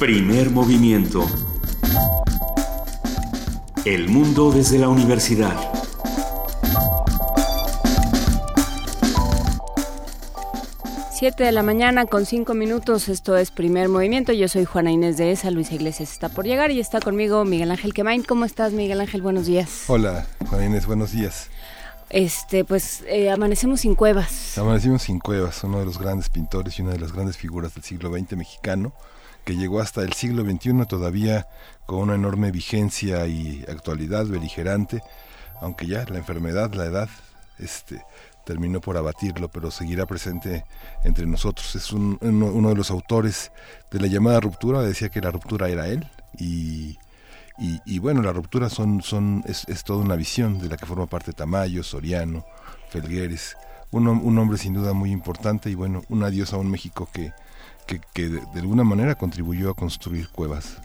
Primer movimiento. El mundo desde la universidad. Siete de la mañana con cinco minutos, esto es Primer Movimiento, yo soy Juana Inés de esa, Luisa Iglesias está por llegar y está conmigo Miguel Ángel Quemain. ¿Cómo estás Miguel Ángel? Buenos días. Hola Juana Inés, buenos días. Este, pues eh, amanecemos sin cuevas. Amanecimos sin cuevas, uno de los grandes pintores y una de las grandes figuras del siglo XX mexicano, que llegó hasta el siglo XXI todavía con una enorme vigencia y actualidad beligerante, aunque ya la enfermedad, la edad, este, terminó por abatirlo, pero seguirá presente entre nosotros. Es uno, uno, de los autores de la llamada ruptura, decía que la ruptura era él y y, bueno, la ruptura son, son, es, es, toda una visión de la que forma parte Tamayo, Soriano, Felgueres, un, un hombre sin duda muy importante y bueno, un adiós a un México que, que, de, alguna manera contribuyó a construir cuevas.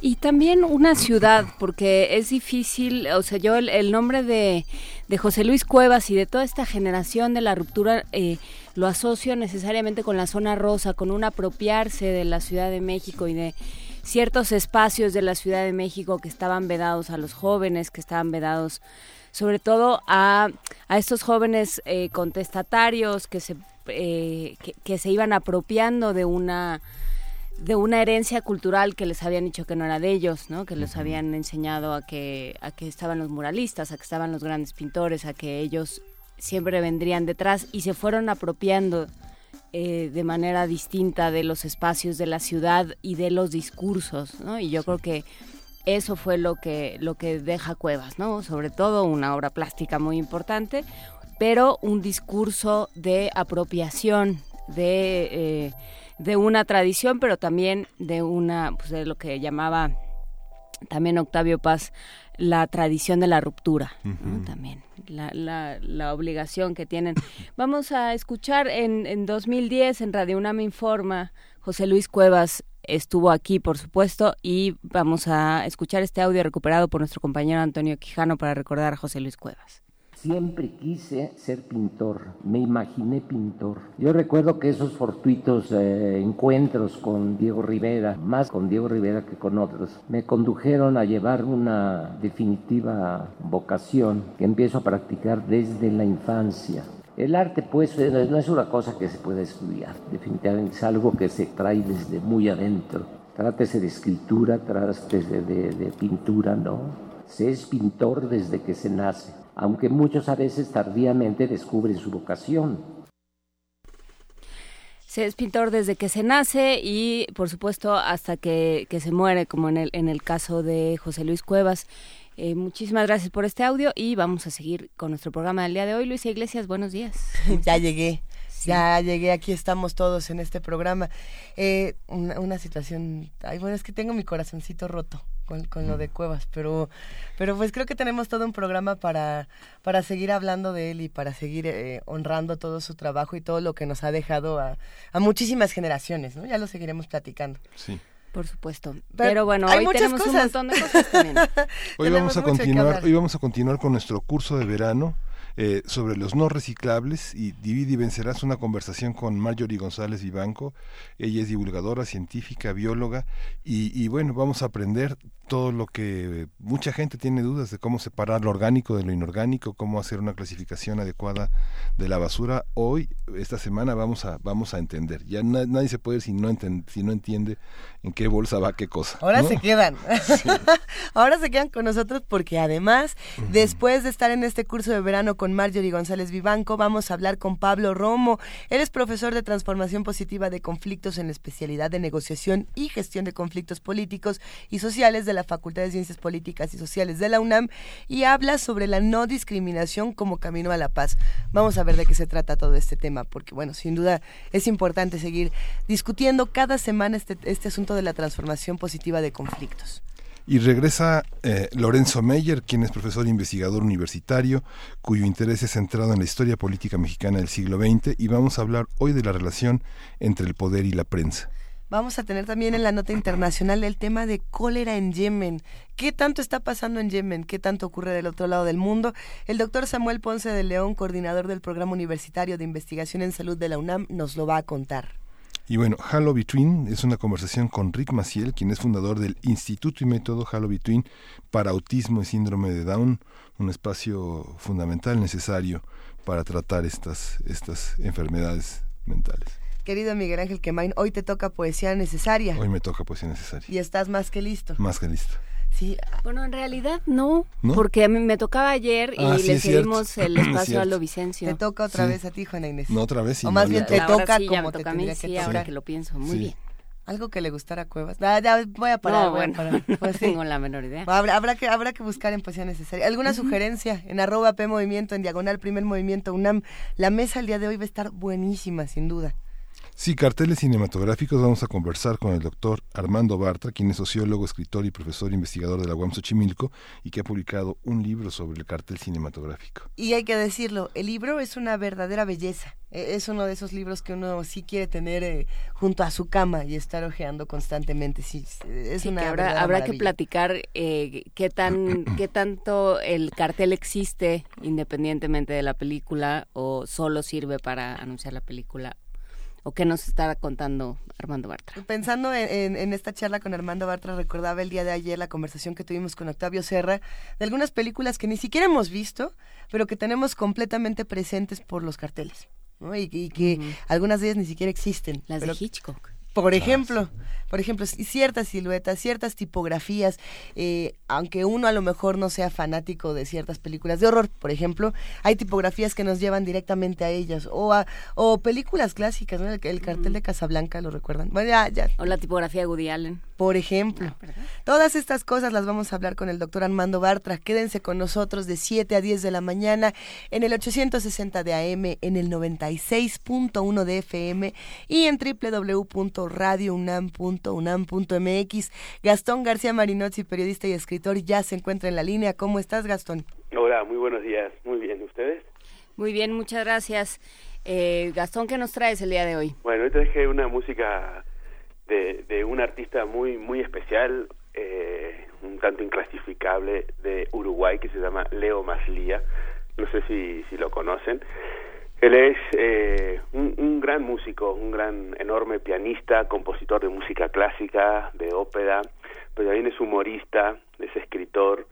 Y también una ciudad, porque es difícil, o sea, yo el, nombre de, de, José Luis Cuevas y de toda esta generación de la ruptura eh, lo asocio necesariamente con la zona rosa, con un apropiarse de la Ciudad de México y de ciertos espacios de la Ciudad de México que estaban vedados a los jóvenes, que estaban vedados sobre todo a, a estos jóvenes eh, contestatarios que se, eh, que, se iban apropiando de una de una herencia cultural que les habían dicho que no era de ellos, ¿no? Que les habían enseñado a que a que estaban los muralistas, a que estaban los grandes pintores, a que ellos siempre vendrían detrás y se fueron apropiando eh, de manera distinta de los espacios de la ciudad y de los discursos, ¿no? Y yo creo que eso fue lo que, lo que deja Cuevas, ¿no? Sobre todo una obra plástica muy importante, pero un discurso de apropiación de, eh, de una tradición, pero también de una, pues de lo que llamaba también Octavio Paz la tradición de la ruptura, también la, la, la, obligación que tienen. Vamos a escuchar en, en 2010 en Radio UNAM Informa, José Luis Cuevas estuvo aquí, por supuesto, y vamos a escuchar este audio recuperado por nuestro compañero Antonio Quijano para recordar a José Luis Cuevas. Siempre quise ser pintor, me imaginé pintor. Yo recuerdo que esos fortuitos eh, encuentros con Diego Rivera, más con Diego Rivera que con otros, me condujeron a llevar una definitiva vocación que empiezo a practicar desde la infancia. El arte, pues, eh, no es una cosa que se puede estudiar, definitivamente es algo que se trae desde muy adentro. Trátese de escritura, trátese de pintura, ¿no? Se es pintor desde que se nace aunque muchos a veces tardíamente descubren su vocación. Se es pintor desde que se nace y, por supuesto, hasta que, se muere, como en el, en el caso de José Luis Cuevas. Eh, muchísimas gracias por este audio y vamos a seguir con nuestro programa del día de hoy. Luisa Iglesias, buenos días. ya llegué. Ya llegué, aquí estamos todos en este programa. Eh, una, situación, ay, bueno, es que tengo mi corazoncito roto con, lo de Cuevas, pero, pero pues creo que tenemos todo un programa para, para seguir hablando de él y para seguir eh, honrando todo su trabajo y todo lo que nos ha dejado a, a muchísimas generaciones, ¿no? Ya lo seguiremos platicando. Sí. Por supuesto. Pero, bueno, hoy tenemos un montón de cosas también. hoy vamos a continuar, hoy vamos a continuar con nuestro curso de verano eh, sobre los no reciclables y Divide y Vencerás una conversación con Marjorie González Vivanco. Ella es divulgadora, científica, bióloga y, y bueno, vamos a aprender todo lo que mucha gente tiene dudas de cómo separar lo orgánico de lo inorgánico, cómo hacer una clasificación adecuada de la basura. Hoy, esta semana, vamos a, vamos a entender. Ya nadie se puede si no, si no entiende en qué bolsa va qué cosa. Ahora se quedan. Ahora se quedan con nosotros porque además, después de estar en este curso de verano con Marjorie González Vivanco, vamos a hablar con Pablo Romo. Él es profesor de transformación positiva de conflictos en la especialidad de negociación y gestión de conflictos políticos y sociales de la Facultad de Ciencias Políticas y Sociales de la UNAM y habla sobre la no discriminación como camino a la paz. Vamos a ver de qué se trata todo este tema, porque bueno, sin duda es importante seguir discutiendo cada semana este, este asunto de la transformación positiva de conflictos. Y regresa eh, Lorenzo Meyer, quien es profesor e investigador universitario, cuyo interés es centrado en la historia política mexicana del siglo XX, y vamos a hablar hoy de la relación entre el poder y la prensa. Vamos a tener también en la nota internacional el tema de cólera en Yemen. ¿Qué tanto está pasando en Yemen? ¿Qué tanto ocurre del otro lado del mundo? El doctor Samuel Ponce de León, coordinador del Programa Universitario de Investigación en Salud de la UNAM, nos lo va a contar. Y bueno, Halo Between es una conversación con Rick Maciel, quien es fundador del Instituto y Método Halo Between para autismo y síndrome de Down, un espacio fundamental necesario para tratar estas, estas enfermedades mentales. Querido Miguel Ángel Quemain, hoy te toca poesía necesaria. Hoy me toca poesía necesaria. Y estás más que listo. Más que listo. Sí. Bueno, en realidad no, porque a mí me tocaba ayer y ah, le cedimos el espacio a Lo Vicencio. Te toca otra vez a ti, Juana Inés. No, otra vez. o más bien te toca como te toca a mí, sí, ahora que lo pienso. Muy bien. Algo que le gustara a Cuevas. Ah, ya, voy a parar. No, bueno, pues no tengo la menor idea. Habrá, que, habrá que buscar en poesía necesaria. ¿Alguna sugerencia? En arroba P Movimiento, en diagonal Primer Movimiento UNAM. La mesa el día de hoy va a estar buenísima, sin duda. Sí, carteles cinematográficos. Vamos a conversar con el doctor Armando Bartra, quien es sociólogo, escritor y profesor investigador de la UAM Xochimilco y que ha publicado un libro sobre el cartel cinematográfico. Y hay que decirlo, el libro es una verdadera belleza. E, es uno de esos libros que uno sí quiere tener eh, junto a su cama y estar ojeando constantemente. Sí, es una habrá, habrá que platicar eh, qué tan qué tanto el cartel existe independientemente de la película o solo sirve para anunciar la película ¿O qué nos está contando Armando Bartra? Pensando en, esta charla con Armando Bartra, recordaba el día de ayer la conversación que tuvimos con Octavio Serra de algunas películas que ni siquiera hemos visto, pero que tenemos completamente presentes por los carteles. Y, que algunas de ellas ni siquiera existen. Las de Hitchcock. Por ejemplo, por ejemplo, ciertas siluetas, ciertas tipografías, eh, aunque uno a lo mejor no sea fanático de ciertas películas de horror, por ejemplo, hay tipografías que nos llevan directamente a ellas, o a, o películas clásicas, ¿no? el, cartel de Casablanca, ¿lo recuerdan? Bueno, ya, ya. O la tipografía de Woody Allen. Por ejemplo. Ah, Todas estas cosas las vamos a hablar con el doctor Armando Bartra. Quédense con nosotros de 7 a 10 de la mañana en el 860 de AM, en el 96.1 de FM y en www.radiounam.com unam.mx. Gastón García Marinozzi, periodista y escritor, ya se encuentra en la línea. ¿Cómo estás, Gastón? Hola, muy buenos días. Muy bien, ¿ustedes? Muy bien, muchas gracias. Eh, Gastón, ¿qué nos traes el día de hoy? Bueno, hoy traje una música de, de un artista muy, muy especial, eh, un tanto inclasificable de Uruguay que se llama Leo Maslía. No sé si, si lo conocen. Él es eh, un, gran músico, un gran, enorme pianista, compositor de música clásica, de ópera, pero también es humorista, es escritor,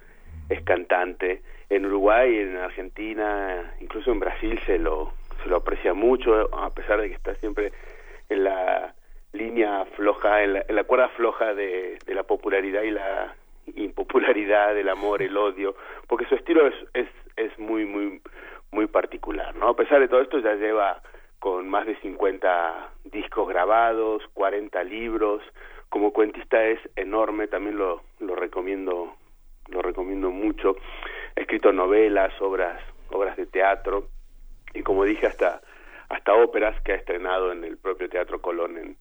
es cantante. En Uruguay, en Argentina, incluso en Brasil se lo, se lo aprecia mucho, a pesar de que está siempre en la línea floja, en la, en la cuerda floja de, de la popularidad y la impopularidad, del amor, el odio, porque su estilo es, es, es muy, muy muy particular, ¿no? A pesar de todo esto ya lleva con más de 50 discos grabados, 40 libros, como cuentista es enorme, también lo, lo recomiendo lo recomiendo mucho. Ha escrito novelas, obras obras de teatro y como dije hasta hasta óperas que ha estrenado en el propio Teatro Colón en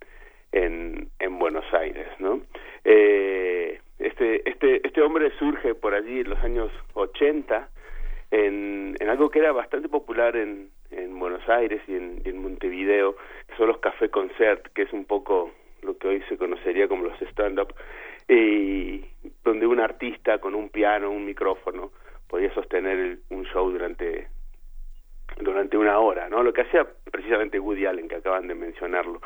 en, en Buenos Aires, ¿no? Eh, este este este hombre surge por allí en los años 80 en, en algo que era bastante popular en, en Buenos Aires y en, en Montevideo, que son los café concert, que es un poco lo que hoy se conocería como los stand-up, y donde un artista con un piano, un micrófono, podía sostener un show durante durante una hora, ¿no? Lo que hacía precisamente Woody Allen, que acaban de mencionarlo,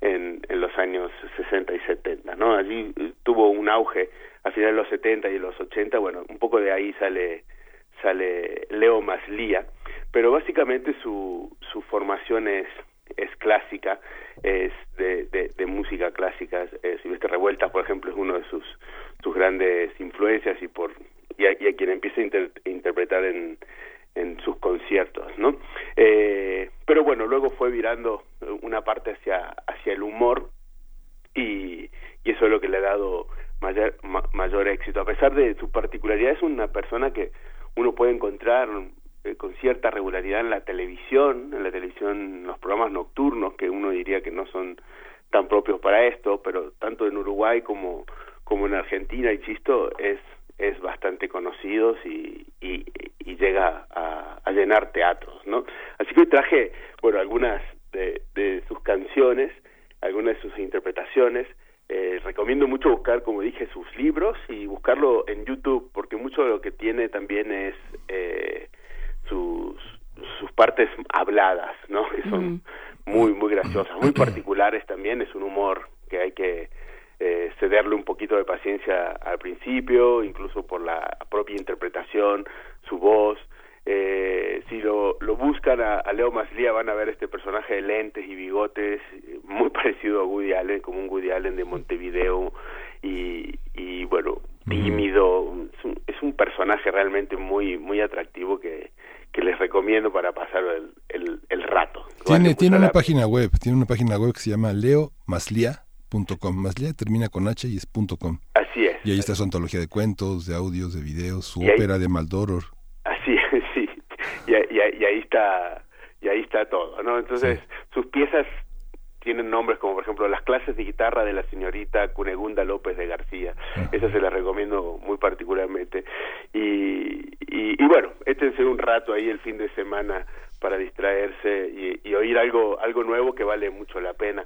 en, en los años 60 y 70, ¿no? Allí eh, tuvo un auge a finales de los 70 y los 80, bueno, un poco de ahí sale sale Leo Maslía, pero básicamente su, su formación es, es clásica, es de, de, música clásica. Eh, Silvestre Revuelta, por ejemplo, es uno de sus, sus grandes influencias y, por, y, a, quien empieza a interpretar en, en sus conciertos, ¿no? Eh, pero bueno, luego fue virando una parte hacia, hacia el humor y, y eso es lo que le ha dado mayor, mayor éxito. A pesar de su particularidad, es una persona que uno puede encontrar eh, con cierta regularidad en la televisión, en la televisión, los programas nocturnos, que uno diría que no son tan propios para esto, pero tanto en Uruguay como, como en Argentina, y Chisto, es, es bastante conocido y, y, llega a, a, llenar teatros, ¿no? Así que hoy traje, bueno, algunas de, de sus canciones, algunas de sus interpretaciones, eh, recomiendo mucho buscar, como dije, sus libros y buscarlo en YouTube, porque mucho de lo que tiene también es eh, sus, sus partes habladas, ¿no? Que son muy, muy graciosas, muy particulares también, es un humor que hay que eh, cederle un poquito de paciencia al principio, incluso por la propia interpretación, su voz. Eh, si lo, lo buscan a, Leo Maslía van a ver este personaje de lentes y bigotes muy parecido a Woody Allen, como un Woody Allen de Montevideo y, y bueno, tímido. Es un, es un personaje realmente muy muy atractivo que, que les recomiendo para pasar el, el, el rato. Tiene, tiene una página web, tiene una página web que se llama leomaslia.com. Maslia termina con H y es .com. Así es. Y ahí está su antología de cuentos, de audios, de videos, su ópera de Maldoror. Y, y, ahí está y ahí está todo, ¿no? Entonces, sus piezas tienen nombres como por ejemplo las clases de guitarra de la señorita Cunegunda López de García. Esas se las recomiendo muy particularmente. Y, y, bueno, échense un rato ahí el fin de semana para distraerse y, oír algo algo nuevo que vale mucho la pena.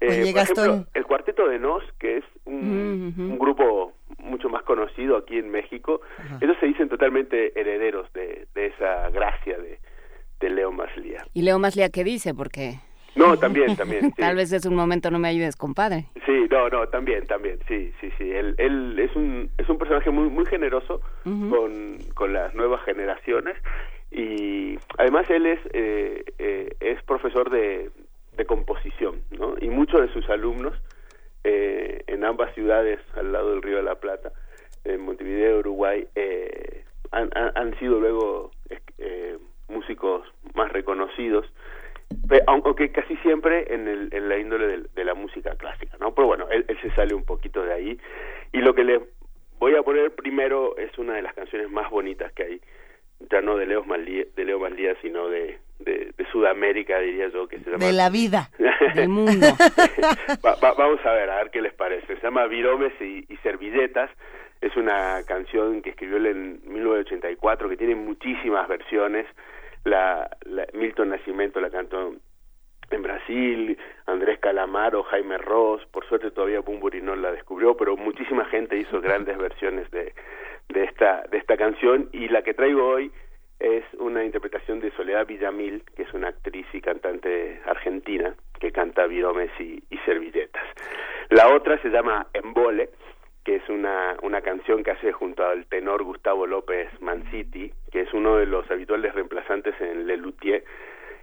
Eh, por ejemplo, el Cuarteto de Nos, que es un, un, grupo mucho más conocido aquí en México, ellos se dicen totalmente herederos de, de esa gracia de, de Leo Maslía. ¿Y Leo Maslía qué dice? Porque no, también, también. Tal vez es un momento no me ayudes, compadre. Sí, no, no, también, también, sí, sí, sí. Él, él es un es un personaje muy muy generoso con, con las nuevas generaciones y además él es eh, eh, es profesor de, de composición, ¿no? Y muchos de sus alumnos eh, en ambas ciudades al lado del Río de la Plata, en Montevideo, Uruguay, han, han, han, sido luego músicos más reconocidos aunque casi siempre en, el, en la índole de, la música clásica, ¿no? Pero bueno, él, se sale un poquito de ahí. Y lo que le voy a poner primero es una de las canciones más bonitas que hay, ya no de Leo Maldía, de Leo Maldía sino de, de, Sudamérica, diría yo, que se llama... De la vida, del mundo. vamos a ver, a ver qué les parece. Se llama Viromes y, y Servilletas. Es una canción que escribió él en 1984, que tiene muchísimas versiones la, Milton Nascimento la cantó en Brasil, Andrés Calamaro, Jaime Ross, por suerte todavía Bumburi no la descubrió, pero muchísima gente hizo grandes versiones de, de esta de esta canción y la que traigo hoy es una interpretación de Soledad Villamil, que es una actriz y cantante argentina que canta viromes y, servilletas. La otra se llama Embole que es una, una canción que hace junto al tenor Gustavo López Manciti, que es uno de los habituales reemplazantes en Le Luthier.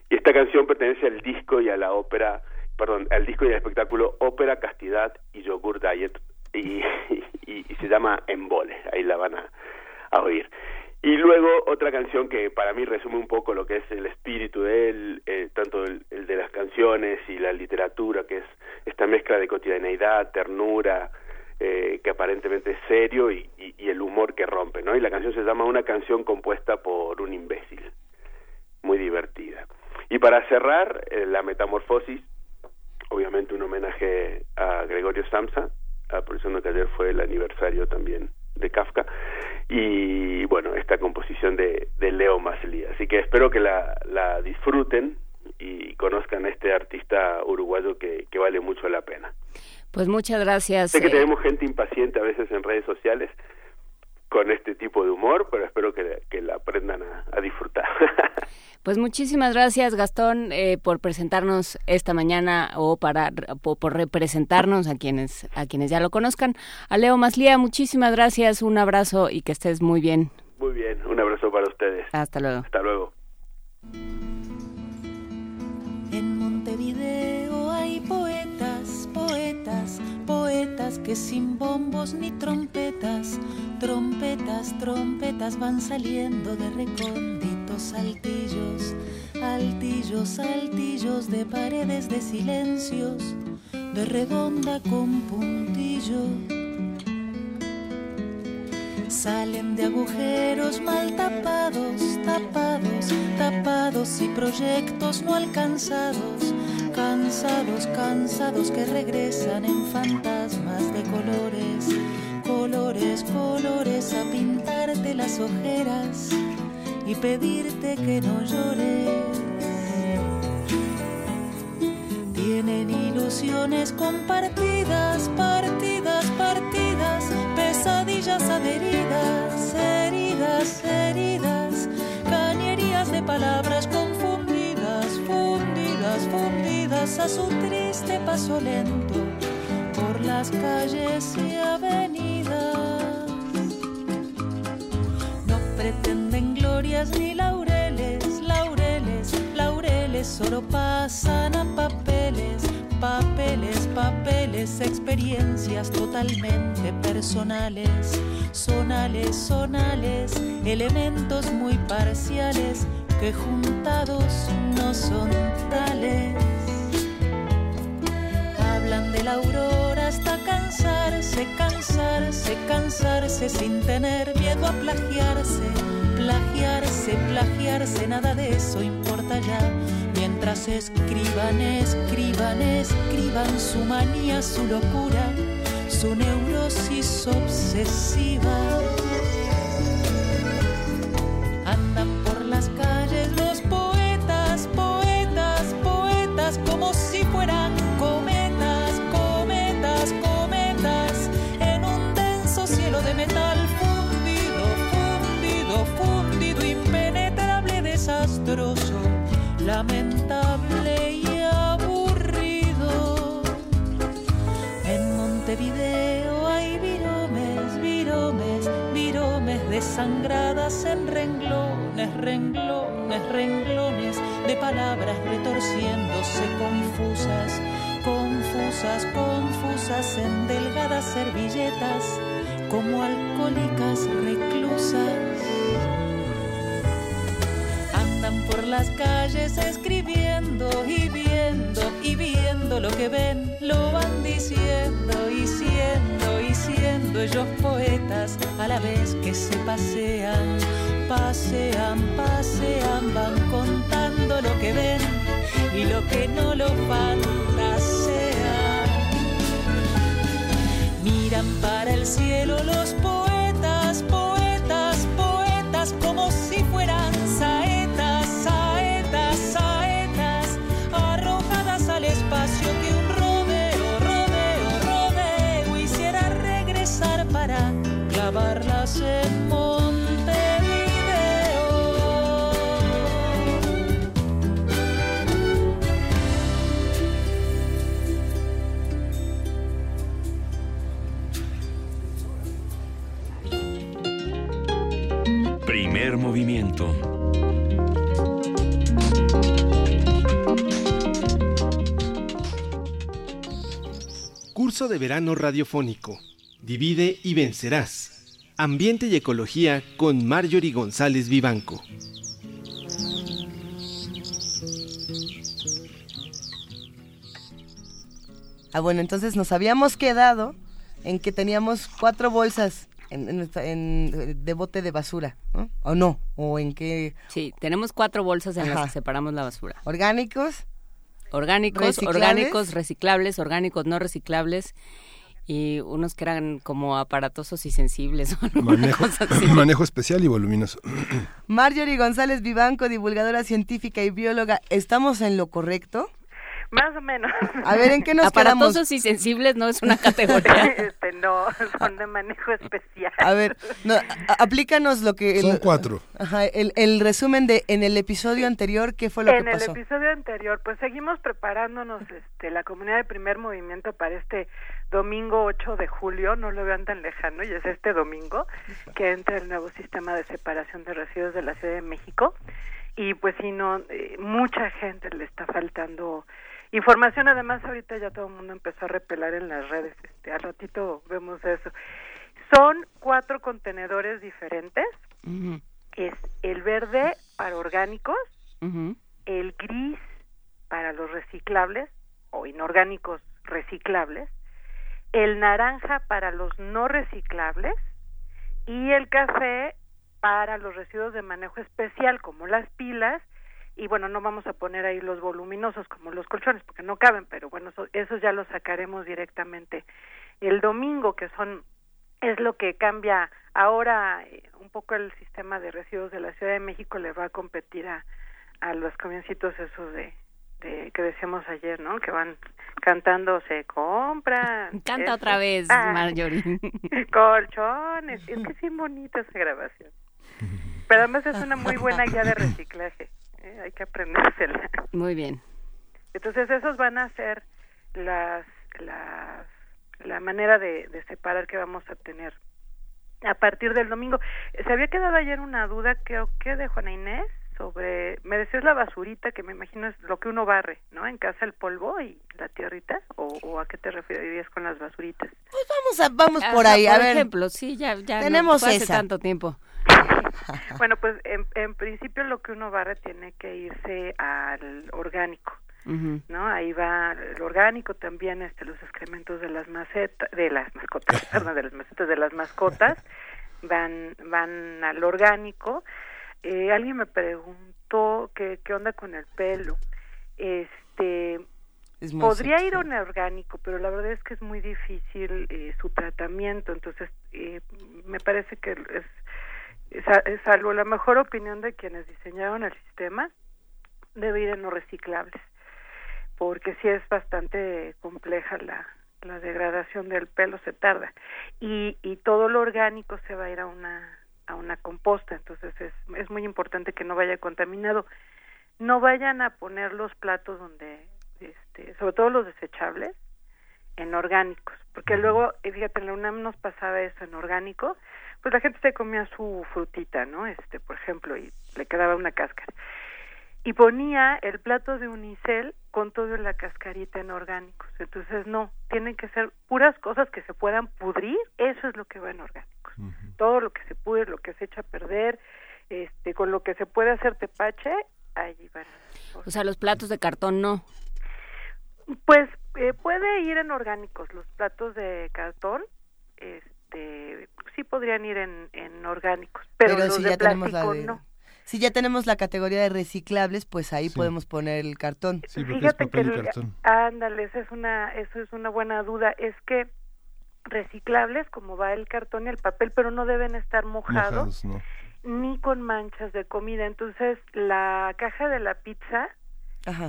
Y esta canción pertenece al disco y a la ópera, perdón, al disco y al espectáculo Ópera, Castidad y Yogur Diet, y, y, se llama Embole, ahí la van a, a, oír. Y luego otra canción que para mí resume un poco lo que es el espíritu de él, eh, tanto el, de las canciones y la literatura, que es esta mezcla de cotidianeidad, ternura, eh, que aparentemente es serio y, el humor que rompe, ¿no? Y la canción se llama Una canción compuesta por un imbécil, muy divertida. Y para cerrar, eh, la metamorfosis, obviamente un homenaje a Gregorio Samsa, aprovechando que ayer fue el aniversario también de Kafka, y bueno, esta composición de, de Leo Maslía. Así que espero que la, la disfruten y conozcan a este artista uruguayo que, que vale mucho la pena. Pues muchas gracias. Sé que eh. tenemos gente impaciente a veces en redes sociales con este tipo de humor, pero espero que, que la aprendan a, disfrutar. pues muchísimas gracias, Gastón, eh, por presentarnos esta mañana o para por, representarnos a quienes a quienes ya lo conozcan. A Leo Maslía, muchísimas gracias, un abrazo y que estés muy bien. Muy bien, un abrazo para ustedes. Hasta luego. Hasta luego. En Montevideo hay poetas, poetas, que sin bombos ni trompetas, trompetas, trompetas van saliendo de recónditos altillos, altillos, altillos de paredes de silencios, de redonda con puntillo Salen de agujeros mal tapados, tapados, tapados y proyectos no alcanzados, cansados, cansados que regresan en fantasmas de colores, colores, colores a pintarte las ojeras y pedirte que no llores. Tienen ilusiones compartidas, partidas, partidas, pesadillas adheridas, heridas, heridas, cañerías de palabras confundidas, fundidas, fundidas pasa su triste paso lento por las calles y avenidas. No pretenden glorias ni laureles, solo pasan a papeles, papeles, papeles, experiencias totalmente personales, sonales, sonales, elementos muy parciales que juntados no son tales. Hablan de la aurora hasta cansarse, cansarse, cansarse sin tener miedo a plagiarse, plagiarse, plagiarse, nada de eso importa ya. Mientras escriban, escriban, escriban su manía, su locura, su neurosis obsesiva. Desangradas en renglones, renglones, renglones de palabras retorciéndose confusas, confusas, confusas en delgadas servilletas como alcohólicas reclusas. Andan por las calles escribiendo y viendo y viendo lo que ven, lo van diciendo y siendo ellos poetas a la vez que se pasean, pasean, pasean, van contando lo que ven y lo que no lo fantasean. Miran para el cielo los clavarlas en Montevideo. Primer movimiento. Curso de verano radiofónico. Divide y vencerás. Ambiente y ecología con Marjorie González Vivanco. Ah, bueno, entonces nos habíamos quedado en que teníamos cuatro bolsas en, en nuestra- en- de bote de basura, ¿no? ¿O no? ¿O en qué? Sí, tenemos cuatro bolsas en las que separamos la basura. ¿Orgánicos? Orgánicos, ¿Reciclables? orgánicos, reciclables, orgánicos no reciclables y unos que eran como aparatosos y sensibles o Manejo, cosa así. manejo especial y voluminoso. Marjorie González Vivanco, divulgadora científica y bióloga, ¿estamos en lo correcto? Más o menos. A ver, ¿en qué nos Aparatosos quedamos? y sensibles no es una categoría. este, no, son de manejo especial. A ver, no, aplícanos lo que... Son el- cuatro. Ajá, el, el resumen de en el episodio anterior, ¿qué fue lo en que pasó? el episodio anterior, pues seguimos preparándonos este, la comunidad de primer movimiento para este domingo 8 de julio, no lo vean tan lejano, y es este domingo que entra el nuevo sistema de separación de residuos de la Ciudad de México. Y pues si no, eh, mucha gente le está faltando información. Además, ahorita ya todo el mundo empezó a repelar en las redes. Este, al ratito vemos eso. Son cuatro contenedores diferentes. Es el verde para orgánicos, el gris para los reciclables o inorgánicos reciclables, el naranja para los no reciclables y el café para los residuos de manejo especial como las pilas. Y bueno, no vamos a poner ahí los voluminosos como los colchones porque no caben, pero bueno, eso, esos ya los sacaremos directamente el domingo que son es lo que cambia ahora eh, un poco el sistema de residuos de la Ciudad de México le va a competir a, a los camioncitos esos de, de que decíamos ayer, ¿no? Que van cantando se compra. Canta otra vez, Ah, Marjorie. Colchones, es que es bien bonita esa grabación. Pero además es una muy buena guía de reciclaje, ¿eh? hay que aprendérsela. Muy bien. Entonces esos van a ser las, las la manera de, de separar que vamos a tener a partir del domingo. Se había quedado ayer una duda, creo que de Juana Inés, sobre, me decías la basurita, que me imagino es lo que uno barre, ¿no? En casa el polvo y la tierrita, o, a qué te referirías con las basuritas? Pues vamos a, vamos por ahí, a ver. ejemplo, sí, ya, ya tenemos no, hace tanto tiempo. bueno, pues en, en principio lo que uno barre tiene que irse al orgánico. ¿no? Ahí va el orgánico también, este, los excrementos de las macetas, de las mascotas, perdón, de las macetas de las mascotas, van, van al orgánico. Eh, alguien me preguntó qué, qué onda con el pelo. Este, podría ir a un orgánico, pero la verdad es que es muy difícil eh, su tratamiento, entonces eh, me parece que es, es, salvo la mejor opinión de quienes diseñaron el sistema, debe ir en no reciclables porque sí es bastante compleja la, la degradación del pelo, se tarda. Y, y todo lo orgánico se va a ir a una, a una composta, entonces es, es muy importante que no vaya contaminado. No vayan a poner los platos donde, este, sobre todo los desechables, en orgánicos, porque luego, eh, fíjate, en la UNAM nos pasaba eso en orgánico, pues la gente se comía su frutita, ¿no? Este, por ejemplo, y le quedaba una cáscara y ponía el plato de unicel con toda la cascarita en orgánicos. Entonces, no, tienen que ser puras cosas que se puedan pudrir, eso es lo que va en orgánicos. Todo lo que se pudre, lo que se echa a perder, este, con lo que se puede hacer tepache, allí van. O sea, los platos de cartón no. Pues eh, puede ir en orgánicos, los platos de cartón, este, sí podrían ir en, en orgánicos, pero, los de plástico no si ya tenemos la categoría de reciclables, pues ahí podemos poner el cartón. Sí, porque Fíjate es papel que, y cartón. Ándale, esa es una, eso es una buena duda. Es que reciclables, como va el cartón y el papel, pero no deben estar mojados, ni con manchas de comida. Entonces, la caja de la pizza,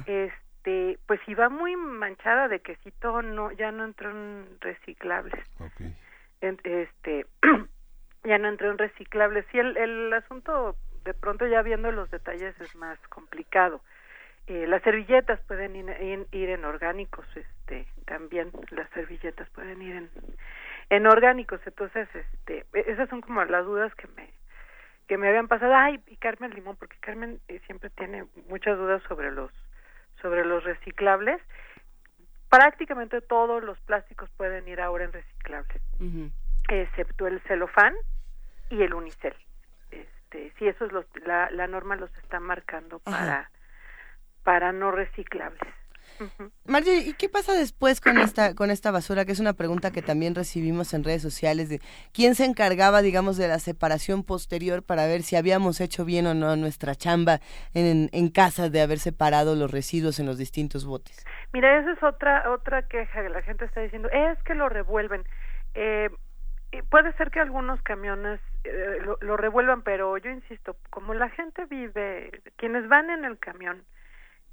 este, pues si va muy manchada de quesito, no, ya no entró en reciclables. este, ya no entró en reciclables. Sí, el, el asunto de pronto ya viendo los detalles es más complicado. Eh, las servilletas pueden ir, ir, en orgánicos, este, también las servilletas pueden ir en, en orgánicos, entonces, este, e, esas son como las dudas que me que me habían pasado. Ay, y Carmen Limón, porque Carmen eh, siempre tiene muchas dudas sobre los sobre los reciclables. Prácticamente todos los plásticos pueden ir ahora en reciclables, excepto el celofán y el unicel este, sí, eso es la, la norma los está marcando para, para no reciclables. Marjorie, ¿y qué pasa después con esta con esta basura? Que es una pregunta que también recibimos en redes sociales de quién se encargaba, digamos, de la separación posterior para ver si habíamos hecho bien o no nuestra chamba en, en casa de haber separado los residuos en los distintos botes. Mira, esa es otra otra queja que la gente está diciendo, es que lo revuelven. Eh, puede ser que algunos camiones eh, lo, revuelvan, pero yo insisto, como la gente vive, quienes van en el camión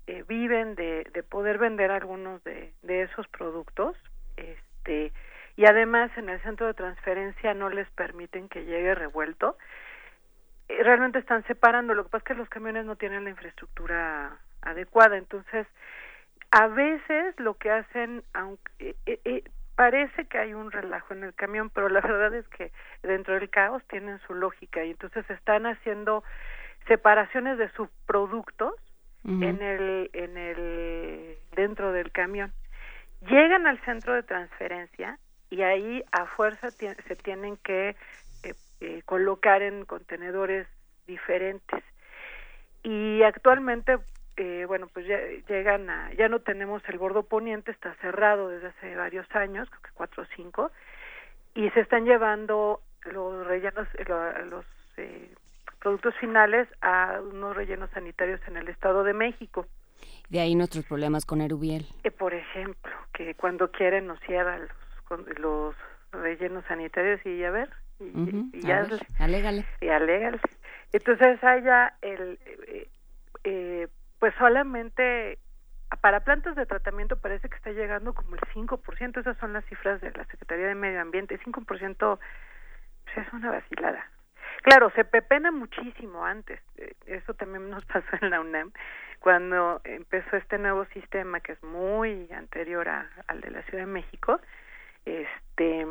eh, viven de, de poder vender algunos de, de esos productos, este, y además en el centro de transferencia no les permiten que llegue revuelto, eh, realmente están separando. Lo que pasa es que los camiones no tienen la infraestructura adecuada, entonces a veces lo que hacen, aunque eh, parece que hay un relajo en el camión, pero la verdad es que dentro del caos tienen su lógica y entonces están haciendo separaciones de subproductos en el en el dentro del camión. Llegan al centro de transferencia y ahí a fuerza se tienen que eh, eh, colocar en contenedores diferentes. Y actualmente eh, bueno, pues ya llegan a, ya no tenemos el bordo poniente, está cerrado desde hace varios años, creo que cuatro o cinco, y se están llevando los rellenos, los eh, productos finales a unos rellenos sanitarios en el Estado de México. De ahí nuestros problemas con Erubiel. Eh, por ejemplo, que cuando quieren nos cierran los, los rellenos sanitarios y a ver, y, ya alégale. Y alégale. Entonces haya el eh, eh pues solamente para plantas de tratamiento parece que está llegando como el 5%, esas son las cifras de la Secretaría de Medio Ambiente, 5% pues es una vacilada. Claro, se pepena muchísimo antes, eh, eso también nos pasó en la UNAM, cuando empezó este nuevo sistema que es muy anterior al de la Ciudad de México, este,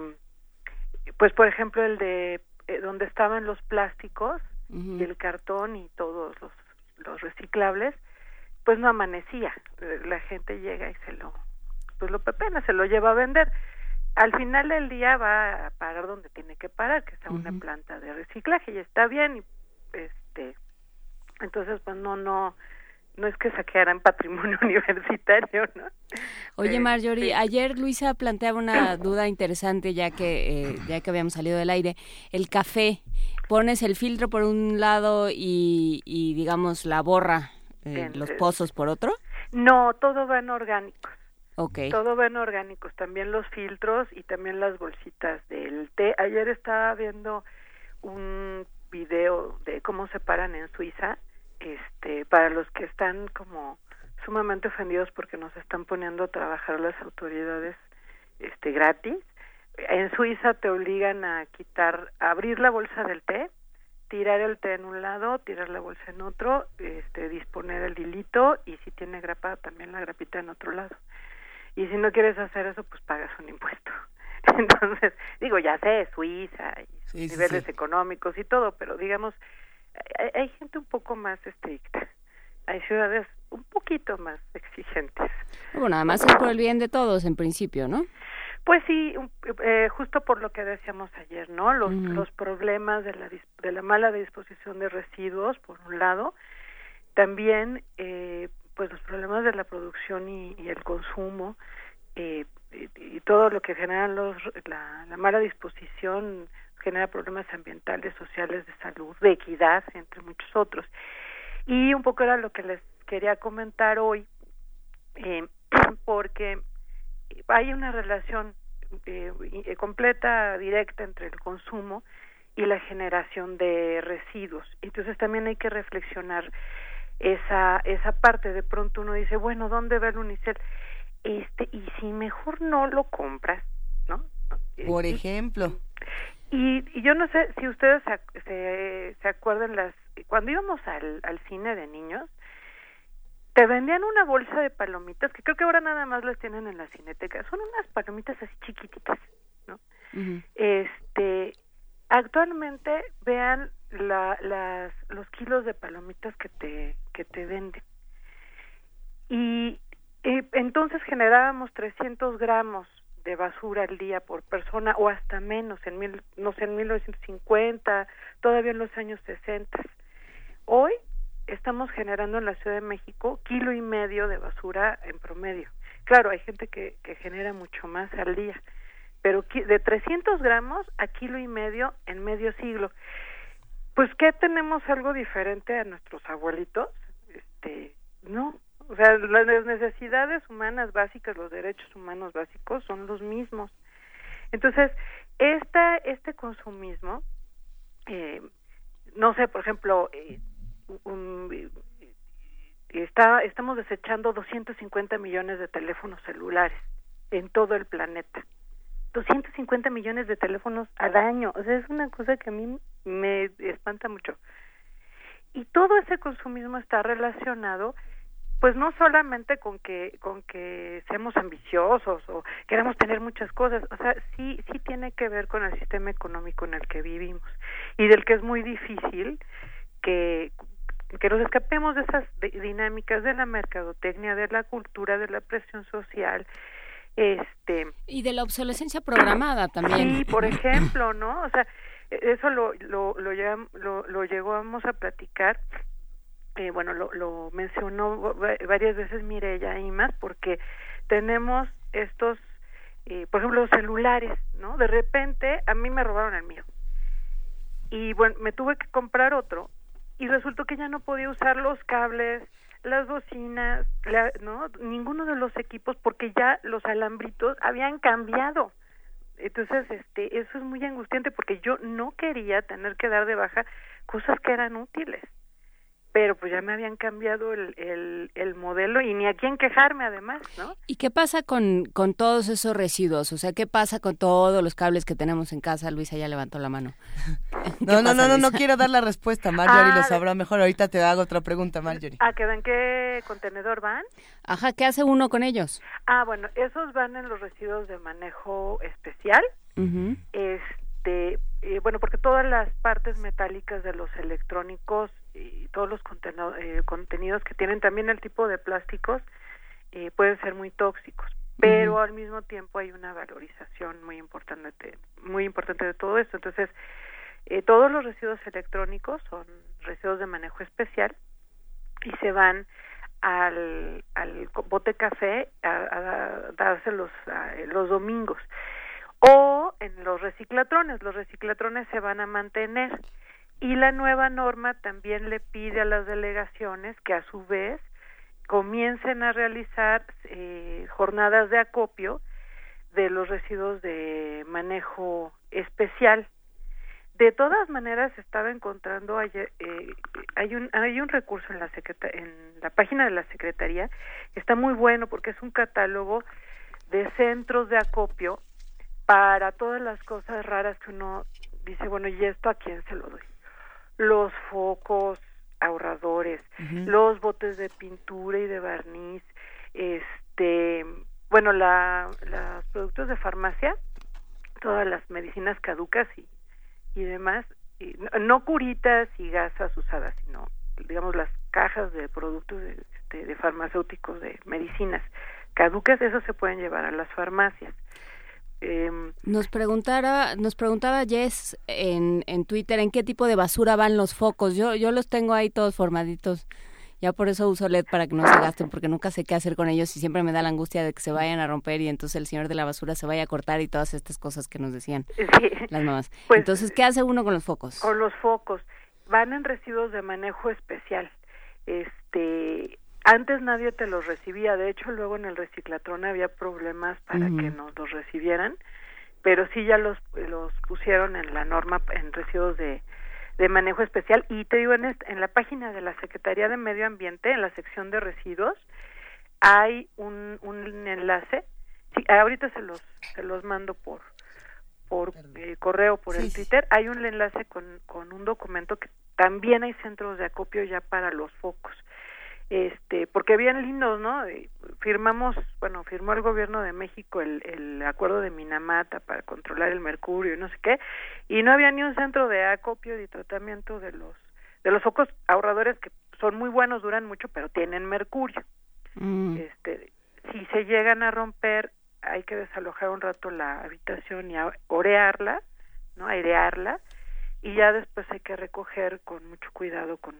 pues por ejemplo el de eh, donde estaban los plásticos y el cartón y todos los, los reciclables, pues no amanecía. La gente llega y se lo, pues lo pepena, se lo lleva a vender. Al final del día va a parar donde tiene que parar, que es a una planta de reciclaje y está bien. Y, este, entonces, pues no, no, no es que saquearan patrimonio universitario, ¿no? Oye, Marjorie, ayer Luisa planteaba una duda interesante ya que eh, ya que habíamos salido del aire. El café, pones el filtro por un lado y, y digamos la borra, eh, los pozos por otro. No, todo va en orgánicos. Okay. Todo va en orgánicos, también los filtros y también las bolsitas del té. Ayer estaba viendo un video de cómo se paran en Suiza este, para los que están como sumamente ofendidos porque nos están poniendo a trabajar las autoridades este gratis. En Suiza te obligan a quitar, a abrir la bolsa del té, tirar el té en un lado, tirar la bolsa en otro, este, disponer el hilito y si tiene grapa también la grapita en otro lado. Y si no quieres hacer eso, pues pagas un impuesto. Entonces, digo, ya sé, Suiza y niveles económicos y todo, pero digamos, hay, gente un poco más estricta, hay ciudades un poquito más exigentes. Bueno, además es por el bien de todos en principio, ¿no? Pues sí, eh, justo por lo que decíamos ayer, ¿no? Los, los problemas de la, de la mala disposición de residuos, por un lado, también eh, pues los problemas de la producción y, el consumo eh, y, todo lo que generan los, la, la mala disposición genera problemas ambientales, sociales, de salud, de equidad, entre muchos otros. Y un poco era lo que les quería comentar hoy, eh, porque hay una relación eh, completa, directa entre el consumo y la generación de residuos. Entonces también hay que reflexionar esa esa parte. De pronto uno dice, bueno, ¿dónde va el unicel? Este, y si mejor no lo compras, ¿no? Por ejemplo. Y, yo no sé si ustedes se, se, acuerdan las cuando íbamos al, al cine de niños te vendían una bolsa de palomitas que creo que ahora nada más las tienen en la cineteca son unas palomitas así chiquititas no este actualmente vean la, las los kilos de palomitas que te que te venden. Y, entonces generábamos 300 gramos de basura al día por persona o hasta menos en mil, no sé en 1950 todavía en los años 60 hoy estamos generando en la Ciudad de México kilo y medio de basura en promedio. Claro hay gente que, genera mucho más al día pero de 300 gramos a kilo y medio en medio siglo. Pues qué tenemos algo diferente a nuestros abuelitos este no. O sea, las necesidades humanas básicas, los derechos humanos básicos son los mismos. Entonces, esta, este consumismo, eh, no sé, por ejemplo, eh, estamos desechando 250 millones de teléfonos celulares en todo el planeta. 250 millones de teléfonos al año. O sea, es una cosa que a mí me espanta mucho. Y todo ese consumismo está relacionado pues no solamente con que con que seamos ambiciosos o queramos tener muchas cosas, o sea, sí sí tiene que ver con el sistema económico en el que vivimos y del que es muy difícil que que nos escapemos de esas dinámicas de la mercadotecnia, de la cultura, de la presión social, este y de la obsolescencia programada también. Sí, por ejemplo, ¿no? O sea, e-, eso lo lo lo, lo, lo llegamos a platicar eh, bueno, lo, lo mencionó varias veces Mireya y más, porque tenemos estos, eh, por ejemplo, los celulares, ¿no? De repente a mí me robaron el mío. Y bueno, me tuve que comprar otro y resultó que ya no podía usar los cables, las bocinas, ¿no? Ninguno de los equipos porque ya los alambritos habían cambiado. Entonces, este, eso es muy angustiante porque yo no quería tener que dar de baja cosas que eran útiles pero pues ya me habían cambiado el, el, modelo y ni a quién quejarme además, ¿no? ¿Y qué pasa con, con todos esos residuos? O sea, ¿qué pasa con todos los cables que tenemos en casa? Luisa ya levantó la mano. No, no, no, no, no quiero dar la respuesta, Marjorie lo ah, sabrá mejor. Ahorita te hago otra pregunta, Marjorie. ¿A qué en qué contenedor van? Ajá, ¿qué hace uno con ellos? Ah, bueno, esos van en los residuos de manejo especial. Este, eh, bueno, porque todas las partes metálicas de los electrónicos y todos los eh, contenidos que tienen también el tipo de plásticos eh, pueden ser muy tóxicos pero al mismo tiempo hay una valorización muy importante muy importante de todo esto. Entonces eh, todos los residuos electrónicos son residuos de manejo especial y se van al, al bote café a, a dárselos los domingos o en los reciclatrones. Los reciclatrones se van a mantener y la nueva norma también le pide a las delegaciones que a su vez comiencen a realizar eh, jornadas de acopio de los residuos de manejo especial. De todas maneras, estaba encontrando eh, hay un hay un recurso en la en la página de la secretaría está muy bueno porque es un catálogo de centros de acopio para todas las cosas raras que uno dice bueno y esto a quién se lo doy los focos ahorradores, los botes de pintura y de barniz, este, bueno, la, los productos de farmacia, todas las medicinas caducas y, y demás, y, no curitas y gasas usadas, sino, digamos, las cajas de productos de, de farmacéuticos, de medicinas caducas, eso se pueden llevar a las farmacias. Em, nos preguntara, nos preguntaba Jess en, en Twitter en qué tipo de basura van los focos. Yo, yo los tengo ahí todos formaditos. Ya por eso uso LED para que no se gasten, porque nunca sé qué hacer con ellos y siempre me da la angustia de que se vayan a romper y entonces el señor de la basura se vaya a cortar y todas estas cosas que nos decían las mamás. Pues, entonces, ¿qué hace uno con los focos? Con los focos. Van en residuos de manejo especial. Este, antes nadie te los recibía, de hecho luego en el reciclatrón había problemas para que nos los recibieran, pero sí ya los, los pusieron en la norma en residuos de, de manejo especial. Y te digo en, en la página de la Secretaría de Medio Ambiente, en la sección de residuos, hay un, un enlace, sí, ahorita se los, se los mando por por eh, correo, por el Twitter, hay un enlace con, con un documento que también hay centros de acopio ya para los focos este porque bien lindos no firmamos bueno firmó el gobierno de México el, el acuerdo de Minamata para controlar el mercurio y no sé qué y no había ni un centro de acopio y tratamiento de los de los focos ahorradores que son muy buenos duran mucho pero tienen mercurio. Mm. este si se llegan a romper hay que desalojar un rato la habitación y orearla no airearla y ya después hay que recoger con mucho cuidado con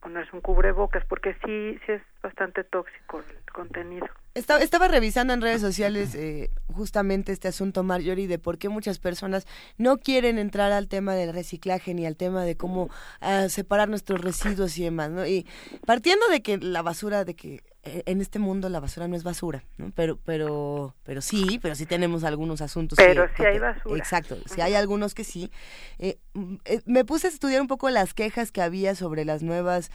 ponerse un cubrebocas porque sí, sí es bastante tóxico el contenido. Estaba, estaba revisando en redes sociales eh, justamente este asunto, Marjorie, de por qué muchas personas no quieren entrar al tema del reciclaje ni al tema de cómo ah, separar nuestros residuos y demás, ¿no? Y partiendo de que la basura, de que en este mundo la basura no es basura, ¿no? Pero, pero, pero sí, pero sí tenemos algunos asuntos. Pero sí hay basura. Exacto, sí hay algunos que sí. Eh, eh, me puse a estudiar un poco las quejas que había sobre las nuevas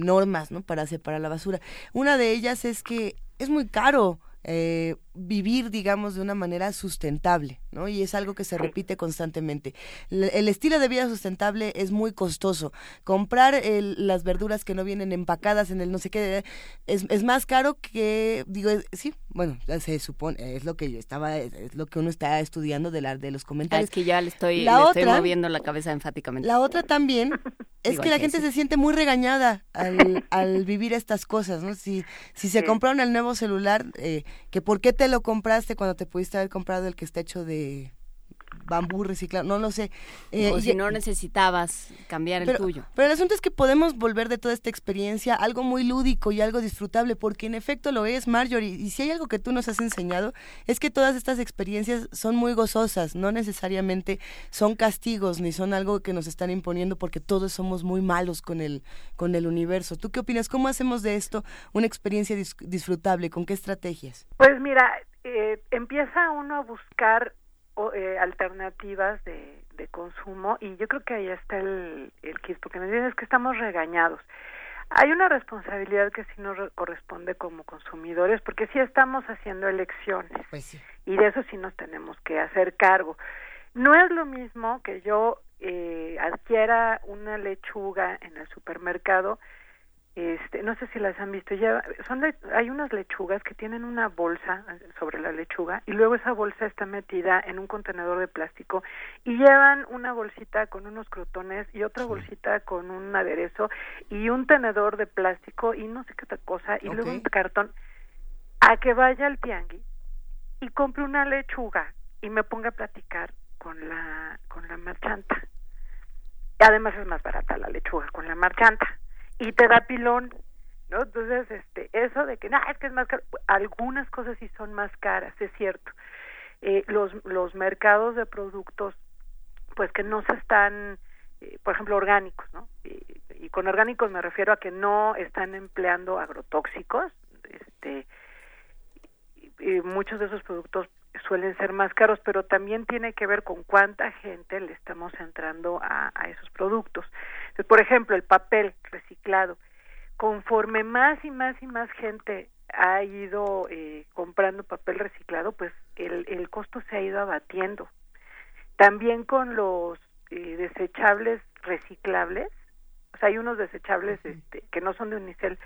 normas, ¿no? Para separar la basura. Una de ellas es que es muy caro eh, vivir, digamos, de una manera sustentable, ¿no? Y es algo que se repite constantemente. El, estilo de vida sustentable es muy costoso. Comprar las verduras que no vienen empacadas en el no sé qué es, es más caro que, digo, sí, bueno, se supone, es lo que yo estaba, es lo que uno está estudiando de, la, de los comentarios. es que ya le estoy, la otra, estoy moviendo la cabeza enfáticamente. La otra también es que la gente se siente muy regañada al, al vivir estas cosas, ¿no? Si, si se compraron el nuevo celular, eh, que por qué te lo compraste cuando te pudiste haber comprado el que está hecho de bambú reciclado, no lo sé. Eh, o si no necesitabas cambiar el tuyo. Pero el asunto es que podemos volver de toda esta experiencia algo muy lúdico y algo disfrutable, porque en efecto lo es, Marjorie. Y si hay algo que tú nos has enseñado, es que todas estas experiencias son muy gozosas, no necesariamente son castigos ni son algo que nos están imponiendo porque todos somos muy malos con el, con el universo. ¿Tú qué opinas? ¿Cómo hacemos de esto una experiencia disfrutable? ¿Con qué estrategias? Pues mira, eh, empieza uno a buscar eh, alternativas de, de, consumo y yo creo que ahí está el, el kit, porque me dicen es que estamos regañados. Hay una responsabilidad que sí nos corresponde como consumidores, porque sí estamos haciendo elecciones pues y de eso sí nos tenemos que hacer cargo. No es lo mismo que yo eh, adquiera una lechuga en el supermercado, este, no sé si las han visto, ya son hay unas lechugas que tienen una bolsa sobre la lechuga y luego esa bolsa está metida en un contenedor de plástico y llevan una bolsita con unos crotones y otra bolsita con un aderezo y un tenedor de plástico y no sé qué otra cosa y luego un cartón. A que vaya al tianguis y compre una lechuga y me ponga a platicar con la con la marchanta. Además es más barata la lechuga con la marchanta y te da pilón, ¿no? Entonces, este, eso de que, no, es que es más caro, algunas cosas sí son más caras, es cierto. Eh, los, los mercados de productos, pues que no se están, eh, por ejemplo, orgánicos, ¿no? Y, con orgánicos me refiero a que no están empleando agrotóxicos, este, y muchos de esos productos suelen ser más caros, pero también tiene que ver con cuánta gente le estamos entrando a, a esos productos. Entonces, por ejemplo, el papel reciclado. Conforme más y más y más gente ha ido eh, comprando papel reciclado, pues el, el costo se ha ido abatiendo. También con los eh, desechables reciclables, o sea, hay unos desechables este, que no son de unicel,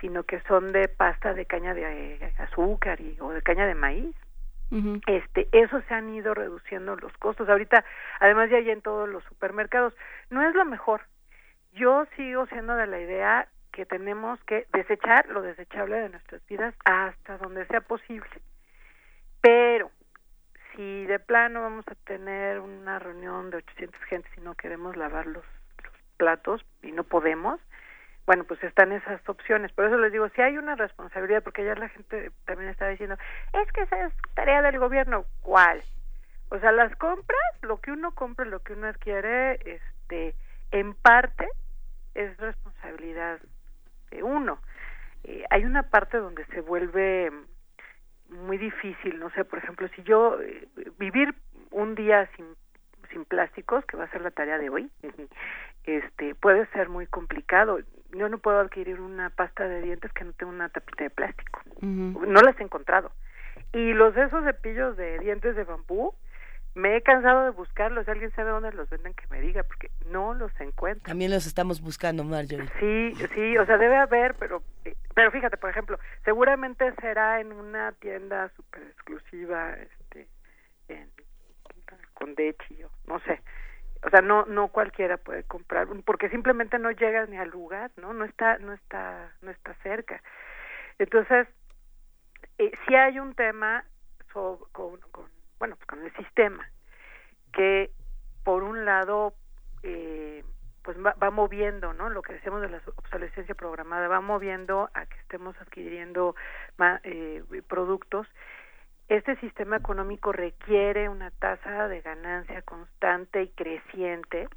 sino que son de pasta de caña de eh, azúcar y, o de caña de maíz. Este, eso se han ido reduciendo los costos. Ahorita, además ya hay en todos los supermercados. No es lo mejor. Yo sigo siendo de la idea que tenemos que desechar lo desechable de nuestras vidas hasta donde sea posible. Pero si de plano vamos a tener una reunión de 800 gentes y no queremos lavar los platos y no podemos, bueno, pues están esas opciones. Por eso les digo, si hay una responsabilidad, porque ya la gente también está diciendo, es que esa es tarea del gobierno. ¿Cuál? O sea, las compras, lo que uno compra, lo que uno adquiere, este, en parte es responsabilidad de uno. Eh, hay una parte donde se vuelve muy difícil, no sé, por ejemplo, si yo eh, vivir un día sin sin plásticos, que va a ser la tarea de hoy, este puede ser muy complicado yo no puedo adquirir una pasta de dientes que no tenga una tapita de plástico. No las he encontrado. Y los de esos cepillos de dientes de bambú, me he cansado de buscarlos. Si alguien sabe dónde los venden, que me diga, porque no los encuentro. También los estamos buscando, Marjorie. Sí, sí, o sea, debe haber, pero pero fíjate, por ejemplo, seguramente será en una tienda súper exclusiva, este, en, con Dechi, no sé. O sea no no cualquiera puede comprar porque simplemente no llegas ni al lugar no no está no está no está cerca. Entonces eh, sí hay un tema con, con, bueno pues con el sistema que por un lado eh, pues va, va, moviendo no lo que decimos de la obsolescencia programada va moviendo a que estemos adquiriendo eh, productos este sistema económico requiere una tasa de ganancia constante y creciente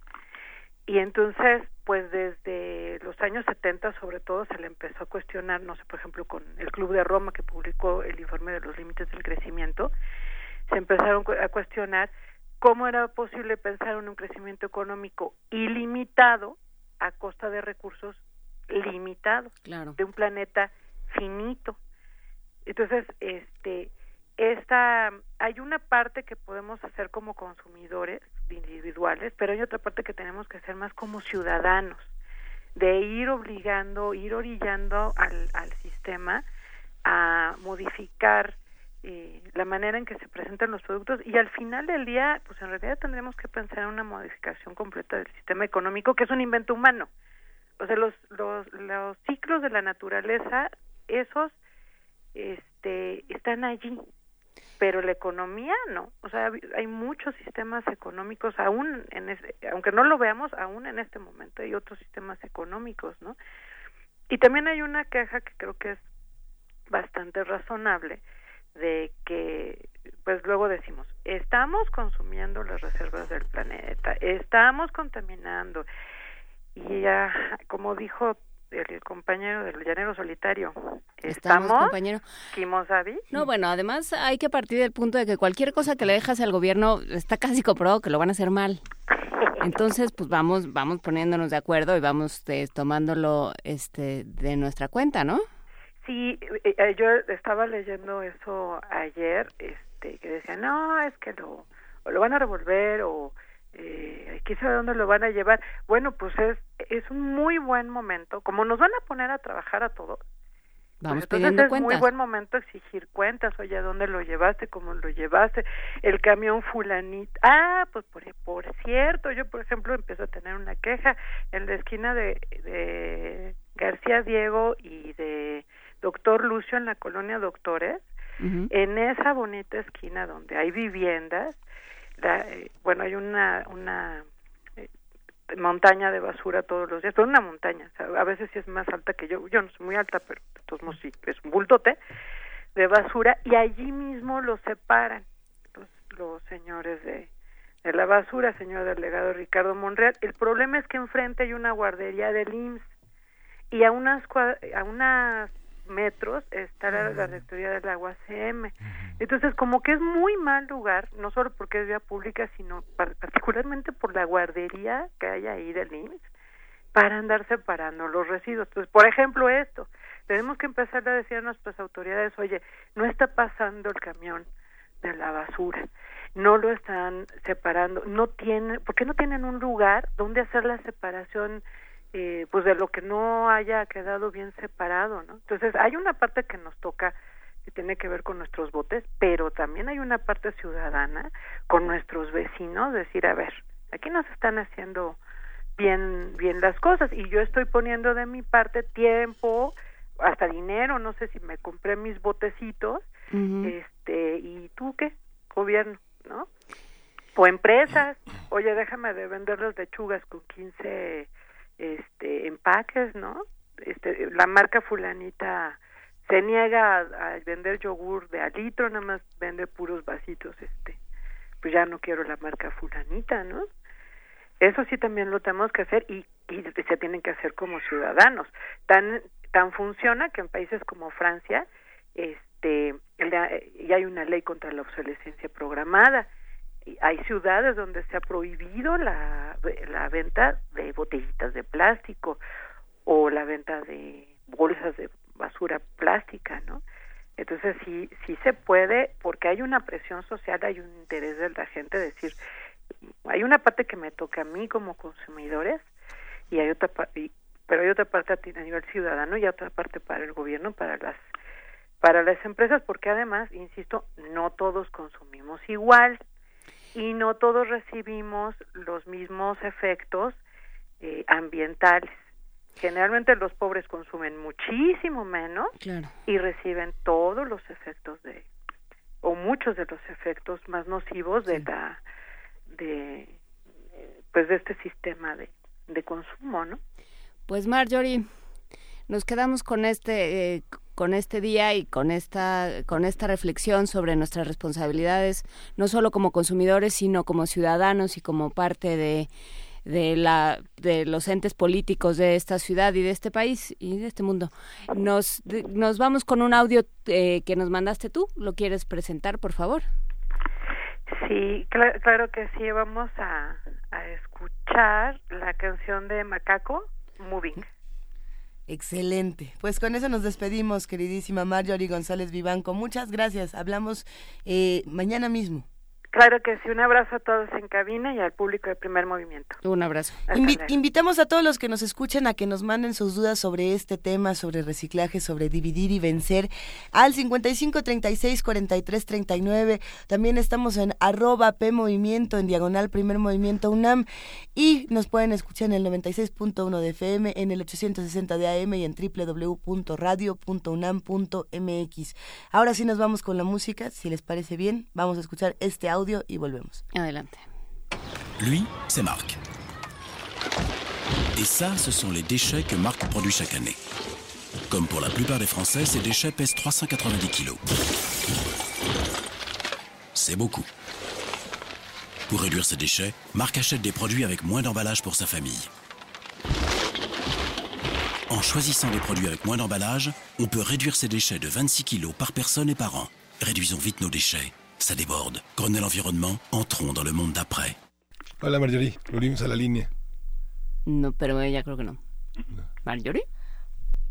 y entonces pues desde los años 70 sobre todo se le empezó a cuestionar, no sé, por ejemplo con el Club de Roma que publicó el informe de los límites del crecimiento, se empezaron a cuestionar cómo era posible pensar en un crecimiento económico ilimitado a costa de recursos limitados de un planeta finito. Entonces, este esta hay una parte que podemos hacer como consumidores individuales, pero hay otra parte que tenemos que hacer más como ciudadanos, de ir obligando, ir orillando al, al sistema a modificar eh, la manera en que se presentan los productos y al final del día, pues en realidad tendremos que pensar en una modificación completa del sistema económico, que es un invento humano. O sea, los, los, los ciclos de la naturaleza, esos este, están allí pero la economía no, o sea, hay muchos sistemas económicos aún en ese, aunque no lo veamos aún en este momento hay otros sistemas económicos, ¿no? Y también hay una queja que creo que es bastante razonable de que pues luego decimos, estamos consumiendo las reservas del planeta, estamos contaminando y ya como dijo el compañero del llanero solitario. ¿Estamos, compañero? Kimosabi? No, bueno, además hay que partir del punto de que cualquier cosa que le dejas al gobierno está casi comprobado que lo van a hacer mal. Entonces, pues vamos vamos poniéndonos de acuerdo y vamos eh, tomándolo este de nuestra cuenta, ¿no? Sí, eh, eh, yo estaba leyendo eso ayer, este que decía, "No, es que lo o lo van a revolver o eh, sabe dónde lo van a llevar. Bueno, pues es, es un muy buen momento, como nos van a poner a trabajar a todos, Vamos pues entonces es cuentas. muy buen momento exigir cuentas, oye, ¿dónde lo llevaste? ¿Cómo lo llevaste? El camión fulanito. Ah, pues por, por cierto, yo por ejemplo empiezo a tener una queja en la esquina de, de García Diego y de Doctor Lucio en la colonia Doctores, en esa bonita esquina donde hay viviendas, eh, bueno, hay una, una eh, montaña de basura todos los días, pero una montaña, a veces sí es más alta que yo, yo no soy muy alta, pero de todos sí, es un bultote de basura y allí mismo lo separan los, los señores de, de la basura, señor delegado Ricardo Monreal. El problema es que enfrente hay una guardería del IMSS y a unas a unas metros está la, la rectoría del agua CM. Entonces, como que es muy mal lugar, no solo porque es vía pública, sino par- particularmente por la guardería que hay ahí del IMSS, para andar separando los residuos. Entonces, por ejemplo, esto, tenemos que empezar a decir a nuestras autoridades, oye, no está pasando el camión de la basura, no lo están separando, no tienen, ¿por qué no tienen un lugar donde hacer la separación eh, pues de lo que no haya quedado bien separado, ¿no? Entonces hay una parte que nos toca que tiene que ver con nuestros botes, pero también hay una parte ciudadana con nuestros vecinos, decir, a ver, aquí nos están haciendo bien bien las cosas y yo estoy poniendo de mi parte tiempo, hasta dinero, no sé si me compré mis botecitos, este, ¿y tú qué? Gobierno, ¿no? O empresas, oye, déjame de vender las lechugas con 15 este empaques, ¿no? Este, la marca fulanita se niega a, vender yogur de a litro, nada más vende puros vasitos, este, pues ya no quiero la marca fulanita, ¿no? Eso sí también lo tenemos que hacer y, y se tienen que hacer como ciudadanos. Tan tan funciona que en países como Francia, este, ya hay una ley contra la obsolescencia programada. Hay ciudades donde se ha prohibido la, la venta de botellitas de plástico o la venta de bolsas de basura plástica, ¿no? Entonces sí, sí se puede, porque hay una presión social, hay un interés de la gente de decir, hay una parte que me toca a mí como consumidores y hay otra y- pero hay otra parte a nivel ciudadano y otra parte para el gobierno, para las para las empresas, porque además, insisto, no todos consumimos igual y no todos recibimos los mismos efectos eh, ambientales. Generalmente los pobres consumen muchísimo menos Claro. y reciben todos los efectos de o muchos de los efectos más nocivos de la de pues de este sistema de, de consumo, ¿no? Pues Marjorie, nos quedamos con este eh, con este día y con esta con esta reflexión sobre nuestras responsabilidades, no solo como consumidores, sino como ciudadanos y como parte de de la de los entes políticos de esta ciudad y de este país y de este mundo. Nos nos vamos con un audio eh, que nos mandaste tú. ¿Lo quieres presentar, por favor? Sí, cla- claro que sí, vamos a, a escuchar la canción de Macaco, Moving. Excelente. Pues con eso nos despedimos, queridísima Marjorie González Vivanco. Muchas gracias. Hablamos eh, mañana mismo. Claro que sí, un abrazo a todos en cabina y al público de primer movimiento. Un abrazo. Invi- invitamos a todos los que nos escuchen a que nos manden sus dudas sobre este tema, sobre reciclaje, sobre dividir y vencer, al 55 36 43 39. También estamos en arroba P Movimiento, en diagonal Primer Movimiento UNAM. Y nos pueden escuchar en el 96.1 de FM, en el 860 de AM y en www.radio.unam.mx. Ahora sí nos vamos con la música, si les parece bien. Vamos a escuchar este audio y volvemos. Adelante. Lui, c'est Marc. Et ça, ce sont les déchets que Marc produit chaque année. Comme pour la plupart des Français, ces déchets pèsent 390 kilos. C'est beaucoup. Pour réduire ces déchets, Marc achète des produits avec moins d'emballage pour sa famille. En choisissant des produits avec moins d'emballage, on peut réduire ces déchets de 26 kilos par personne et par an. Réduisons vite nos déchets. Ça déborde. Grenelle l'environnement, entrons dans le monde d'après. Hola Marjorie, volvimos a la línea. No, pero ella creo que no. Marjorie.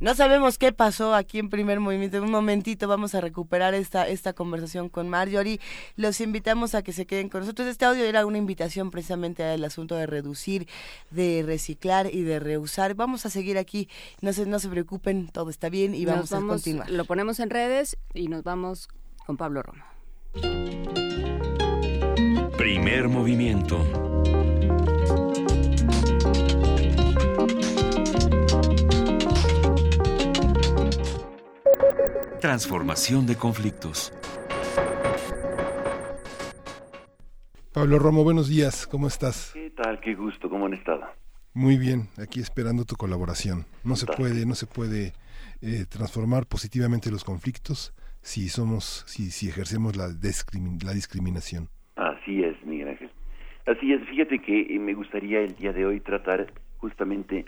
No sabemos qué pasó aquí en primer movimiento. En un momentito vamos a recuperar esta, esta conversación con Marjorie. Los invitamos a que se queden con nosotros. Este audio era una invitación precisamente al asunto de reducir, de reciclar y de reusar. Vamos a seguir aquí. No se, no se preocupen, todo está bien y vamos, Nos a continuar. Lo ponemos en redes y nos vamos con Pablo Romo. Primer movimiento. Transformación de conflictos. Pablo Romo, buenos días, ¿cómo estás? ¿Qué tal? Qué gusto, ¿cómo han estado? Muy bien, aquí esperando tu colaboración. No se puede, no se puede eh, transformar positivamente los conflictos si somos, si, si ejercemos la, la discriminación. Así es, Miguel Ángel. Así es, fíjate que eh, me gustaría el día de hoy tratar justamente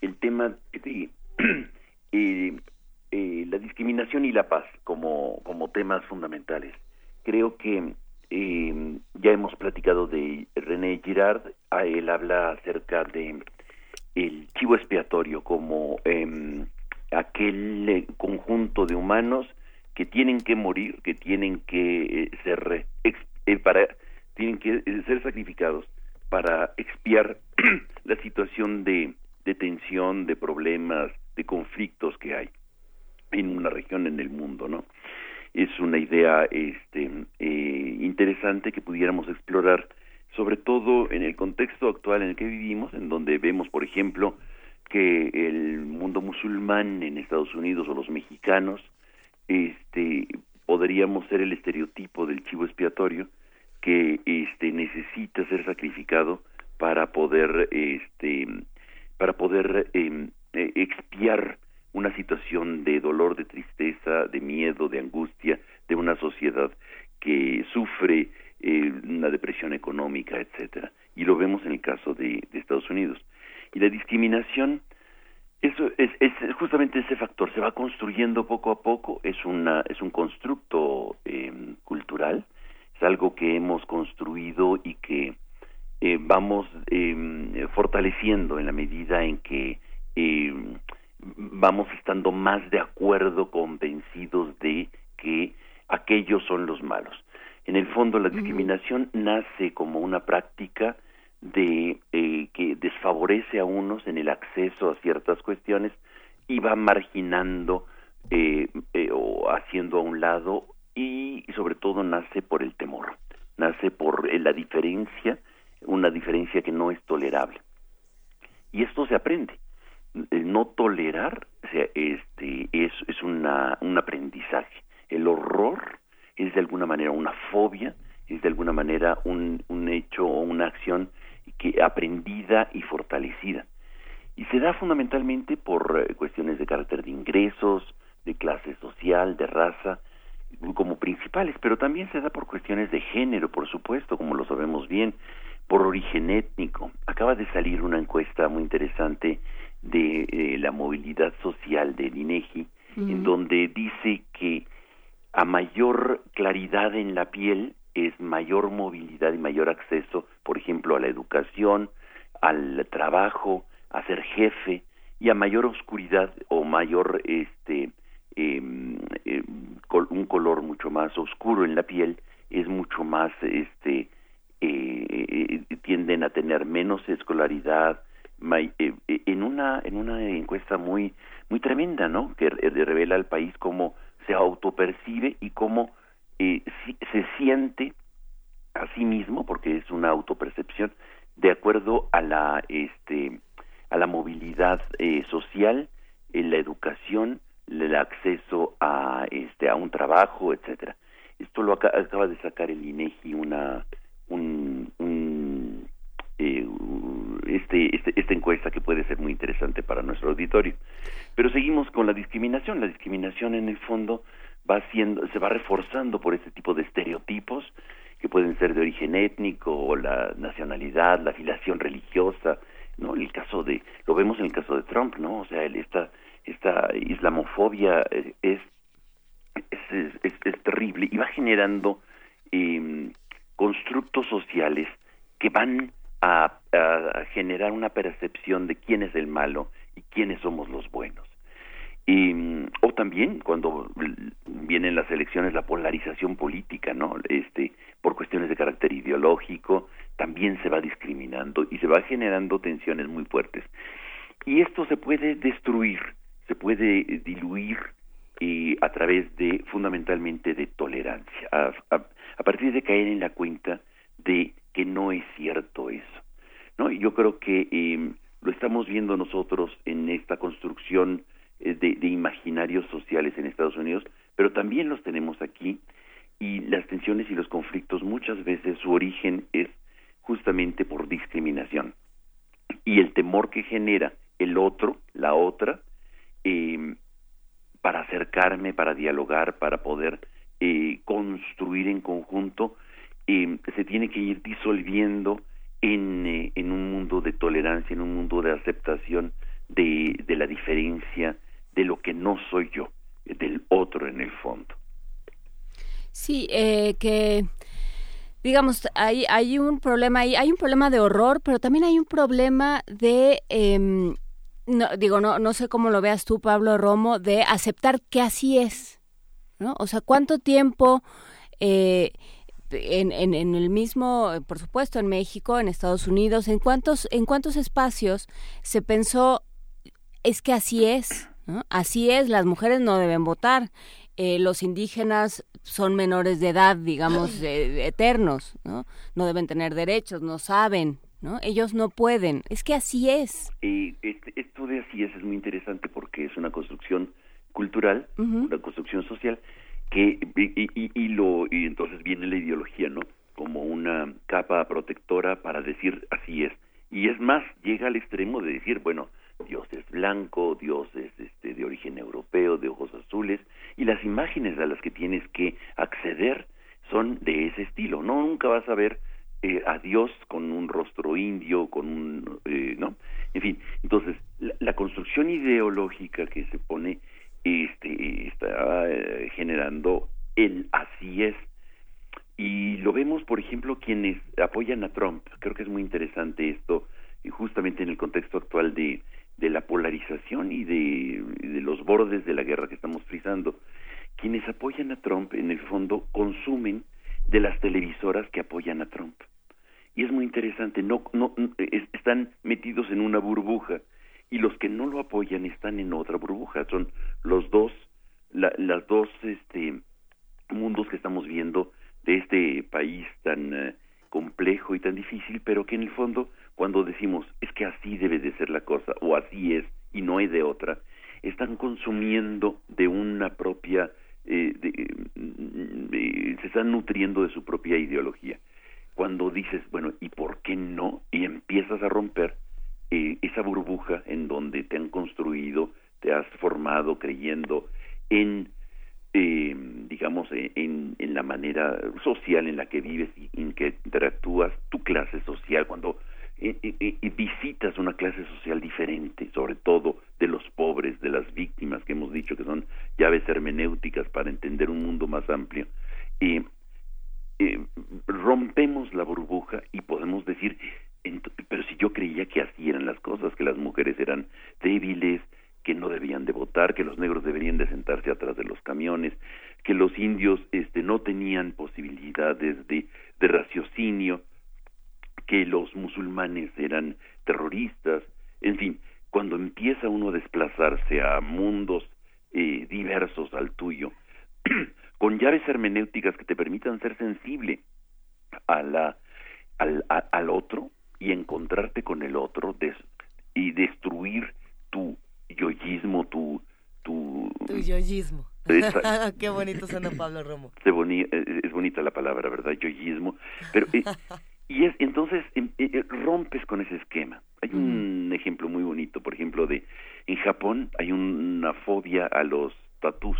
el tema de eh, eh, la discriminación y la paz como, como temas fundamentales. Creo que eh, ya hemos platicado de René Girard, a él habla acerca de el chivo expiatorio como em, aquel conjunto de humanos que tienen que morir, que tienen que eh, ser eh, para tienen que eh, ser sacrificados para expiar la situación de, de tensión, de problemas, de conflictos que hay en una región en el mundo, ¿no? Es una idea este, eh, interesante que pudiéramos explorar, sobre todo en el contexto actual en el que vivimos, en donde vemos, por ejemplo, que el mundo musulmán en Estados Unidos o los mexicanos, este, podríamos ser el estereotipo del chivo expiatorio que este necesita ser sacrificado para poder este para poder eh, eh, expiar una situación de dolor, de tristeza, de miedo, de angustia de una sociedad que sufre eh, una depresión económica, etcétera. Y lo vemos en el caso de Estados Unidos. Y la discriminación eso es, es justamente ese factor. Se va construyendo poco a poco. Es una es un constructo eh, cultural. Es algo que hemos construido y que eh, vamos eh, fortaleciendo en la medida en que eh, vamos estando más de acuerdo convencidos de que aquellos son los malos. En el fondo la discriminación nace como una práctica de eh, que desfavorece a unos en el acceso a ciertas cuestiones y va marginando eh, eh, o haciendo a un lado y, sobre todo nace por el temor, nace por eh, la diferencia, una diferencia que no es tolerable. Y esto se aprende. El no tolerar o este, es, es una, un aprendizaje. El horror es de alguna manera una fobia, es de alguna manera un, un hecho o una acción que aprendida y fortalecida. Y se da fundamentalmente por eh, cuestiones de carácter de ingresos, de clase social, de raza, como principales, pero también se da por cuestiones de género, por supuesto, como lo sabemos bien, por origen étnico. Acaba de salir una encuesta muy interesante de eh, la movilidad social del INEGI, en donde dice que a mayor claridad en la piel es mayor movilidad y mayor acceso, por ejemplo, a la educación, al trabajo, a ser jefe, y a mayor oscuridad o mayor este eh, eh, col un color mucho más oscuro en la piel es mucho más este eh, tienden a tener menos escolaridad en una en una encuesta muy muy tremenda no que revela al país cómo se autopercibe y cómo eh, si, se siente a sí mismo porque es una autopercepción de acuerdo a la este a la movilidad eh, social en la educación el acceso a este a un trabajo etcétera esto lo acaba, de sacar el INEGI una un, un eh, este, este, esta encuesta que puede ser muy interesante para nuestro auditorio. Pero seguimos con la discriminación. La discriminación en el fondo va siendo, se va reforzando por este tipo de estereotipos que pueden ser de origen étnico o la nacionalidad, la afiliación religiosa, no el caso de lo vemos en el caso de Trump, no, o sea, él, esta esta islamofobia es es, es, terrible y va generando eh, constructos sociales que van a, generar una percepción de quién es el malo y quiénes somos los buenos. Y, o también cuando vienen las elecciones la polarización política, ¿no? Este, por cuestiones de carácter ideológico, también se va discriminando y se va generando tensiones muy fuertes. Y esto se puede destruir, se puede diluir eh, a través de fundamentalmente de tolerancia, a, partir de caer en la cuenta de que no es cierto eso. ¿no? Yo creo que eh, lo estamos viendo nosotros en esta construcción eh, de, imaginarios sociales en Estados Unidos, pero también los tenemos aquí y las tensiones y los conflictos muchas veces su origen es justamente por discriminación. Y el temor que genera el otro, la otra, em, para acercarme, para dialogar, para poder eh, construir en conjunto, em, se tiene que ir disolviendo en, eh, en un mundo de tolerancia, en un mundo de aceptación de, de la diferencia, de lo que no soy yo, del otro en el fondo. Sí, eh, que digamos, hay, hay un problema ahí, hay un problema de horror, pero también hay un problema de, em, no, digo, no, no sé cómo lo veas tú, Pablo Romo, de aceptar que así es, ¿no? O sea, ¿cuánto tiempo eh, en, en, en, el mismo, por supuesto, en México, en Estados Unidos, en cuántos, en cuántos espacios se pensó es que así es, Así es, las mujeres no deben votar. Eh, los indígenas son menores de edad, digamos, eternos, ¿no? No deben tener derechos, no saben, ¿no? Ellos no pueden. Es que así es. Y este, esto de así es es muy interesante porque es una construcción cultural, una construcción social que y, y, lo y entonces viene la ideología, ¿no? Como una capa protectora para decir así es. Y es más, llega al extremo de decir, bueno, Dios es blanco, Dios es este, de origen europeo, de ojos azules, y las imágenes a las que tienes que acceder son de ese estilo. No nunca vas a ver eh, a Dios con un rostro indio, con un, eh, ¿no? En fin, entonces la, construcción ideológica que se pone este, está eh, generando el así es. Y lo vemos, por ejemplo, quienes apoyan a Trump. Creo que es muy interesante esto, y justamente en el contexto actual de de la polarización y de, los bordes de la guerra que estamos frisando. Quienes apoyan a Trump, en el fondo, consumen de las televisoras que apoyan a Trump. Y es muy interesante, no, no, están metidos en una burbuja y los que no lo apoyan están en otra burbuja. Son los dos, la, las dos este, mundos que estamos viendo de este país tan eh, complejo y tan difícil, pero que en el fondo cuando decimos es que así debe de ser la cosa o así es y no hay de otra, están consumiendo de una propia, eh, se están nutriendo de su propia ideología. Cuando dices, bueno, ¿y por qué no? Y empiezas a romper eh, esa burbuja en donde te han construido, te has formado creyendo en eh, digamos, en, en, la manera social en la que vives y en que interactúas, tu clase social, cuando y, visitas una clase social diferente, sobre todo de los pobres, de las víctimas, que hemos dicho que son llaves hermenéuticas para entender un mundo más amplio, y rompemos la burbuja y podemos decir, pero si yo creía que así eran las cosas, que las mujeres eran débiles, que no debían de votar, que los negros deberían de sentarse atrás de los camiones, que los indios este, no tenían posibilidades de, de raciocinio, que los musulmanes eran terroristas, en fin, cuando empieza uno a desplazarse a mundos eh, diversos al tuyo, con llaves hermenéuticas que te permitan ser sensible a la, al, al otro y encontrarte con el otro y destruir tu yoyismo, tu... Tu, tu yoyismo. Qué bonito suena Pablo Romo. Eh, es bonita la palabra, ¿verdad? Yoyismo. Pero eh, Y es, entonces em, eh, eh, rompes con ese esquema. Hay un ejemplo muy bonito, por ejemplo, de en Japón hay una fobia a los tatús,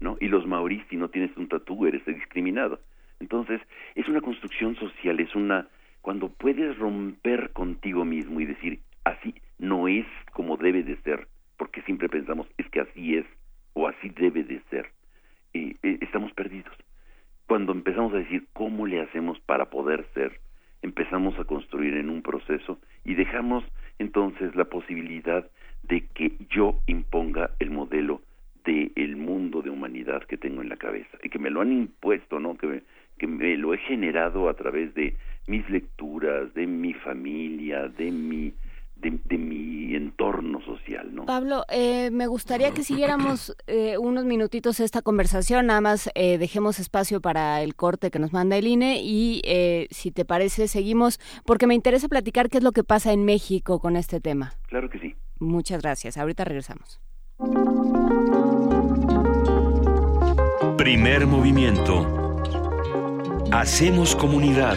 ¿no? Y los maoríes, si no tienes un tatú, eres discriminado. Entonces, es una construcción social, es una cuando puedes romper contigo mismo y decir, así no es como debe de ser, porque siempre pensamos, es que así es o así debe de ser, eh, estamos perdidos. Cuando empezamos a decir, ¿cómo le hacemos para poder ser? Empezamos a construir en un proceso y dejamos entonces la posibilidad de que yo imponga el modelo del mundo de humanidad que tengo en la cabeza y que me lo han impuesto, ¿no? Que me, que me lo he generado a través de mis lecturas, de mi familia, de mi de, mi entorno social, ¿no? Pablo, eh, me gustaría que siguiéramos eh, unos minutitos esta conversación, nada más eh, dejemos espacio para el corte que nos manda el INE y si te parece seguimos, porque me interesa platicar qué es lo que pasa en México con este tema. Claro que sí. Muchas gracias, ahorita regresamos. Primer movimiento. Hacemos comunidad.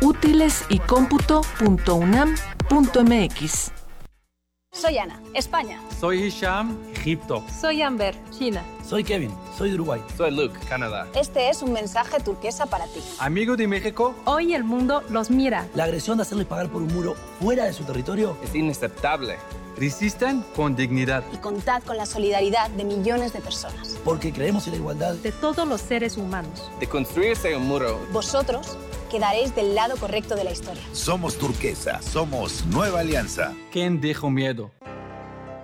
www.utilesycomputo.unam.mx Soy Ana, España. Soy Hisham, Egipto. Soy Amber, China. Soy Kevin, soy de Uruguay. Soy Luke, Canadá. Este es un mensaje turquesa para ti. Amigo de México. Hoy el mundo los mira. La agresión de hacerles pagar por un muro fuera de su territorio es inaceptable. Resistan con dignidad. Y contad con la solidaridad de millones de personas. Porque creemos en la igualdad de todos los seres humanos. De construirse un muro. Vosotros quedaréis del lado correcto de la historia. Somos turquesa, somos nueva alianza. ¿Quién dijo miedo?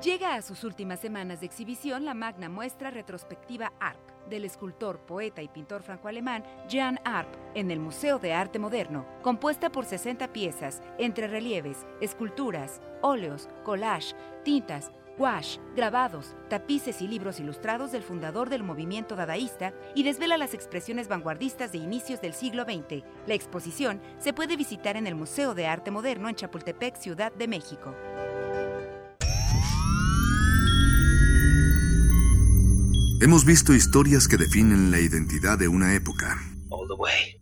Llega a sus últimas semanas de exhibición la magna muestra retrospectiva ARP del escultor, poeta y pintor franco-alemán Jan Arp en el Museo de Arte Moderno, compuesta por 60 piezas entre relieves, esculturas, óleos, collage, tintas, wash, grabados, tapices y libros ilustrados del fundador del movimiento dadaísta y desvela las expresiones vanguardistas de inicios del siglo XX. La exposición se puede visitar en el Museo de Arte Moderno en Chapultepec, Ciudad de México. Hemos visto historias que definen la identidad de una época. All the way.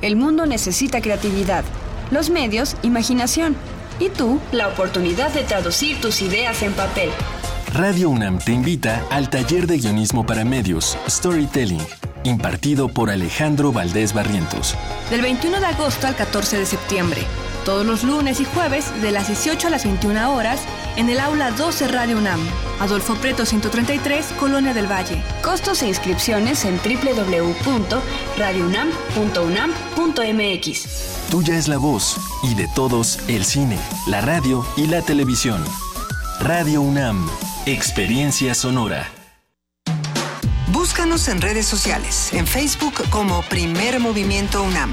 El mundo necesita creatividad. Los medios, imaginación. Y tú, la oportunidad de traducir tus ideas en papel. Radio UNAM te invita al taller de guionismo para medios, Storytelling, impartido por Alejandro Valdés Barrientos. Del 21 de agosto al 14 de septiembre. Todos los lunes y jueves de las 18 a las 21 horas en el aula 12 Radio UNAM. Adolfo Preto 133, Colonia del Valle. Costos e inscripciones en www.radiounam.unam.mx. Tuya es la voz y de todos el cine, la radio y la televisión. Radio UNAM, experiencia sonora. Búscanos en redes sociales, en Facebook como Primer Movimiento UNAM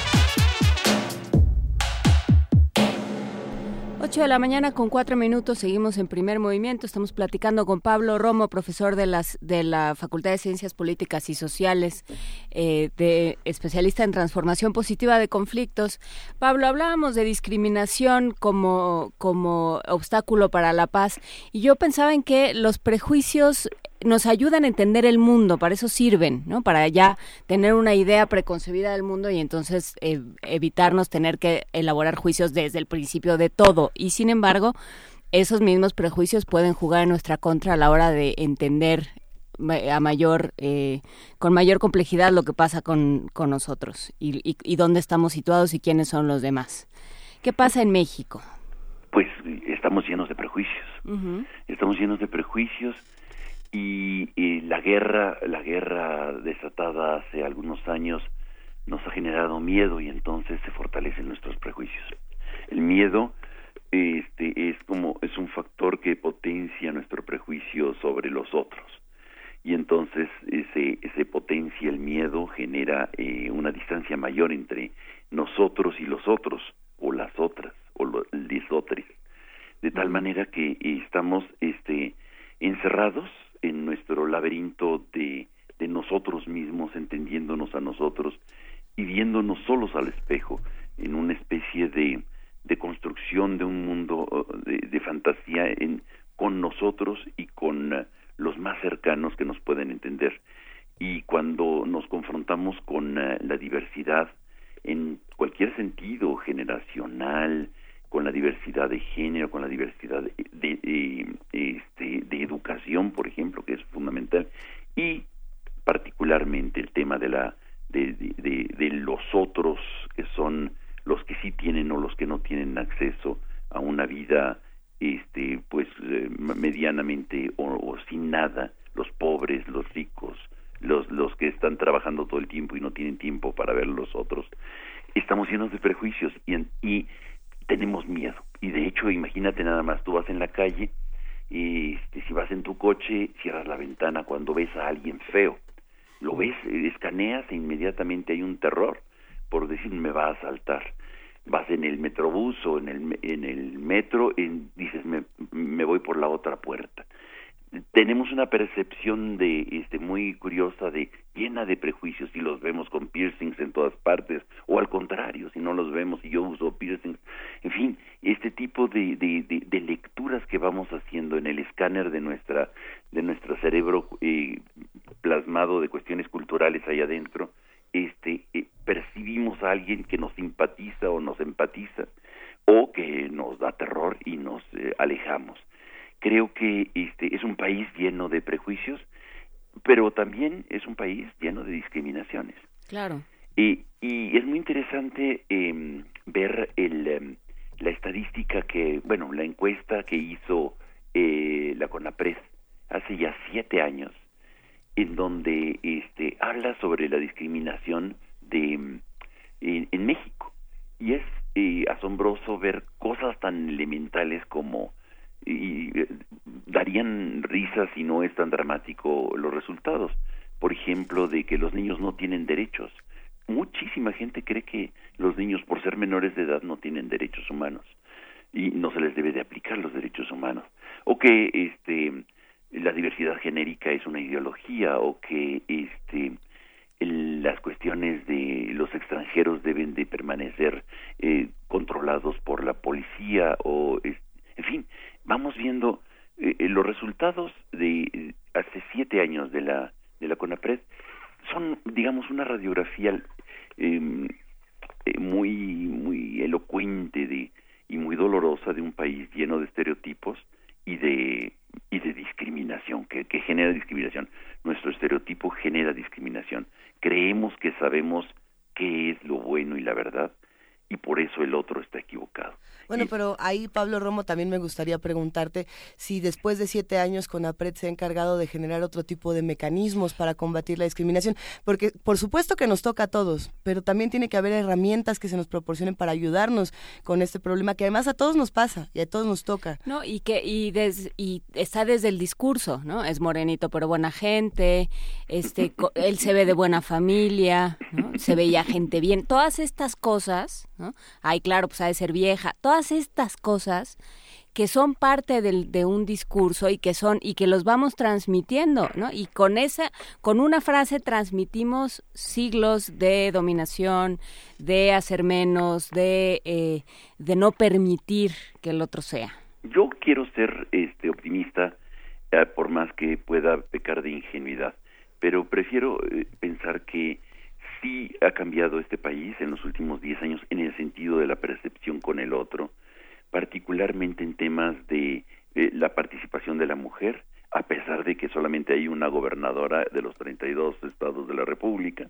8 de la mañana con cuatro minutos, seguimos en primer movimiento. Estamos platicando con Pablo Romo, profesor de, las, de la Facultad de Ciencias Políticas y Sociales, eh, de, especialista en transformación positiva de conflictos. Pablo, hablábamos de discriminación como, como obstáculo para la paz y yo pensaba en que los prejuicios nos ayudan a entender el mundo, para eso sirven, ¿no? Para ya tener una idea preconcebida del mundo y entonces eh, evitarnos tener que elaborar juicios desde el principio de todo. Y sin embargo, esos mismos prejuicios pueden jugar en nuestra contra a la hora de entender a mayor, eh, con mayor complejidad lo que pasa con, con nosotros y, y, dónde estamos situados y quiénes son los demás. ¿Qué pasa en México? Pues estamos llenos de prejuicios. Estamos llenos de prejuicios y, y, la guerra, la guerra desatada hace algunos años nos ha generado miedo y entonces se fortalecen nuestros prejuicios. El miedo este es como es un factor que potencia nuestro prejuicio sobre los otros. Y entonces ese, ese potencia el miedo genera eh, una distancia mayor entre nosotros y los otros o las otras o los otros de tal manera que estamos este encerrados en nuestro laberinto de, de nosotros mismos entendiéndonos a nosotros y viéndonos solos al espejo en una especie de, construcción de un mundo de, fantasía en, con nosotros y con los más cercanos que nos pueden entender. Y cuando nos confrontamos con eh, la diversidad en cualquier sentido, generacional, con la diversidad de género, con la diversidad de, este, de educación, por ejemplo, que es fundamental, y particularmente el tema de la de, de, los otros que son los que sí tienen o los que no tienen acceso a una vida este pues eh, medianamente o, sin nada los pobres los ricos los los que están trabajando todo el tiempo y no tienen tiempo para ver los otros. Estamos llenos de prejuicios y tenemos miedo. Y de hecho imagínate nada más tú vas en la calle y este, si vas en tu coche cierras la ventana cuando ves a alguien feo. Lo ves escaneas e inmediatamente hay un terror por decir me va a asaltar vas en el metrobús o en el, en el metro y dices me, me voy por la otra puerta tenemos una percepción de este muy curiosa de llena de prejuicios y los vemos con piercings en todas partes o al contrario si no los vemos y yo uso piercings en fin este tipo de, de, de, lecturas que vamos haciendo en el escáner de nuestra de nuestro cerebro eh, plasmado de cuestiones culturales ahí adentro este eh, percibimos a alguien que nos simpatiza o nos empatiza o que nos da terror y nos eh, alejamos. Creo que este es un país lleno de prejuicios, pero también es un país lleno de discriminaciones. Claro. Y, y es muy interesante eh, ver el, em, la estadística que, bueno, la encuesta que hizo eh, la CONAPRES hace ya siete años en donde este habla sobre la discriminación de en, México y es eh, asombroso ver cosas tan elementales como y, eh, darían risa si no es tan dramático los resultados. Por ejemplo de que los niños no tienen derechos. Muchísima gente cree que los niños por ser menores de edad no tienen derechos humanos y no se les debe de aplicar los derechos humanos. O que este la diversidad genérica es una ideología o que este las cuestiones de los extranjeros deben de permanecer eh, controlados por la policía o en fin vamos viendo eh, eh, los resultados de hace siete años de la de la Conapred son digamos una radiografía em, muy muy elocuente de y muy dolorosa de un país lleno de estereotipos y de y de discriminación, que, que genera discriminación. Nuestro estereotipo genera discriminación. Creemos que sabemos qué es lo bueno y la verdad, y por eso el otro está equivocado. Bueno, pero ahí, Pablo Romo, también me gustaría preguntarte si después de siete años con APRED se ha encargado de generar otro tipo de mecanismos para combatir la discriminación, porque por supuesto que nos toca a todos, pero también tiene que haber herramientas que se nos proporcionen para ayudarnos con este problema que además a todos nos pasa y a todos nos toca. No, y que y, y está desde el discurso, ¿no? Es morenito pero buena gente, este él se ve de buena familia, ¿no? Se veía gente bien, todas estas cosas, ¿no? Ay, claro, pues ha de ser vieja, todas estas cosas que son parte del, de un discurso y que son y que los vamos transmitiendo, ¿no? Y con esa, con una frase transmitimos siglos de dominación, de hacer menos, de eh, de no permitir que el otro sea. Yo quiero ser este optimista, eh, por más que pueda pecar de ingenuidad, pero prefiero eh, pensar que sí ha cambiado este país en los últimos 10 años en el sentido de la percepción con el otro, particularmente en temas de eh, la participación de la mujer, a pesar de que solamente hay una gobernadora de los 32 estados de la República,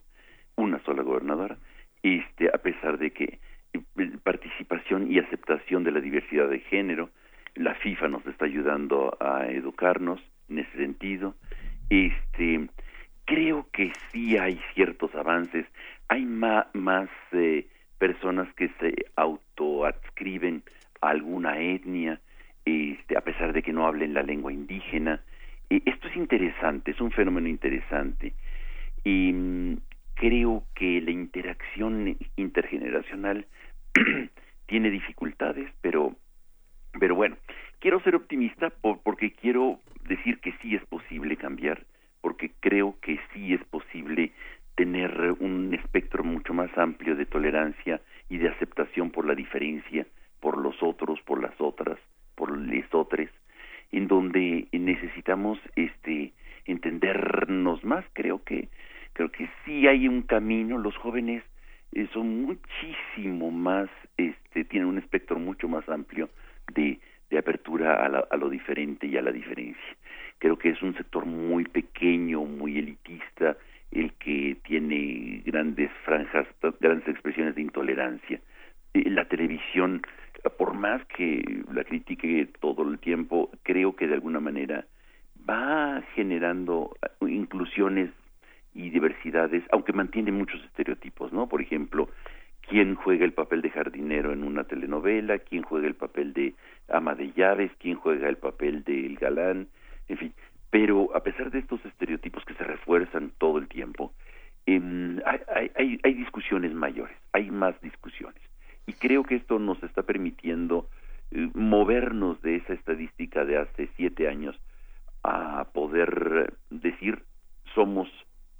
una sola gobernadora, este, a pesar de que eh, participación y aceptación de la diversidad de género, la FIFA nos está ayudando a educarnos en ese sentido. Este, creo que sí hay ciertos avances, hay más eh, personas que se autoadscriben a alguna etnia, este, a pesar de que no hablen la lengua indígena. Eh, esto es interesante, es un fenómeno interesante. Y mm, creo que la interacción intergeneracional tiene dificultades, pero, pero bueno, quiero ser optimista porque quiero decir que sí es posible cambiar, porque creo que sí es posible tener un espectro mucho más amplio de tolerancia y de aceptación por la diferencia, por los otros, por las otras, por les otros, en donde necesitamos este entendernos más, creo que creo que sí hay un camino, los jóvenes eh, son muchísimo más este tienen un espectro mucho más amplio de de apertura a, a, lo diferente y a la diferencia. Creo que es un sector muy pequeño, muy elitista, el que tiene grandes franjas, grandes expresiones de intolerancia. Eh, la televisión, por más que la critique todo el tiempo, creo que de alguna manera va generando inclusiones y diversidades, aunque mantiene muchos estereotipos, ¿no? Por ejemplo, quién juega el papel de jardinero en una telenovela, quién juega el papel de ama de llaves, quién juega el papel del galán, en fin. Pero a pesar de estos estereotipos que se refuerzan todo el tiempo, eh, hay, hay, hay discusiones mayores, hay más discusiones. Y creo que esto nos está permitiendo eh, movernos de esa estadística de hace siete años a poder decir somos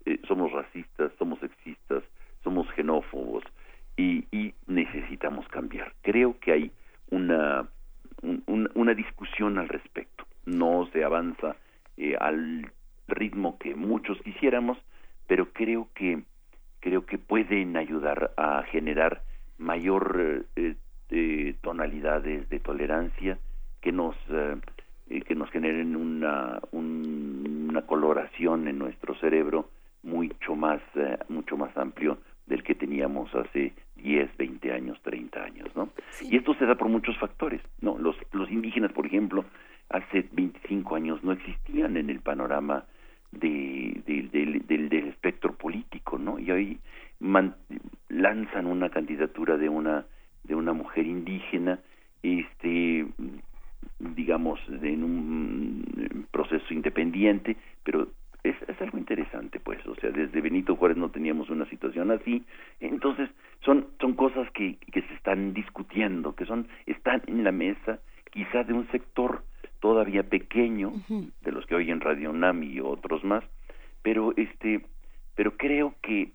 eh, somos racistas, somos sexistas, somos xenófobos, y, necesitamos cambiar. Creo que hay una, una discusión al respecto. No se avanza eh, al ritmo que muchos quisiéramos, pero creo que creo que pueden ayudar a generar mayor eh, eh, tonalidades de tolerancia que nos que nos generen una una coloración en nuestro cerebro mucho más mucho más amplio del que teníamos hace 10, 20 años, 30 años, ¿no? Y esto se da por muchos factores, ¿no? Los, los indígenas, por ejemplo, hace 25 años no existían en el panorama de, del, del espectro político, ¿no? Y hoy lanzan una candidatura de una de una mujer indígena, este digamos en un proceso independiente, pero es, es, algo interesante, pues, o sea, desde Benito Juárez no teníamos una situación así, entonces son son cosas que, que se están discutiendo, que son están en la mesa, quizá de un sector todavía pequeño, de los que oyen Radio Nami y otros más, pero este, pero creo que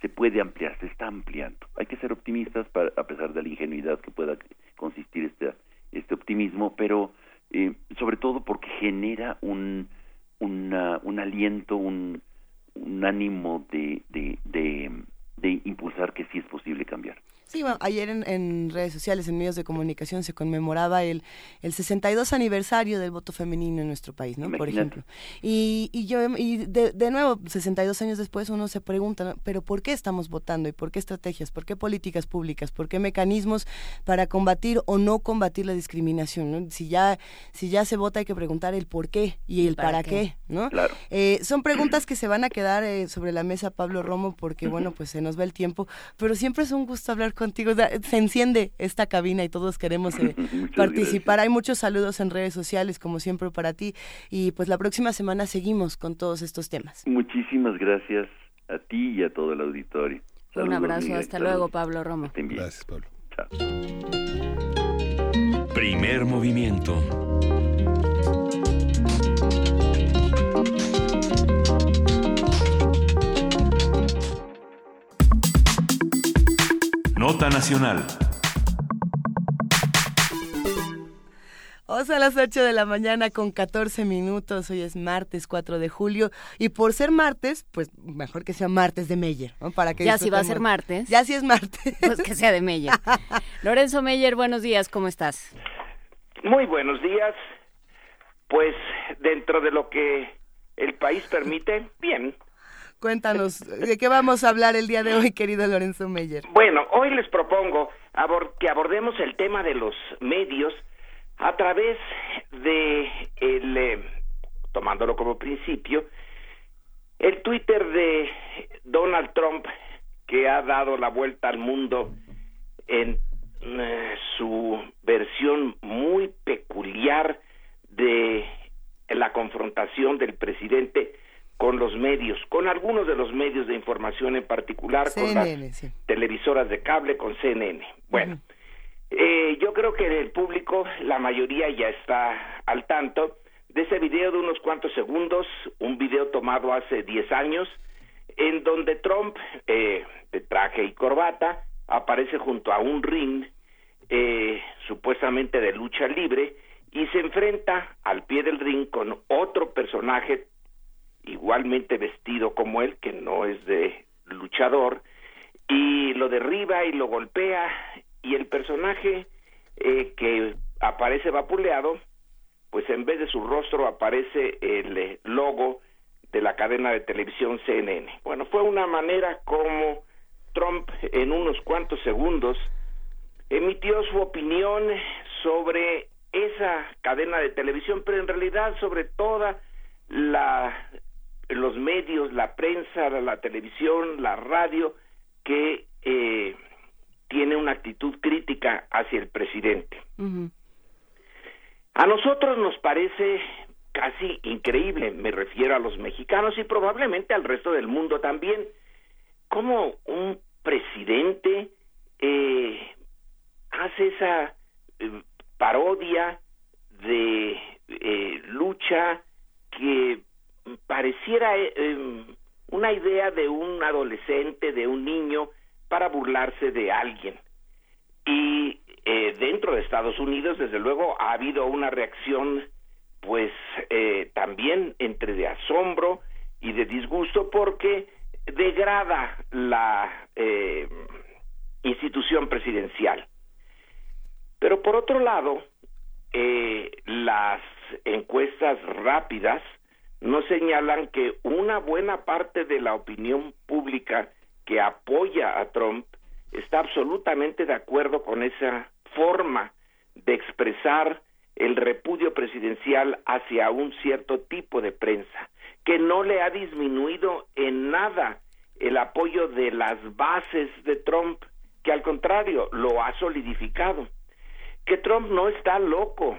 se puede ampliar, se está ampliando. Hay que ser optimistas para, a pesar de la ingenuidad que pueda consistir este este optimismo, pero eh, sobre todo porque genera un un aliento, un, un ánimo de, de, de, de impulsar que sí es posible cambiar. Sí, bueno, ayer en, redes sociales, en medios de comunicación, se conmemoraba el, el 62 aniversario del voto femenino en nuestro país, ¿no? Por ejemplo. Y, y yo, y de, de, nuevo, 62 años después uno se pregunta, ¿pero por qué estamos votando? ¿Y por qué estrategias? ¿Por qué políticas públicas? ¿Por qué mecanismos para combatir o no combatir la discriminación? ¿no? Si, ya, si ya se vota hay que preguntar el por qué y el para, qué? ¿no? Claro. Eh, son preguntas que se van a quedar eh, sobre la mesa, Pablo Romo, porque, bueno, pues se nos va el tiempo, pero siempre es un gusto hablar contigo. Se enciende esta cabina y todos queremos eh, participar. Hay muchos saludos en redes sociales, como siempre, para ti. Y pues la próxima semana seguimos con todos estos temas. Muchísimas gracias a ti y a todo el auditorio. Un abrazo. Hasta luego, Pablo Romo. Gracias, Pablo. Chao. Primer movimiento. Nota Nacional. O sea, a las 8 de la mañana con 14 minutos. Hoy es martes 4 de julio. Y por ser martes, pues mejor que sea martes de Meyer, ¿no? Para que ya si va a ser martes. Ya si es martes. Pues que sea de Meyer. Lorenzo Meyer, buenos días, ¿cómo estás? Muy buenos días. Pues dentro de lo que el país permite, bien. Cuéntanos, ¿de qué vamos a hablar el día de hoy, querido Lorenzo Meyer? Bueno, hoy les propongo que abordemos el tema de los medios a través de el, eh, tomándolo como principio, el Twitter de Donald Trump que ha dado la vuelta al mundo en eh, su versión muy peculiar de la confrontación del presidente con los medios, con algunos de los medios de información en particular, con las sí. televisoras de cable, con CNN. Bueno, eh, yo creo que el público, la mayoría ya está al tanto de ese video de unos cuantos segundos, un video tomado hace 10 años, en donde Trump, eh, de traje y corbata, aparece junto a un ring, eh, supuestamente de lucha libre, y se enfrenta al pie del ring con otro personaje igualmente vestido como él, que no es de luchador, y lo derriba y lo golpea, y el personaje eh, que aparece vapuleado, pues en vez de su rostro aparece el eh, logo de la cadena de televisión CNN. Bueno, fue una manera como Trump en unos cuantos segundos emitió su opinión sobre esa cadena de televisión, pero en realidad sobre toda la los medios, la prensa, la, televisión, la radio, que eh, tiene una actitud crítica hacia el presidente. A nosotros nos parece casi increíble, me refiero a los mexicanos y probablemente al resto del mundo también, cómo un presidente eh, hace esa eh, parodia de eh, lucha que pareciera eh, eh, una idea de un adolescente, de un niño, para burlarse de alguien. Y eh, dentro de Estados Unidos, desde luego, ha habido una reacción, pues, eh, también entre de asombro y de disgusto, porque degrada la eh, institución presidencial. Pero por otro lado, eh, las encuestas rápidas nos señalan que una buena parte de la opinión pública que apoya a Trump está absolutamente de acuerdo con esa forma de expresar el repudio presidencial hacia un cierto tipo de prensa, que no le ha disminuido en nada el apoyo de las bases de Trump, que al contrario lo ha solidificado, que Trump no está loco,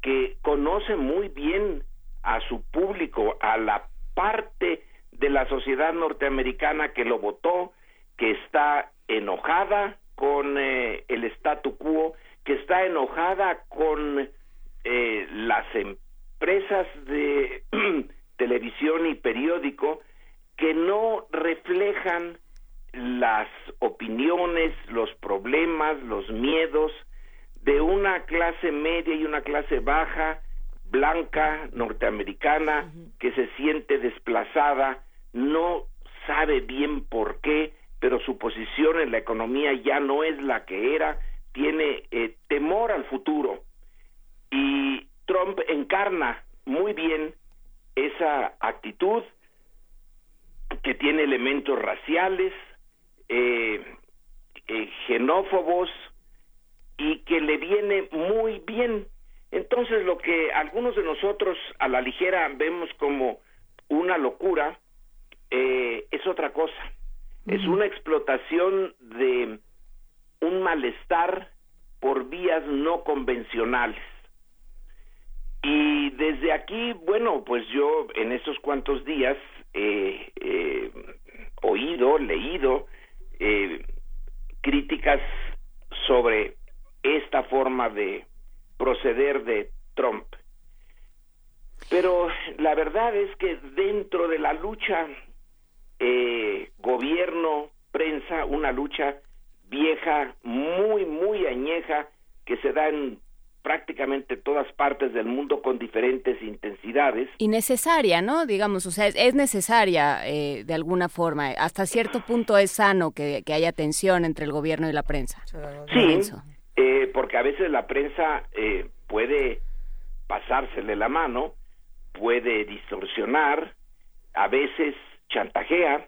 que conoce muy bien a su público, a la parte de la sociedad norteamericana que lo votó, que está enojada con eh, el statu quo, que está enojada con eh, las empresas de televisión y periódico que no reflejan las opiniones, los problemas, los miedos de una clase media y una clase baja, blanca, norteamericana, que se siente desplazada, no sabe bien por qué, pero su posición en la economía ya no es la que era, tiene eh, temor al futuro. Y Trump encarna muy bien esa actitud que tiene elementos raciales, eh, eh, xenófobos y que le viene muy bien. Entonces lo que algunos de nosotros a la ligera vemos como una locura eh, es otra cosa. Es una explotación de un malestar por vías no convencionales. Y desde aquí, bueno, pues yo en estos cuantos días he eh, oído, leído eh, críticas sobre esta forma de proceder de Trump. Pero la verdad es que dentro de la lucha eh, gobierno, prensa, una lucha vieja, muy, muy añeja, que se da en prácticamente todas partes del mundo con diferentes intensidades. Y necesaria, ¿no? Digamos, o sea, es, es necesaria eh, de alguna forma. Hasta cierto punto es sano que, que, haya tensión entre el gobierno y la prensa. Sí, eh, porque a veces la prensa, eh, puede pasársele la mano, puede distorsionar, a veces chantajea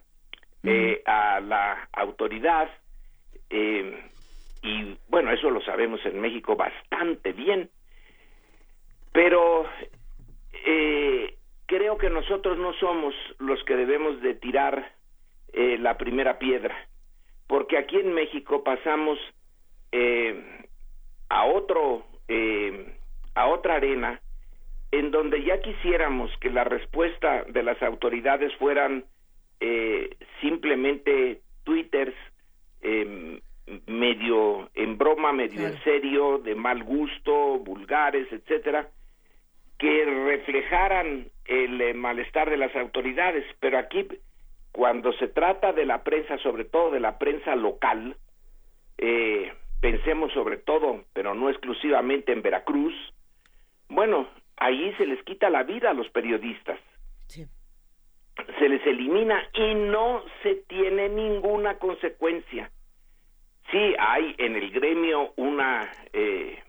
eh, a la autoridad eh, y bueno, eso lo sabemos en México bastante bien, pero eh, creo que nosotros no somos los que debemos de tirar eh, la primera piedra, porque aquí en México pasamos eh, a otro eh, a otra arena en donde ya quisiéramos que la respuesta de las autoridades fueran eh, simplemente twitters eh, medio en broma, medio en serio, de mal gusto, vulgares, etcétera, que reflejaran el eh, malestar de las autoridades, pero aquí cuando se trata de la prensa, sobre todo de la prensa local, eh, pensemos sobre todo, pero no exclusivamente en Veracruz, bueno, ahí se les quita la vida a los periodistas. Se les elimina y no se tiene ninguna consecuencia. Sí, hay en el gremio una eh,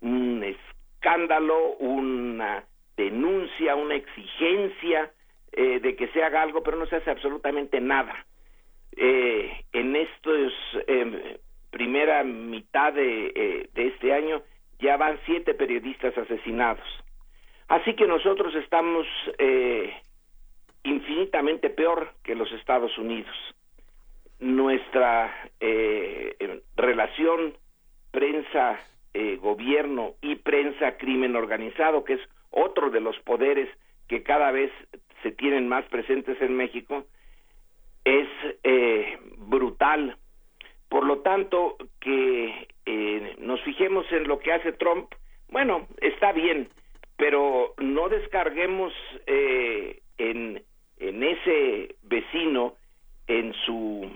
un escándalo, una denuncia, una exigencia eh, de que se haga algo, pero no se hace absolutamente nada. Eh, en estos eh, primera mitad de, eh, de este año ya van siete periodistas asesinados. Así que nosotros estamos eh, infinitamente peor que los Estados Unidos. Nuestra eh, relación prensa eh, y prensa crimen organizado, que es otro de los poderes que cada vez se tienen más presentes en México, es brutal. Por lo tanto, que eh, nos fijemos en lo que hace Trump, bueno, está bien, pero no descarguemos eh, en, en ese vecino, en su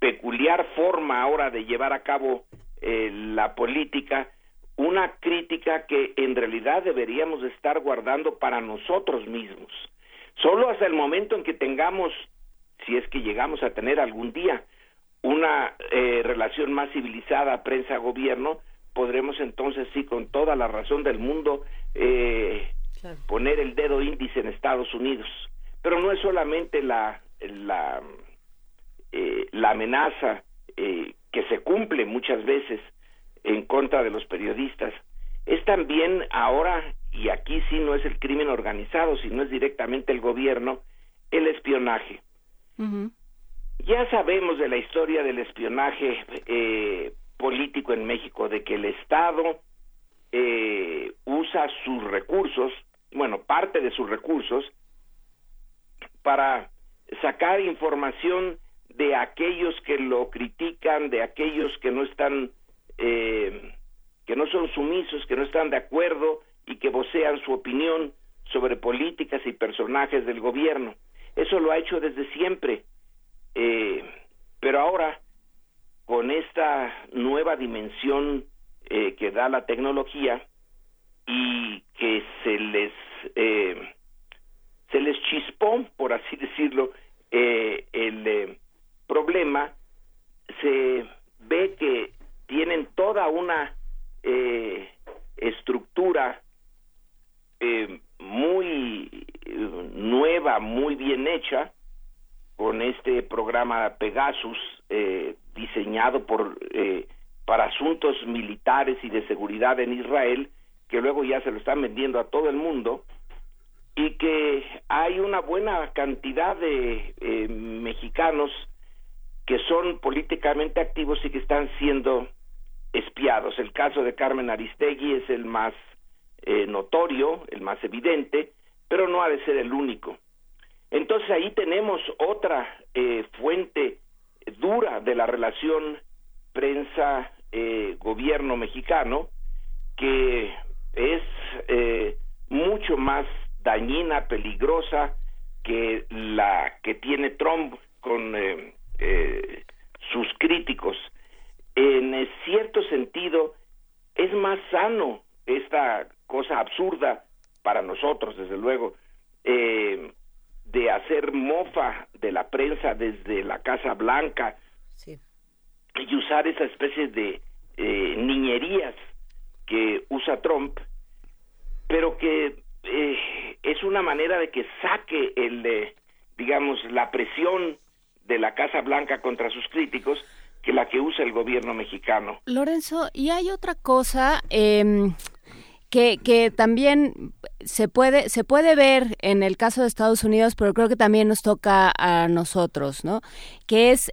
peculiar forma ahora de llevar a cabo eh, la política, una crítica que en realidad deberíamos de estar guardando para nosotros mismos. Solo hasta el momento en que tengamos, si es que llegamos a tener algún día, una eh, relación más civilizada prensa-gobierno, podremos entonces sí, con toda la razón del mundo, eh, poner el dedo índice en Estados Unidos. Pero no es solamente la, la, eh, la amenaza eh, que se cumple muchas veces en contra de los periodistas, es también ahora, y aquí sí no es el crimen organizado, sino es directamente el gobierno, el espionaje. Ya sabemos de la historia del espionaje eh, político en México, de que el Estado eh, usa sus recursos, bueno, parte de sus recursos, para sacar información de aquellos que lo critican, de aquellos que no están, eh, que no son sumisos, que no están de acuerdo y que vocean su opinión sobre políticas y personajes del gobierno. Eso lo ha hecho desde siempre. Eh, pero ahora, con esta nueva dimensión eh, que da la tecnología y que se les eh, se les chispó, por así decirlo, eh, el eh, problema, se ve que tienen toda una estructura muy nueva, muy bien hecha, con este programa Pegasus eh, diseñado por eh, para asuntos militares y de seguridad en Israel que luego ya se lo están vendiendo a todo el mundo y que hay una buena cantidad de eh, mexicanos que son políticamente activos y que están siendo espiados. El caso de Carmen Aristegui es el más eh, notorio, el más evidente, pero no ha de ser el único. Entonces ahí tenemos otra eh, fuente dura de la relación prensa-gobierno mexicano que es eh, mucho más dañina, peligrosa que la que tiene Trump con eh, eh, sus críticos. En eh, cierto sentido, es más sano esta cosa absurda para nosotros, desde luego, eh, de hacer mofa de la prensa desde la Casa Blanca y usar esa especie de eh, niñerías que usa Trump pero que eh, es una manera de que saque el, eh, digamos, la presión de la Casa Blanca contra sus críticos que la que usa el gobierno mexicano. Lorenzo, y hay otra cosa eh, que, que también se puede, se puede ver en el caso de Estados Unidos, pero creo que también nos toca a nosotros, ¿no? Que es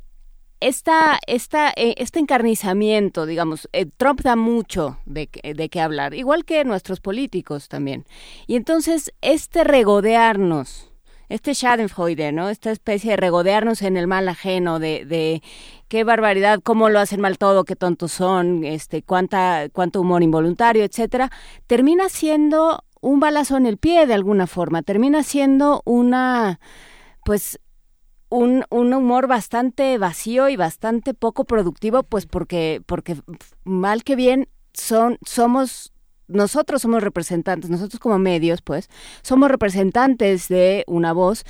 esta, esta, eh, este encarnizamiento, digamos, eh, Trump da mucho de, de qué hablar, igual que nuestros políticos también. Y entonces, este regodearnos, este Schadenfreude, ¿no? Esta especie de regodearnos en el mal ajeno, de, de qué barbaridad, cómo lo hacen mal todo, qué tontos son, este, cuánta, cuánto humor involuntario, etcétera, termina siendo un balazo en el pie de alguna forma, termina siendo una, pues, un, un humor bastante vacío y bastante poco productivo, pues porque, porque mal que bien son, somos nosotros somos representantes, nosotros como medios, pues, somos representantes de una voz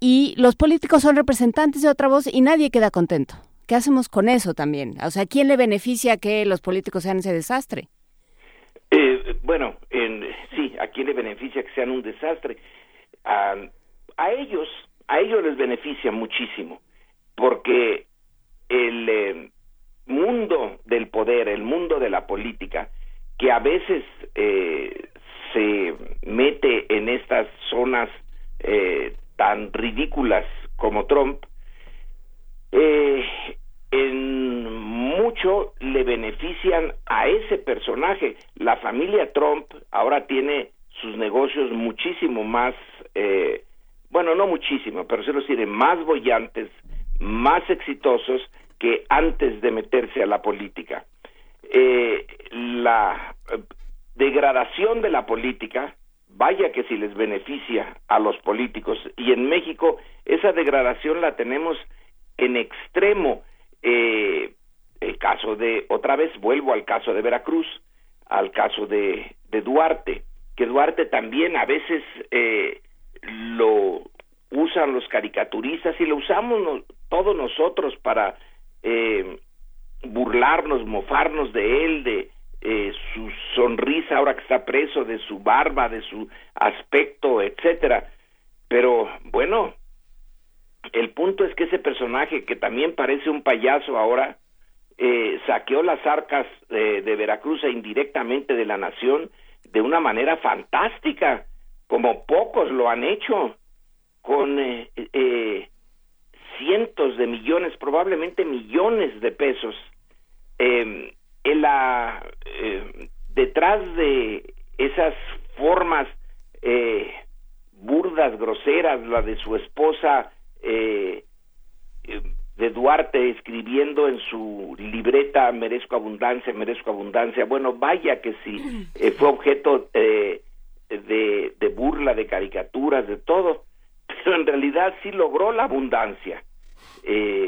y los políticos son representantes de otra voz y nadie queda contento. ¿Qué hacemos con eso también? O sea, ¿quién le beneficia que los políticos sean ese desastre? Eh, bueno, en, sí, ¿a quién le beneficia que sean un desastre? A, ellos, a ellos les beneficia muchísimo, porque el eh, mundo del poder, el mundo de la política, que a veces eh, se mete en estas zonas eh, tan ridículas como Trump, eh, en mucho le benefician a ese personaje. La familia Trump ahora tiene sus negocios muchísimo más, eh, bueno, no muchísimo, pero se los diré, más bollantes, más exitosos que antes de meterse a la política. Eh, la degradación de la política, vaya que si les beneficia a los políticos, y en México esa degradación la tenemos en extremo. Eh, el caso de, otra vez vuelvo al caso de Veracruz, al caso de, de Duarte, que Duarte también a veces eh, lo usan los caricaturistas y lo usamos todos nosotros para eh, burlarnos, mofarnos de él, de eh, su sonrisa ahora que está preso, de su barba, de su aspecto, etcétera. Pero bueno, el punto es que ese personaje que también parece un payaso ahora eh, saqueó las arcas de, de Veracruz e indirectamente de la nación de una manera fantástica, como pocos lo han hecho, con eh, eh, cientos de millones, probablemente millones de pesos. Eh, en la, eh, detrás de esas formas eh, burdas, groseras, la de su esposa eh, de Duarte escribiendo en su libreta merezco abundancia, merezco abundancia. Bueno, vaya que sí, eh, fue objeto eh, de, de burla, de caricaturas, de todo, pero en realidad sí logró la abundancia. Eh,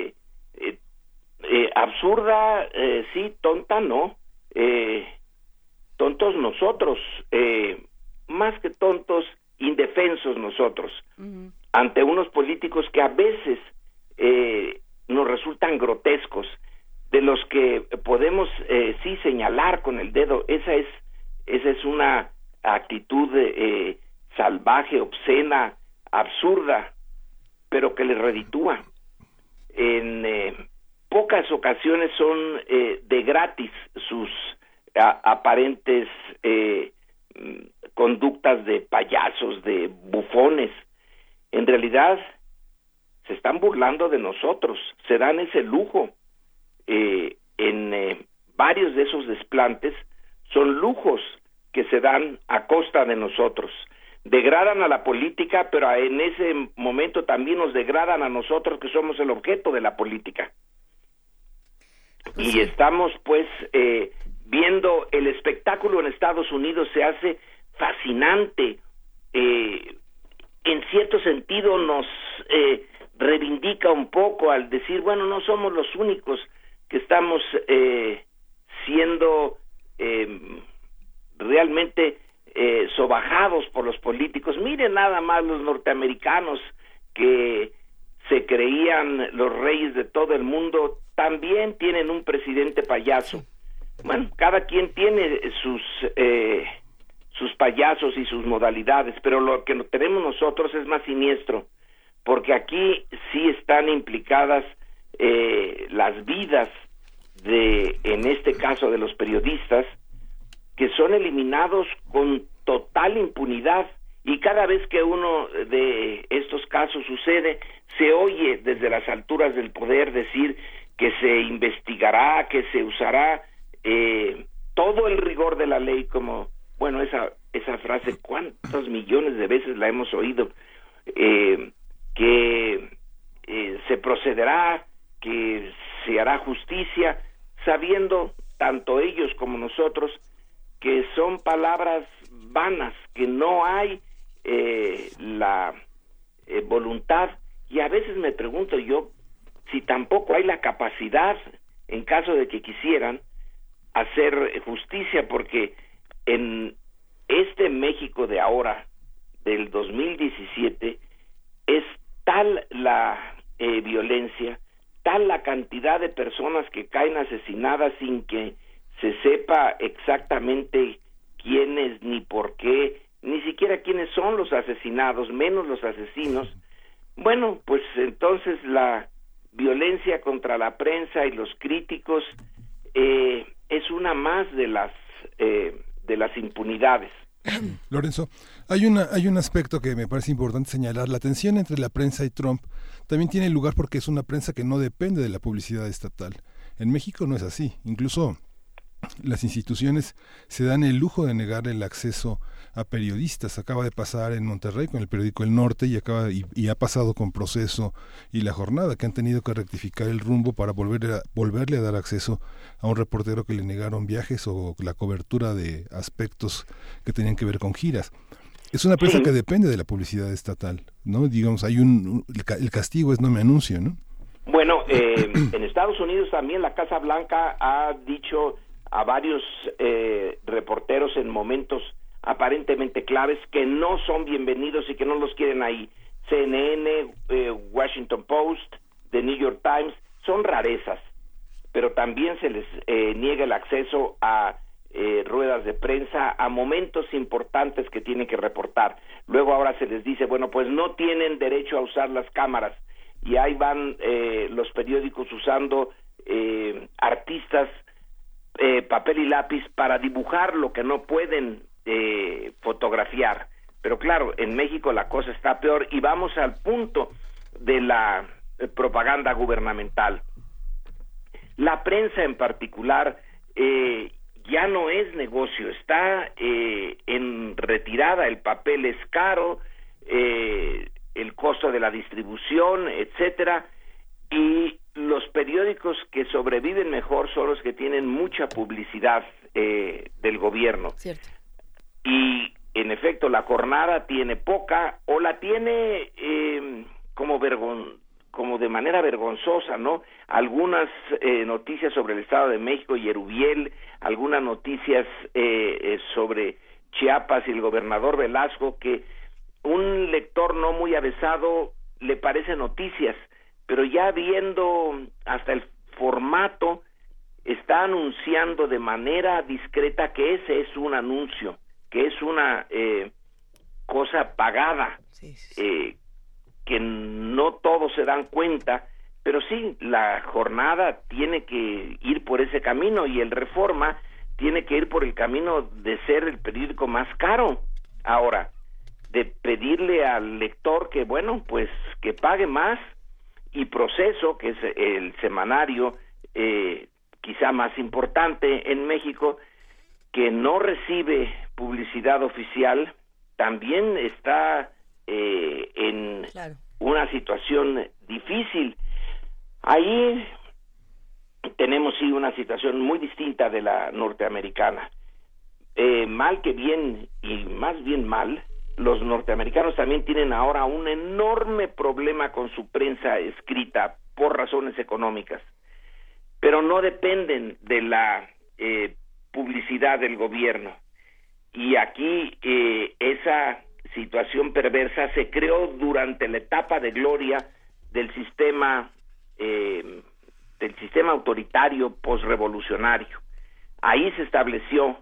absurda, eh, sí, tonta, no. Eh, tontos nosotros, eh, más que tontos, indefensos nosotros, ante unos políticos que a veces eh, nos resultan grotescos, de los que podemos eh, sí señalar con el dedo. Esa es, esa es una actitud eh, salvaje, obscena, absurda, pero que le reditúa. En eh, pocas ocasiones son eh, de gratis sus aparentes eh, conductas de payasos, de bufones. En realidad se están burlando de nosotros, se dan ese lujo. Eh, en eh, varios de esos desplantes son lujos que se dan a costa de nosotros. Degradan a la política, pero en ese momento también nos degradan a nosotros que somos el objeto de la política. Y estamos pues eh, viendo el espectáculo en Estados Unidos se hace fascinante. Eh, en cierto sentido nos eh, reivindica un poco al decir, bueno, no somos los únicos que estamos eh, siendo eh, realmente eh, sobajados por los políticos. Miren nada más los norteamericanos que se creían los reyes de todo el mundo, también tienen un presidente payaso. Bueno, cada quien tiene sus eh, sus payasos y sus modalidades, pero lo que tenemos nosotros es más siniestro, porque aquí sí están implicadas eh, las vidas de, en este caso, de los periodistas, que son eliminados con total impunidad y cada vez que uno de estos casos sucede, se oye desde las alturas del poder decir que se investigará, que se usará eh, todo el rigor de la ley como, bueno, esa, esa frase, ¿cuántos millones de veces la hemos oído? Eh, que eh, se procederá, que se hará justicia, sabiendo tanto ellos como nosotros que son palabras vanas, que no hay eh, la eh, voluntad y a veces me pregunto yo si tampoco hay la capacidad en caso de que quisieran hacer justicia porque en este México de ahora del 2017 es tal la eh, violencia tal la cantidad de personas que caen asesinadas sin que se sepa exactamente quiénes ni por qué ni siquiera quiénes son los asesinados, menos los asesinos, bueno, pues entonces la violencia contra la prensa y los críticos eh, es una más de las eh, de las impunidades. Lorenzo, hay una hay un aspecto que me parece importante señalar. La tensión entre la prensa y Trump también tiene lugar porque es una prensa que no depende de la publicidad estatal. En México no es así. Incluso las instituciones se dan el lujo de negar el acceso a periodistas. Acaba de pasar en Monterrey con el periódico El Norte y acaba y, ha pasado con Proceso y La Jornada que han tenido que rectificar el rumbo para volver a, volverle a dar acceso a un reportero que le negaron viajes o la cobertura de aspectos que tenían que ver con giras. Es una prensa que depende de la publicidad estatal, ¿no? Digamos, hay un el castigo es no me anuncio, ¿no? Bueno, eh, en Estados Unidos también la Casa Blanca ha dicho a varios eh, reporteros en momentos aparentemente claves que no son bienvenidos y que no los quieren ahí. CNN, eh, Washington Post, The New York Times, son rarezas, pero también se les eh, niega el acceso a ruedas de prensa, a momentos importantes que tienen que reportar. Luego ahora se les dice, bueno, pues no tienen derecho a usar las cámaras y ahí van los periódicos usando artistas eh, papel y lápiz para dibujar lo que no pueden eh, fotografiar. Pero claro, en México la cosa está peor y vamos al punto de la eh, propaganda gubernamental. La prensa en particular ya no es negocio, está en retirada, el papel es caro, el costo de la distribución, etcétera, y los periódicos que sobreviven mejor son los que tienen mucha publicidad eh, del gobierno. Y en efecto, la jornada tiene poca o la tiene eh, como vergon como de manera vergonzosa, ¿no? Algunas eh, noticias sobre el Estado de México y Erubiel, algunas noticias sobre Chiapas y el gobernador Velasco que un lector no muy avesado le parece noticias, pero ya viendo hasta el formato, está anunciando de manera discreta que ese es un anuncio, que es una eh, cosa pagada, eh, que no todos se dan cuenta, pero sí, la jornada tiene que ir por ese camino y el Reforma tiene que ir por el camino de ser el periódico más caro. Ahora, de pedirle al lector que, bueno, pues que pague más y Proceso, que es el semanario eh, quizá más importante en México, que no recibe publicidad oficial, también está eh, en una situación difícil. Ahí tenemos sí una situación muy distinta de la norteamericana. Eh, mal que bien, y más bien mal, los norteamericanos también tienen ahora un enorme problema con su prensa escrita por razones económicas, pero no dependen de la eh, publicidad del gobierno. Y aquí eh, esa situación perversa se creó durante la etapa de gloria del sistema eh, del sistema autoritario posrevolucionario. Ahí se estableció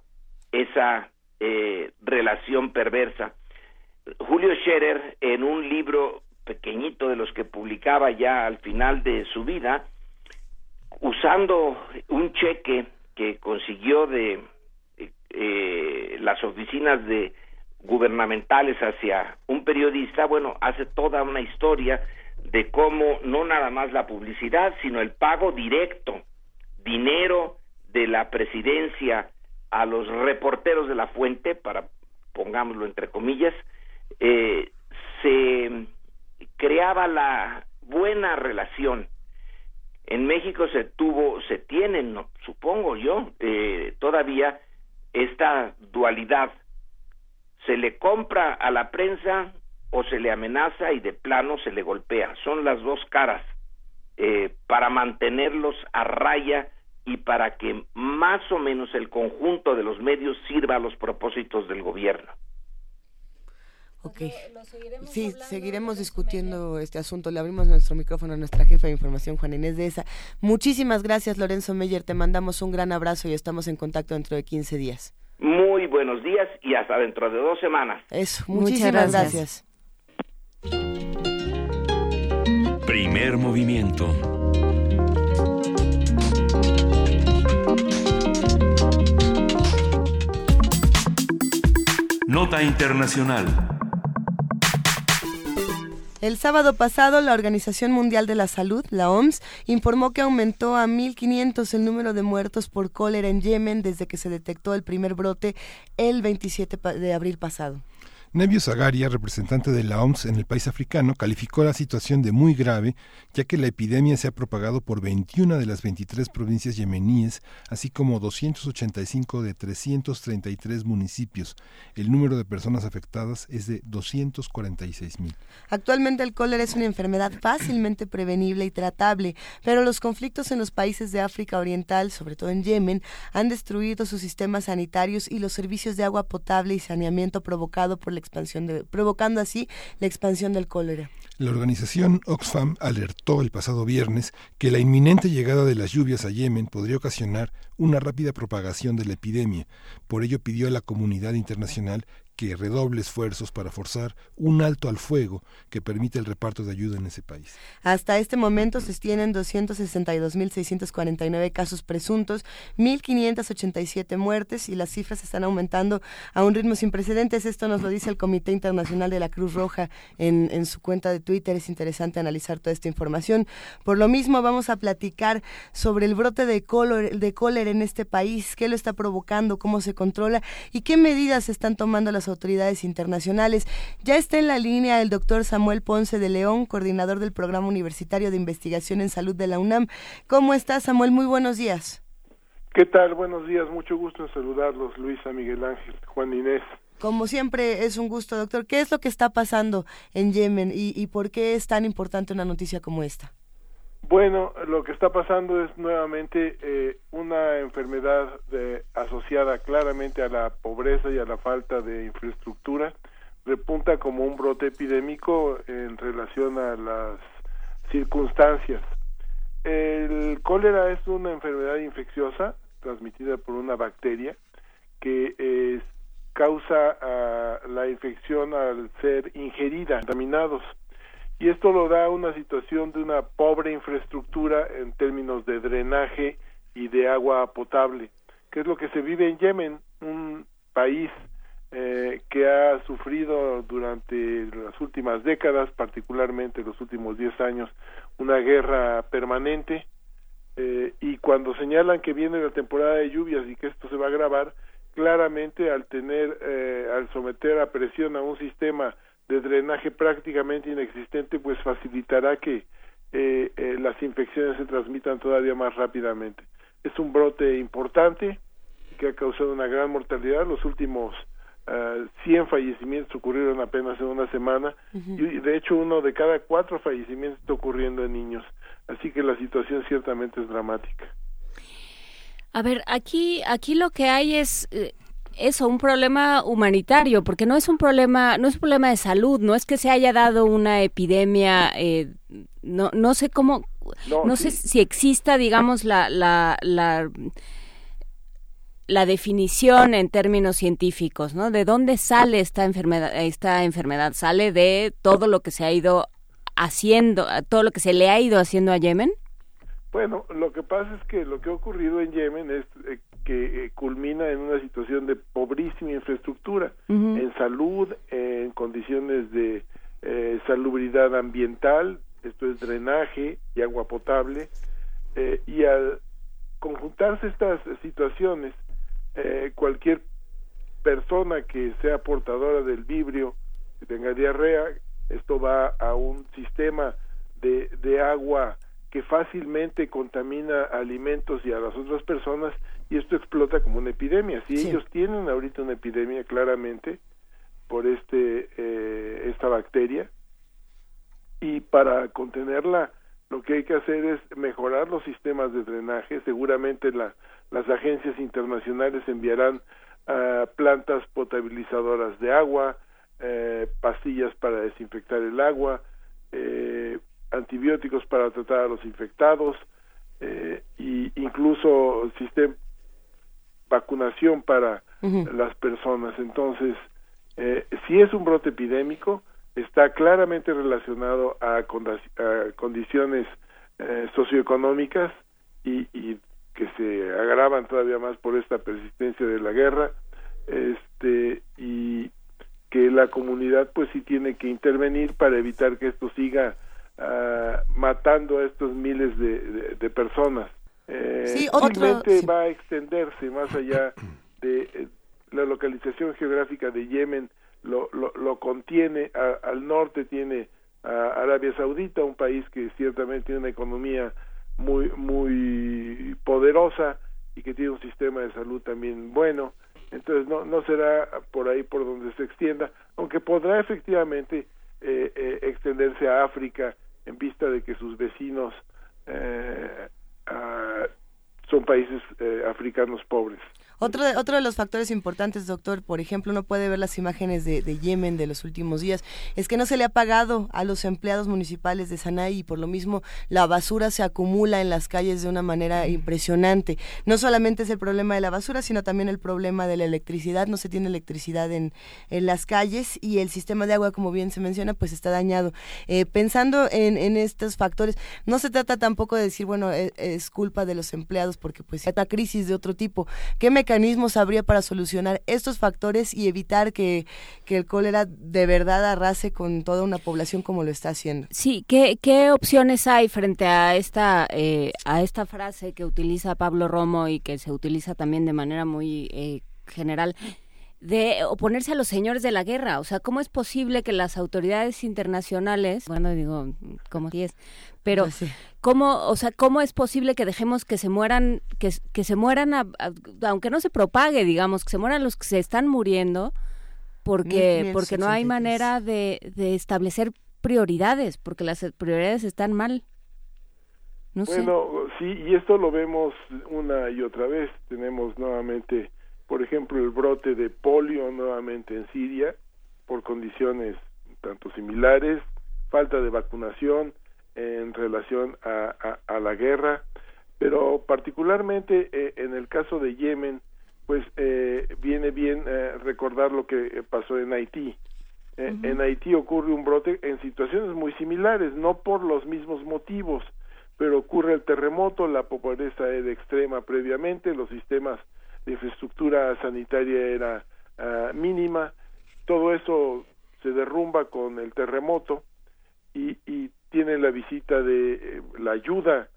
esa eh, relación perversa. Julio Scherer, en un libro pequeñito de los que publicaba ya al final de su vida, usando un cheque que consiguió de eh, las oficinas de gubernamentales hacia un periodista, bueno, hace toda una historia de cómo no nada más la publicidad, sino el pago directo, dinero de la presidencia a los reporteros de la fuente, para pongámoslo entre comillas, eh, se creaba la buena relación. En México se tuvo, se tiene, no, supongo yo, eh, todavía esta dualidad. Se le compra a la prensa o se le amenaza y de plano se le golpea. Son las dos caras eh, para mantenerlos a raya y para que más o menos el conjunto de los medios sirva a los propósitos del gobierno. Ok. sí, seguiremos discutiendo este asunto. Le abrimos nuestro micrófono a nuestra jefa de información, Juan Inés de esa. Muchísimas gracias, Lorenzo Meyer. Te mandamos un gran abrazo y estamos en contacto dentro de 15 días. Muy buenos días y hasta dentro de dos semanas. Eso, muchísimas gracias. Primer movimiento. Nota Internacional. El sábado pasado, la Organización Mundial de la Salud, la OMS, informó que aumentó a 1.500 el número de muertos por cólera en Yemen desde que se detectó el primer brote el 27 de abril pasado. Nebio Zagaria, representante de la OMS en el país africano, calificó la situación de muy grave, ya que la epidemia se ha propagado por 21 de las 23 provincias yemeníes, así como 285 de 333 municipios. El número de personas afectadas es de 246 mil. Actualmente el cólera es una enfermedad fácilmente prevenible y tratable, pero los conflictos en los países de África Oriental, sobre todo en Yemen, han destruido sus sistemas sanitarios y los servicios de agua potable y saneamiento provocado por la expansión de, provocando así la expansión del cólera. La organización Oxfam alertó el pasado viernes que la inminente llegada de las lluvias a Yemen podría ocasionar una rápida propagación de la epidemia. Por ello pidió a la comunidad internacional que redoble esfuerzos para forzar un alto al fuego que permite el reparto de ayuda en ese país. Hasta este momento se tienen 262.649 casos presuntos, 1.587 muertes y las cifras están aumentando a un ritmo sin precedentes. Esto nos lo dice el Comité Internacional de la Cruz Roja en, su cuenta de Twitter. Es interesante analizar toda esta información. Por lo mismo, vamos a platicar sobre el brote de cólera, de cólera en este país, qué lo está provocando, cómo se controla y qué medidas están tomando las autoridades internacionales. Ya está en la línea el doctor Samuel Ponce de León, coordinador del Programa Universitario de Investigación en Salud de la UNAM. ¿Cómo estás, Samuel? Muy buenos días. ¿Qué tal? Buenos días. Mucho gusto en saludarlos, Luisa, Miguel Ángel, Juan Inés. Como siempre, es un gusto, doctor. ¿Qué es lo que está pasando en Yemen y, y por qué es tan importante una noticia como esta? Bueno, lo que está pasando es nuevamente eh, una enfermedad de, asociada claramente a la pobreza y a la falta de infraestructura. Repunta como un brote epidémico en relación a las circunstancias. El cólera es una enfermedad infecciosa transmitida por una bacteria que causa la infección al ser ingerida, contaminados y esto lo da una situación de una pobre infraestructura en términos de drenaje y de agua potable, que es lo que se vive en Yemen, un país eh, que ha sufrido durante las últimas décadas, particularmente los últimos 10 años, una guerra permanente, eh, y cuando señalan que viene la temporada de lluvias y que esto se va a agravar, claramente al tener, eh, al someter a presión a un sistema de drenaje prácticamente inexistente, pues facilitará que eh, eh, las infecciones se transmitan todavía más rápidamente. Es un brote importante que ha causado una gran mortalidad. Los últimos uh, 100 fallecimientos ocurrieron apenas en una semana y de hecho uno de cada cuatro fallecimientos está ocurriendo en niños. Así que la situación ciertamente es dramática. A ver, aquí, aquí lo que hay es eh, eso, un problema humanitario, porque no es un problema, no es un problema de salud, no es que se haya dado una epidemia, eh, no, no sé cómo, no, sé si exista, digamos, la, la, la la definición en términos científicos, ¿no? ¿De dónde sale esta enfermedad? Esta enfermedad sale de todo lo que se ha ido haciendo, todo lo que se le ha ido haciendo a Yemen. Bueno, lo que pasa es que lo que ha ocurrido en Yemen es eh, que eh, culmina en una situación de pobrísima infraestructura, en salud, en condiciones de eh, salubridad ambiental, esto es drenaje y agua potable, y al conjuntarse estas situaciones, cualquier persona que sea portadora del vibrio, que tenga diarrea, esto va a un sistema de, de agua que fácilmente contamina alimentos y a las otras personas y esto explota como una epidemia. Si ellos tienen ahorita una epidemia claramente por este eh, esta bacteria y para contenerla lo que hay que hacer es mejorar los sistemas de drenaje. Seguramente la, las agencias internacionales enviarán uh, plantas potabilizadoras de agua, eh, pastillas para desinfectar el agua, eh, antibióticos para tratar a los infectados eh, y incluso sistema vacunación para las personas. Entonces, eh, si es un brote epidémico, está claramente relacionado a, condiciones eh, socioeconómicas y, y, que se agravan todavía más por esta persistencia de la guerra, este y que la comunidad pues sí tiene que intervenir para evitar que esto siga uh, matando a estos miles de, de, personas. Eh, sí, va a extenderse más allá de eh, la localización geográfica de Yemen, lo, lo, lo contiene, al norte tiene a Arabia Saudita, un país que ciertamente tiene una economía muy, muy poderosa y que tiene un sistema de salud también bueno. Entonces no, no será por ahí por donde se extienda, aunque podrá efectivamente eh, eh, extenderse a África en vista de que sus vecinos eh, ah, son países eh, africanos pobres. Otro de, otro de los factores importantes, doctor, por ejemplo, uno puede ver las imágenes de, Yemen de los últimos días, es que no se le ha pagado a los empleados municipales de Sanay y por lo mismo la basura se acumula en las calles de una manera impresionante. No solamente es el problema de la basura, sino también el problema de la electricidad. No se tiene electricidad en, en las calles y el sistema de agua, como bien se menciona, pues está dañado. Eh, pensando en, en, estos factores, no se trata tampoco de decir, bueno, es, es culpa de los empleados porque pues hay una crisis de otro tipo. ¿Qué me mecanismos habría para solucionar estos factores y evitar que, el cólera de verdad arrase con toda una población como lo está haciendo? Sí, ¿qué, qué opciones hay frente a esta, eh, a esta frase que utiliza Pablo Romo y que se utiliza también de manera muy eh, general? De oponerse a los señores de la guerra. O sea, ¿cómo es posible que las autoridades internacionales, bueno, digo, como si es, pero pues ¿cómo, o sea, cómo es posible que dejemos que se mueran, que, que se mueran, aunque no se propague, digamos, que se mueran los que se están muriendo, porque, porque no hay manera de, de establecer prioridades, porque las prioridades están mal. No bueno, sí, y esto lo vemos una y otra vez. Tenemos nuevamente por ejemplo, el brote de polio nuevamente en Siria por condiciones tanto similares, falta de vacunación en relación a, a, la guerra, pero particularmente eh, en el caso de Yemen, pues eh, viene bien eh, recordar lo que pasó en Haití. En Haití ocurre un brote en situaciones muy similares, no por los mismos motivos, pero ocurre el terremoto, la pobreza era extrema previamente, los sistemas de infraestructura sanitaria era ah, mínima, todo eso se derrumba con el terremoto y, y tiene la visita de eh, la ayuda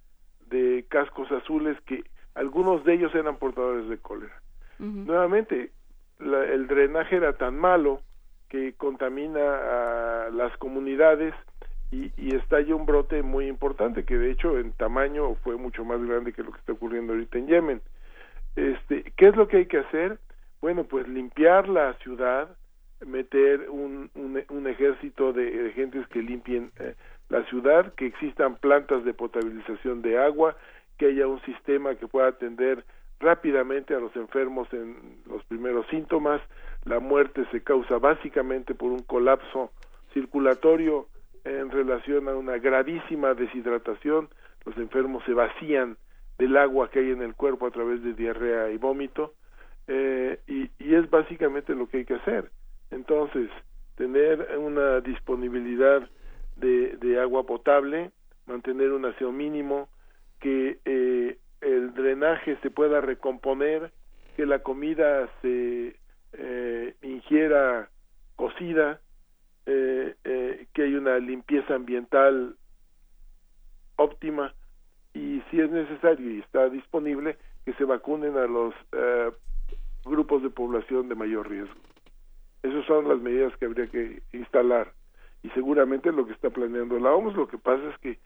de cascos azules que algunos de ellos eran portadores de cólera. Nuevamente, el drenaje era tan malo que contamina a las comunidades y, y estalla un brote muy importante que de hecho en tamaño fue mucho más grande que lo que está ocurriendo ahorita en Yemen. Este, ¿Qué es lo que hay que hacer? Bueno, pues limpiar la ciudad, meter un, un, ejército de, gentes que limpien eh, la ciudad, que existan plantas de potabilización de agua, que haya un sistema que pueda atender rápidamente a los enfermos en los primeros síntomas. La muerte se causa básicamente por un colapso circulatorio en relación a una gravísima deshidratación. Los enfermos se vacían del agua que hay en el cuerpo a través de diarrea y vómito. eh, y, y es básicamente lo que hay que hacer. Entonces, tener una disponibilidad de, de agua potable, mantener un aseo mínimo, que eh, el drenaje se pueda recomponer, que la comida se eh, ingiera cocida, eh, eh, que hay una limpieza ambiental óptima y si es necesario y está disponible que se vacunen a los eh, grupos de población de mayor riesgo. Esas son las medidas que habría que instalar y seguramente lo que está planeando la OMS. Lo que pasa es que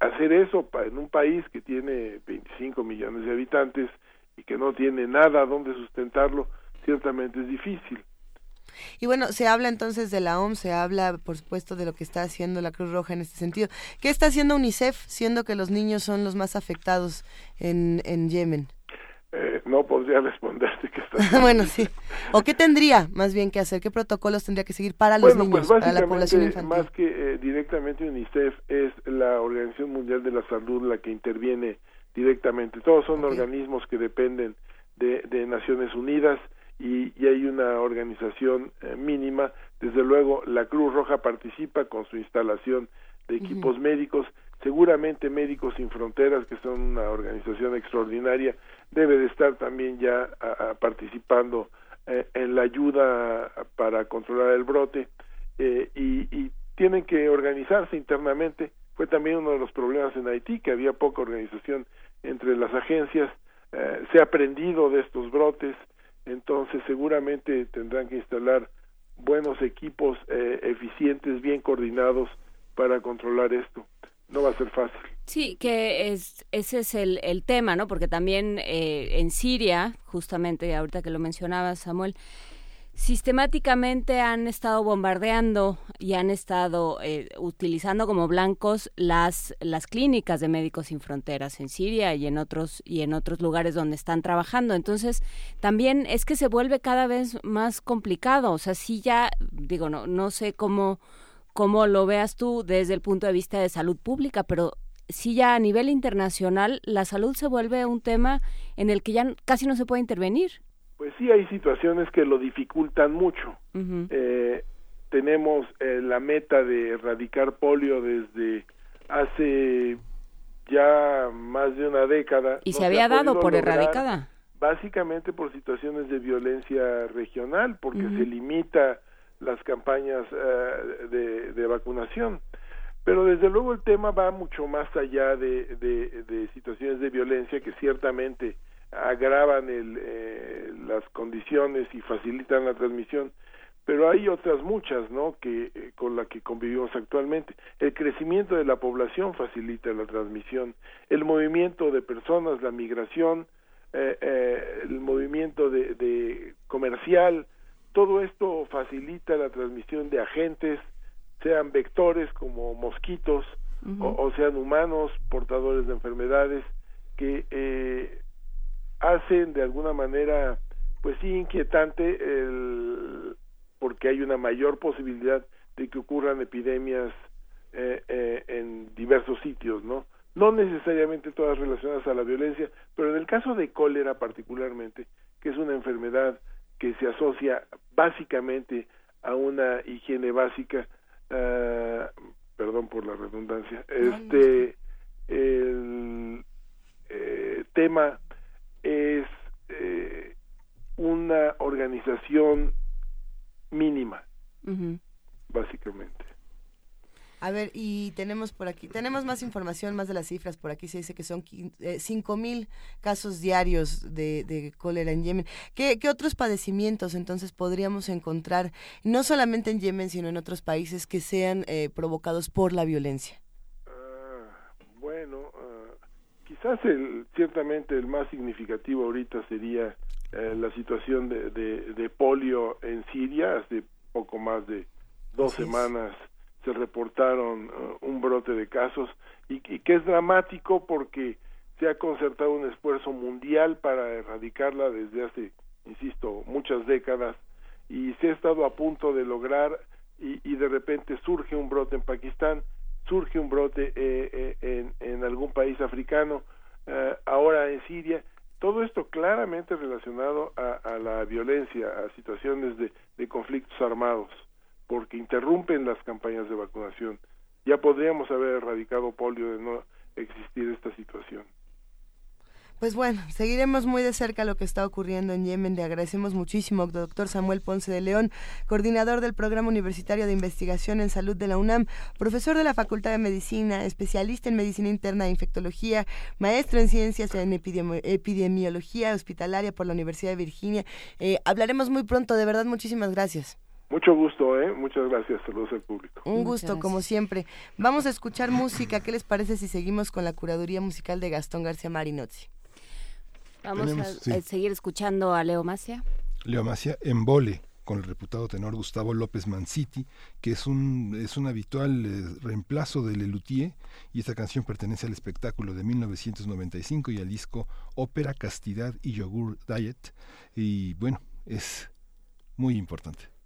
hacer eso en un país que tiene 25 millones de habitantes y que no tiene nada donde sustentarlo, ciertamente es difícil. Y bueno, se habla entonces de la OMS, se habla, por supuesto, de lo que está haciendo la Cruz Roja en este sentido. ¿Qué está haciendo UNICEF, siendo que los niños son los más afectados en, en Yemen? Eh, no podría responderte que está bueno, sí. ¿O qué tendría más bien que hacer? ¿Qué protocolos tendría que seguir para los bueno, niños, pues para la población infantil? más que eh, directamente UNICEF, es la Organización Mundial de la Salud la que interviene directamente. Todos son organismos que dependen de, de Naciones Unidas y, y hay una organización eh, mínima. Desde luego, la Cruz Roja participa con su instalación de equipos médicos. Seguramente Médicos Sin Fronteras, que son una organización extraordinaria, debe de estar también ya a- a participando eh, en la ayuda para controlar el brote eh, y, y tienen que organizarse internamente. Fue también uno de los problemas en Haití, que había poca organización entre las agencias. Eh, se ha aprendido de estos brotes, entonces seguramente tendrán que instalar buenos equipos eh, eficientes, bien coordinados para controlar esto. No va a ser fácil. Sí, que es, ese es el, el tema, ¿no? Porque también eh, en Siria, justamente ahorita que lo mencionaba Samuel, sistemáticamente han estado bombardeando y han estado eh, utilizando como blancos las las clínicas de médicos sin fronteras en Siria y en otros y en otros lugares donde están trabajando. Entonces también es que se vuelve cada vez más complicado. O sea sí ya digo no no sé cómo cómo lo veas tú desde el punto de vista de salud pública pero sí ya a nivel internacional la salud se vuelve un tema en el que ya casi no se puede intervenir Pues sí, hay situaciones que lo dificultan mucho. Eh, tenemos eh, la meta de erradicar polio desde hace ya más de una década. y No se había ha dado por erradicada Básicamente por situaciones de violencia regional, porque se limita las campañas eh, de, de vacunación. Pero desde luego el tema va mucho más allá de, de- de situaciones de violencia que ciertamente agravan el, eh, las condiciones y facilitan la transmisión, pero hay otras muchas, ¿no? Que eh, con la que convivimos actualmente. El crecimiento de la población facilita la transmisión, el movimiento de personas, la migración, eh, eh, el movimiento de, de comercial, todo esto facilita la transmisión de agentes, sean vectores como mosquitos o, o sean humanos portadores de enfermedades que eh, hacen de alguna manera pues sí inquietante el porque hay una mayor posibilidad de que ocurran epidemias eh, eh, en diversos sitios, ¿no? No necesariamente todas relacionadas a la violencia, pero en el caso de cólera particularmente, que es una enfermedad que se asocia básicamente a una higiene básica, ah, perdón por la redundancia, este el eh, tema es eh, una organización mínima, básicamente. A ver, y tenemos por aquí, tenemos más información, más de las cifras. Por aquí se dice que son eh, 5.000 casos diarios de, de cólera en Yemen. ¿Qué, ¿Qué otros padecimientos entonces podríamos encontrar, no solamente en Yemen, sino en otros países que sean eh, provocados por la violencia? Bueno, ah, quizás el, ciertamente el más significativo ahorita sería eh, la situación de, de, de polio en Siria. Hace poco más de dos Así es. semanas se reportaron ah, un brote de casos y, y que es dramático porque se ha concertado un esfuerzo mundial para erradicarla desde hace, insisto, muchas décadas y se ha estado a punto de lograr y, y de repente surge un brote en Pakistán, surge un brote eh, eh, en, en algún país africano, eh, ahora en Siria Todo esto claramente relacionado a, la violencia, a situaciones de, de conflictos armados, porque interrumpen las campañas de vacunación. Ya podríamos haber erradicado polio de no existir esta situación. Pues bueno, seguiremos muy de cerca lo que está ocurriendo en Yemen. Le agradecemos muchísimo, doctor Samuel Ponce de León, coordinador del Programa Universitario de Investigación en Salud de la UNAM, profesor de la Facultad de Medicina, especialista en Medicina Interna e Infectología, maestro en Ciencias en Epidemiología Hospitalaria por la Universidad de Virginia. Eh, hablaremos muy pronto, de verdad, muchísimas gracias. Mucho gusto, ¿eh? Muchas gracias. Saludos al público. Un gusto, como siempre. Vamos a escuchar música. ¿Qué les parece si seguimos con la curaduría musical de Gastón García Marinozzi? Vamos a, seguir escuchando a Leo Macia. Leo Macia, Embole, con el reputado tenor Gustavo López Manciti, que es un, es un habitual eh, reemplazo de Lelutier, y esta canción pertenece al espectáculo de 1995 y al disco Ópera, Castidad y Yogur Diet, y bueno, es muy importante.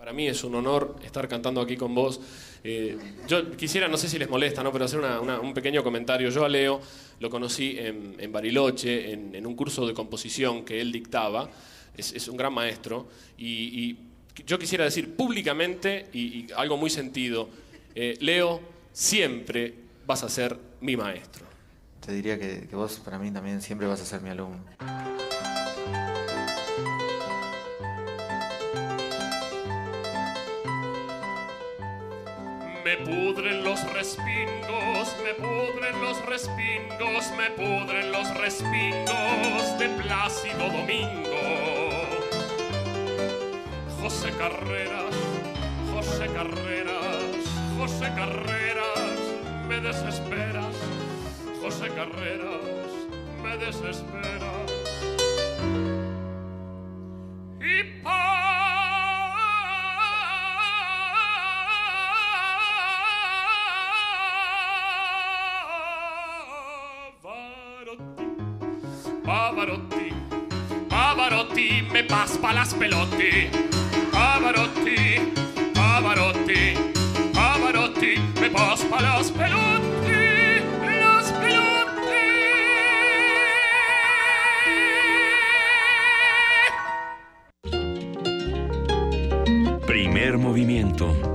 Para mí es un honor estar cantando aquí con vos. Eh, yo quisiera, no sé si les molesta, ¿no? pero hacer un pequeño comentario. Yo a Leo lo conocí en, Bariloche, en, un curso de composición que él dictaba. Es, un gran maestro. Y, yo quisiera decir públicamente, y, algo muy sentido, eh, Leo, siempre vas a ser mi maestro. Te diría que vos para mí también siempre vas a ser mi alumno. Me pudren los respingos, me pudren los respingos, me pudren los respingos de Plácido Domingo. José Carreras, José Carreras, José Carreras, me desesperas. José Carreras, me desesperas. Pavarotti, Pavarotti, me paspa las pelotti. Pavarotti, Pavarotti, Pavarotti, me paspa las pelotti, las pelotti. Primer movimiento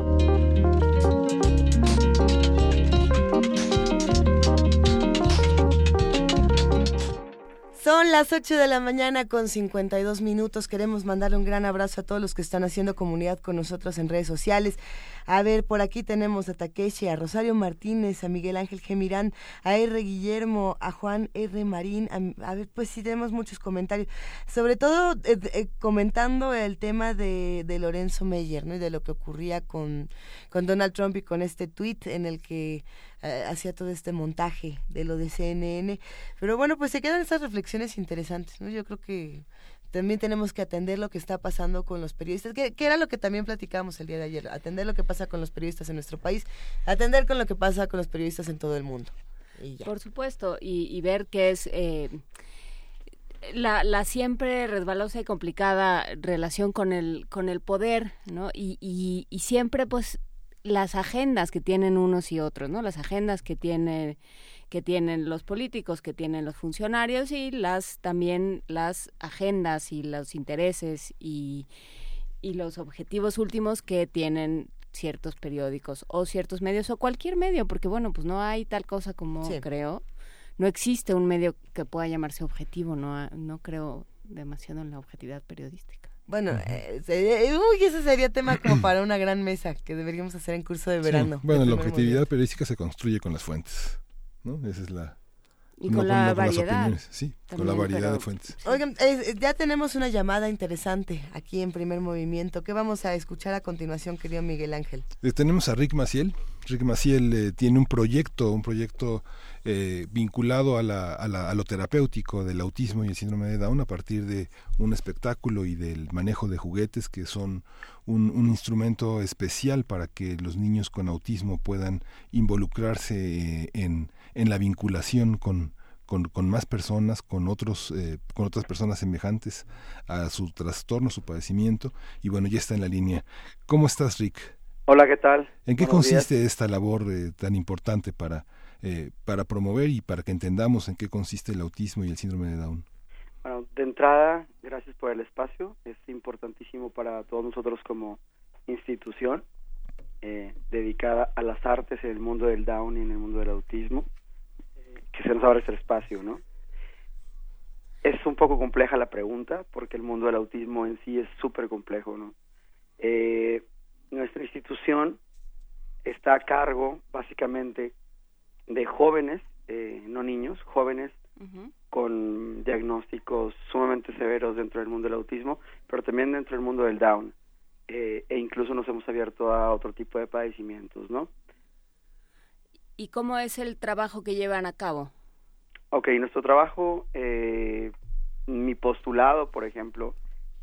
Son las 8 de la mañana con 52 minutos. Queremos mandarle un gran abrazo a todos los que están haciendo comunidad con nosotros en redes sociales. A ver, por aquí tenemos a Takeshi, a Rosario Martínez, a Miguel Ángel Gemirán, a R. Guillermo, a Juan R. Marín. A, ver, pues sí tenemos muchos comentarios. Sobre todo eh, eh, comentando el tema de, Lorenzo Meyer, ¿no? Y de lo que ocurría con, con Donald Trump y con este tuit en el que hacía todo este montaje de lo de CNN. Pero bueno, pues se quedan estas reflexiones interesantes, ¿no? Yo creo que también tenemos que atender lo que está pasando con los periodistas, que, era lo que también platicábamos el día de ayer, atender lo que pasa con los periodistas en nuestro país, atender con lo que pasa con los periodistas en todo el mundo. Por supuesto, y, ver que es... Eh, la, la, siempre resbalosa y complicada relación con el con el poder, ¿no? Y, y, y siempre, pues, las agendas que tienen unos y otros, ¿no? Las agendas que tienen que tienen los políticos, que tienen los funcionarios y las también las agendas y los intereses y, y los objetivos últimos que tienen ciertos periódicos o ciertos medios o cualquier medio, porque bueno, pues no hay tal cosa como creo, no existe un medio que pueda llamarse objetivo, no, no creo demasiado en la objetividad periodística. Bueno, eh, uy, ese sería tema como para una gran mesa que deberíamos hacer en curso de verano. Bueno, la objetividad periodística se construye con las fuentes. ¿no? Esa es la... Y con la variedad. Sí, con la variedad de fuentes. Oigan, ya tenemos una llamada interesante aquí en Primer Movimiento. ¿Qué vamos a escuchar a continuación, querido Miguel Ángel? Eh, tenemos a Rick Maciel. Rick Maciel eh, tiene un proyecto, un proyecto eh, vinculado a, la, a, la, a, lo terapéutico del autismo y el síndrome de Down a partir de un espectáculo y del manejo de juguetes que son un, un instrumento especial para que los niños con autismo puedan involucrarse en en la vinculación con, con, más personas, con otros, eh, con otras personas semejantes a su trastorno, su padecimiento. Y bueno, ya está en la línea. ¿Cómo estás, Rick? Hola, ¿qué tal? ¿En qué consiste esta labor eh, tan importante para, eh, para promover y para que entendamos en qué consiste el autismo y el síndrome de Down? Bueno, de entrada, gracias por el espacio. Es importantísimo para todos nosotros como institución eh, dedicada a las artes en el mundo del Down y en el mundo del autismo, eh, que se nos abra ese espacio, ¿no? Es un poco compleja la pregunta porque el mundo del autismo en sí es súper complejo, ¿no? Eh, nuestra institución está a cargo básicamente de jóvenes, eh, no niños, jóvenes con diagnósticos sumamente severos dentro del mundo del autismo, pero también dentro del mundo del Down. Eh, e incluso nos hemos abierto a otro tipo de padecimientos, ¿no? ¿Y cómo es el trabajo que llevan a cabo? Ok, nuestro trabajo, eh, mi postulado, por ejemplo,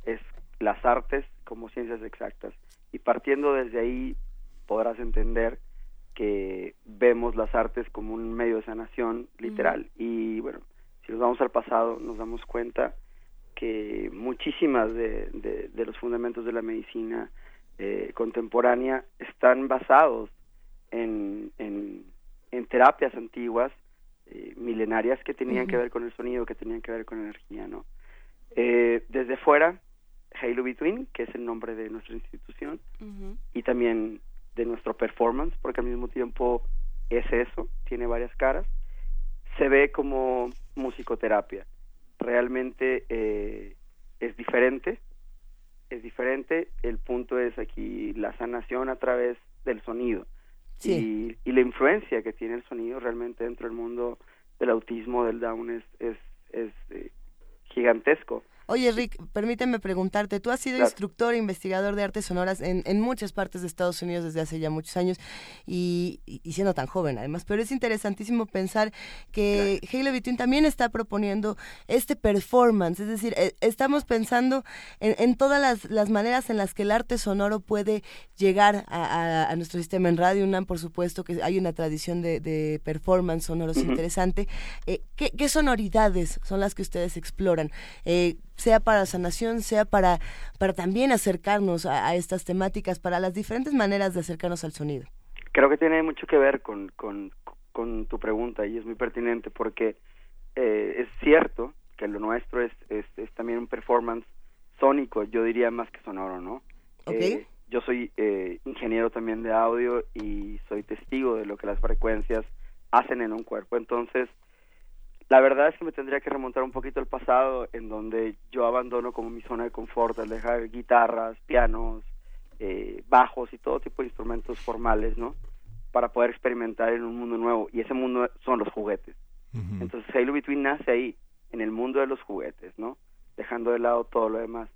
es las artes como ciencias exactas. Y partiendo desde ahí podrás entender que vemos las artes como un medio de sanación literal. Y bueno, si nos vamos al pasado, nos damos cuenta que muchísimas de, de, de los fundamentos de la medicina eh, contemporánea están basados en, en, en terapias antiguas, eh, milenarias, que tenían que ver con el sonido, que tenían que ver con energía, ¿no? Eh, desde fuera, Halo Between, que es el nombre de nuestra institución, y también de nuestro performance, porque al mismo tiempo es eso, tiene varias caras, se ve como musicoterapia. Realmente eh, es diferente, es diferente. El punto es aquí la sanación a través del sonido y, y la influencia que tiene el sonido realmente dentro del mundo del autismo, del Down, es, es, es eh, gigantesco. Oye, Rick, permíteme preguntarte, tú has sido Claro. instructor e investigador de artes sonoras en, en muchas partes de Estados Unidos desde hace ya muchos años y, siendo tan joven además, pero es interesantísimo pensar que Halo Between también está proponiendo este performance, es decir, eh, estamos pensando en, en todas las, las maneras en las que el arte sonoro puede llegar a, a- a nuestro sistema en Radio UNAM, por supuesto que hay una tradición de, de performance sonoros interesante. Eh, ¿qué, qué sonoridades son las que ustedes exploran? Eh, sea para sanación, sea para, para también acercarnos a, a estas temáticas, para las diferentes maneras de acercarnos al sonido. Creo que tiene mucho que ver con, con, con tu pregunta y es muy pertinente porque eh, es cierto que lo nuestro es, es, es también un performance sónico, yo diría más que sonoro, ¿no? Ok. Eh, yo soy eh, ingeniero también de audio y soy testigo de lo que las frecuencias hacen en un cuerpo. Entonces, la verdad es que me tendría que remontar un poquito al pasado, en donde yo abandono como mi zona de confort al dejar guitarras, pianos, eh, bajos y todo tipo de instrumentos formales, ¿no? Para poder experimentar en un mundo nuevo. Y ese mundo son los juguetes. Entonces, Halo Between nace ahí, en el mundo de los juguetes, ¿no? Dejando de lado todo lo demás.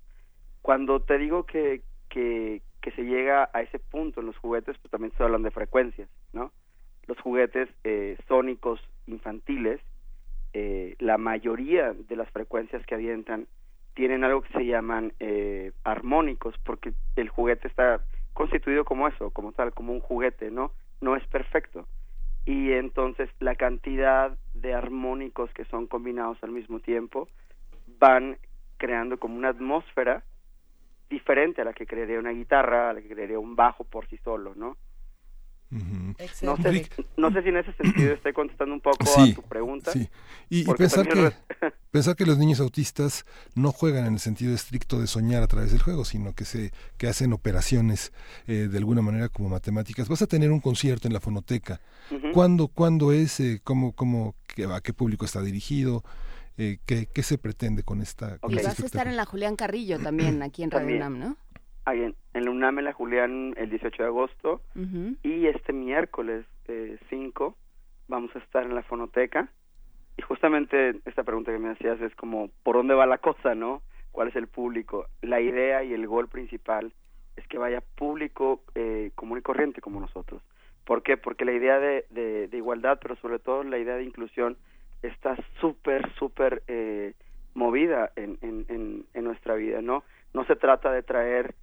Cuando te digo que, que, que se llega a ese punto en los juguetes, pues también se hablan de frecuencias, ¿no? Los juguetes eh, sónicos infantiles, eh, la mayoría de las frecuencias que avientan tienen algo que se llaman eh, armónicos, porque el juguete está constituido como eso, como tal, como un juguete, ¿no? No es perfecto. Y entonces la cantidad de armónicos que son combinados al mismo tiempo van creando como una atmósfera diferente a la que crearía una guitarra, a la que crearía un bajo por sí solo, ¿no? No sé, Rick. no sé si en ese sentido estoy contestando un poco Sí, a tu pregunta. Sí, y, pensar, que, pensar que los niños autistas no juegan en el sentido estricto de soñar a través del juego, sino que se que hacen operaciones eh, de alguna manera como matemáticas. Vas a tener un concierto en la fonoteca. Ujú. ¿Cuándo, cuándo es? Eh, ¿Cómo, cómo, qué- a qué público está dirigido? Eh, ¿qué, ¿Qué se pretende con esta? Con Y este vas a estar en la Julián Carrillo también, aquí en Radio También. UNAM, ¿no? Ahí en, en la UNAM, en la Julián, el 18 de agosto. Y este miércoles eh, 5 vamos a estar en la fonoteca. Y justamente esta pregunta que me hacías es como, ¿por dónde va la cosa, no? ¿Cuál es el público? La idea y el gol principal es que vaya público eh, común y corriente como nosotros. ¿Por qué? Porque la idea de, de, de igualdad, pero sobre todo la idea de inclusión, está súper, súper eh, movida en, en, en, en nuestra vida, ¿no? No se trata de traer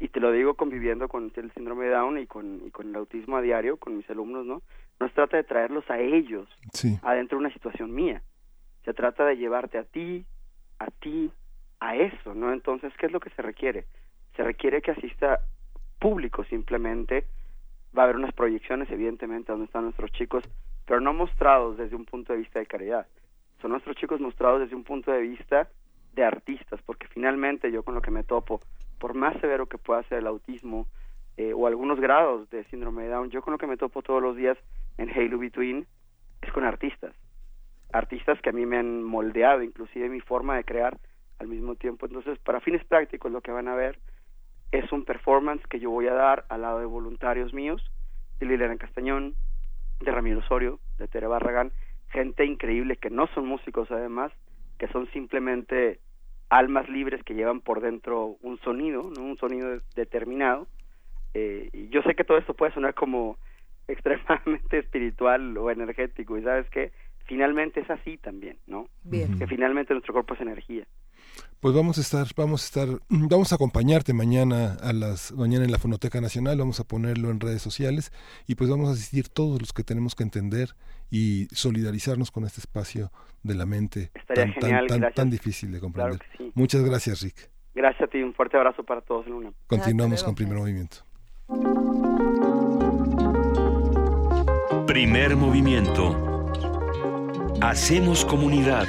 y te lo digo conviviendo con el síndrome de Down y con, y con el autismo a diario, con mis alumnos, ¿no? No se trata de traerlos a ellos Sí. adentro de una situación mía. Se trata de llevarte a ti, a ti, a eso, ¿no? Entonces, ¿qué es lo que se requiere? Se requiere que asista público simplemente. Va a haber unas proyecciones, evidentemente, donde están nuestros chicos, pero no mostrados desde un punto de vista de caridad. son nuestros chicos mostrados desde un punto de vista de artistas, porque finalmente yo con lo que me topo, por más severo que pueda ser el autismo eh, o algunos grados de síndrome de Down, yo con lo que me topo todos los días en Halo Between es con artistas, artistas que a mí me han moldeado, inclusive mi forma de crear al mismo tiempo. Entonces, para fines prácticos, lo que van a ver es un performance que yo voy a dar al lado de voluntarios míos, de Liliana Castañón, de Ramiro Osorio, de Tere Barragán, gente increíble que no son músicos además, que son simplemente almas libres que llevan por dentro un sonido, ¿no? un sonido determinado. Eh, y yo sé que todo esto puede sonar como extremadamente espiritual o energético, y sabes que finalmente es así también, ¿no? Bien. Que finalmente nuestro cuerpo es energía. Pues vamos a estar, vamos a estar, vamos a acompañarte mañana a las mañana en la Fonoteca Nacional, vamos a ponerlo en redes sociales y pues vamos a asistir todos los que tenemos que entender y solidarizarnos con este espacio de la mente Estaría tan, genial, tan, tan, gracias. tan difícil de comprender. Claro que sí. Muchas gracias, Rick. Gracias a ti, un fuerte abrazo para todos en una. Continuamos con primer movimiento. Primer movimiento. Hacemos comunidad.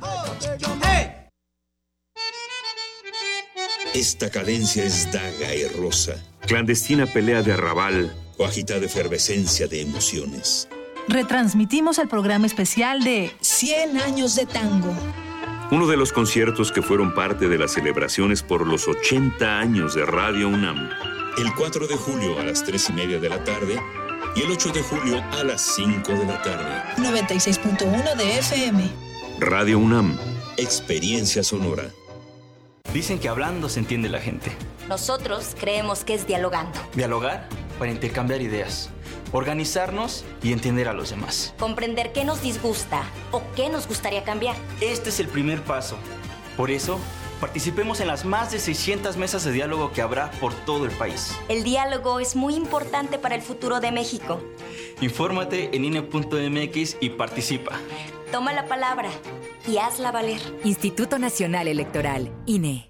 Esta cadencia es daga y rosa, Clandestina pelea de arrabal. o agitada efervescencia de emociones. Retransmitimos el programa especial de 100 años de tango. Uno de los conciertos que fueron parte de las celebraciones por los 80 años de Radio UNAM. El 4 de julio a las 3 y media de la tarde y el 8 de julio a las 5 de la tarde. 96.1 de FM. Radio UNAM. Experiencia sonora. Dicen que hablando se entiende la gente. Nosotros creemos que es dialogando. Dialogar para intercambiar ideas, organizarnos y entender a los demás. Comprender qué nos disgusta o qué nos gustaría cambiar. Este es el primer paso. Por eso, participemos en las más de 600 mesas de diálogo que habrá por todo el país. El diálogo es muy importante para el futuro de México. Infórmate en INE.mx y participa. Toma la palabra y hazla valer. Instituto Nacional Electoral, INE.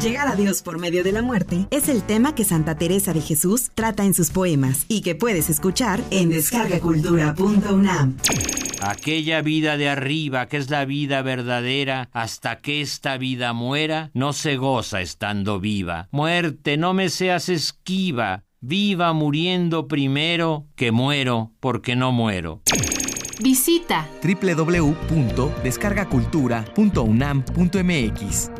Llegar a Dios por medio de la muerte es el tema que Santa Teresa de Jesús trata en sus poemas y que puedes escuchar en descargacultura.unam. Aquella vida de arriba, que es la vida verdadera, hasta que esta vida muera, no se goza estando viva. Muerte, no me seas esquiva, viva muriendo primero, que muero porque no muero. Visita www.descargacultura.unam.mx.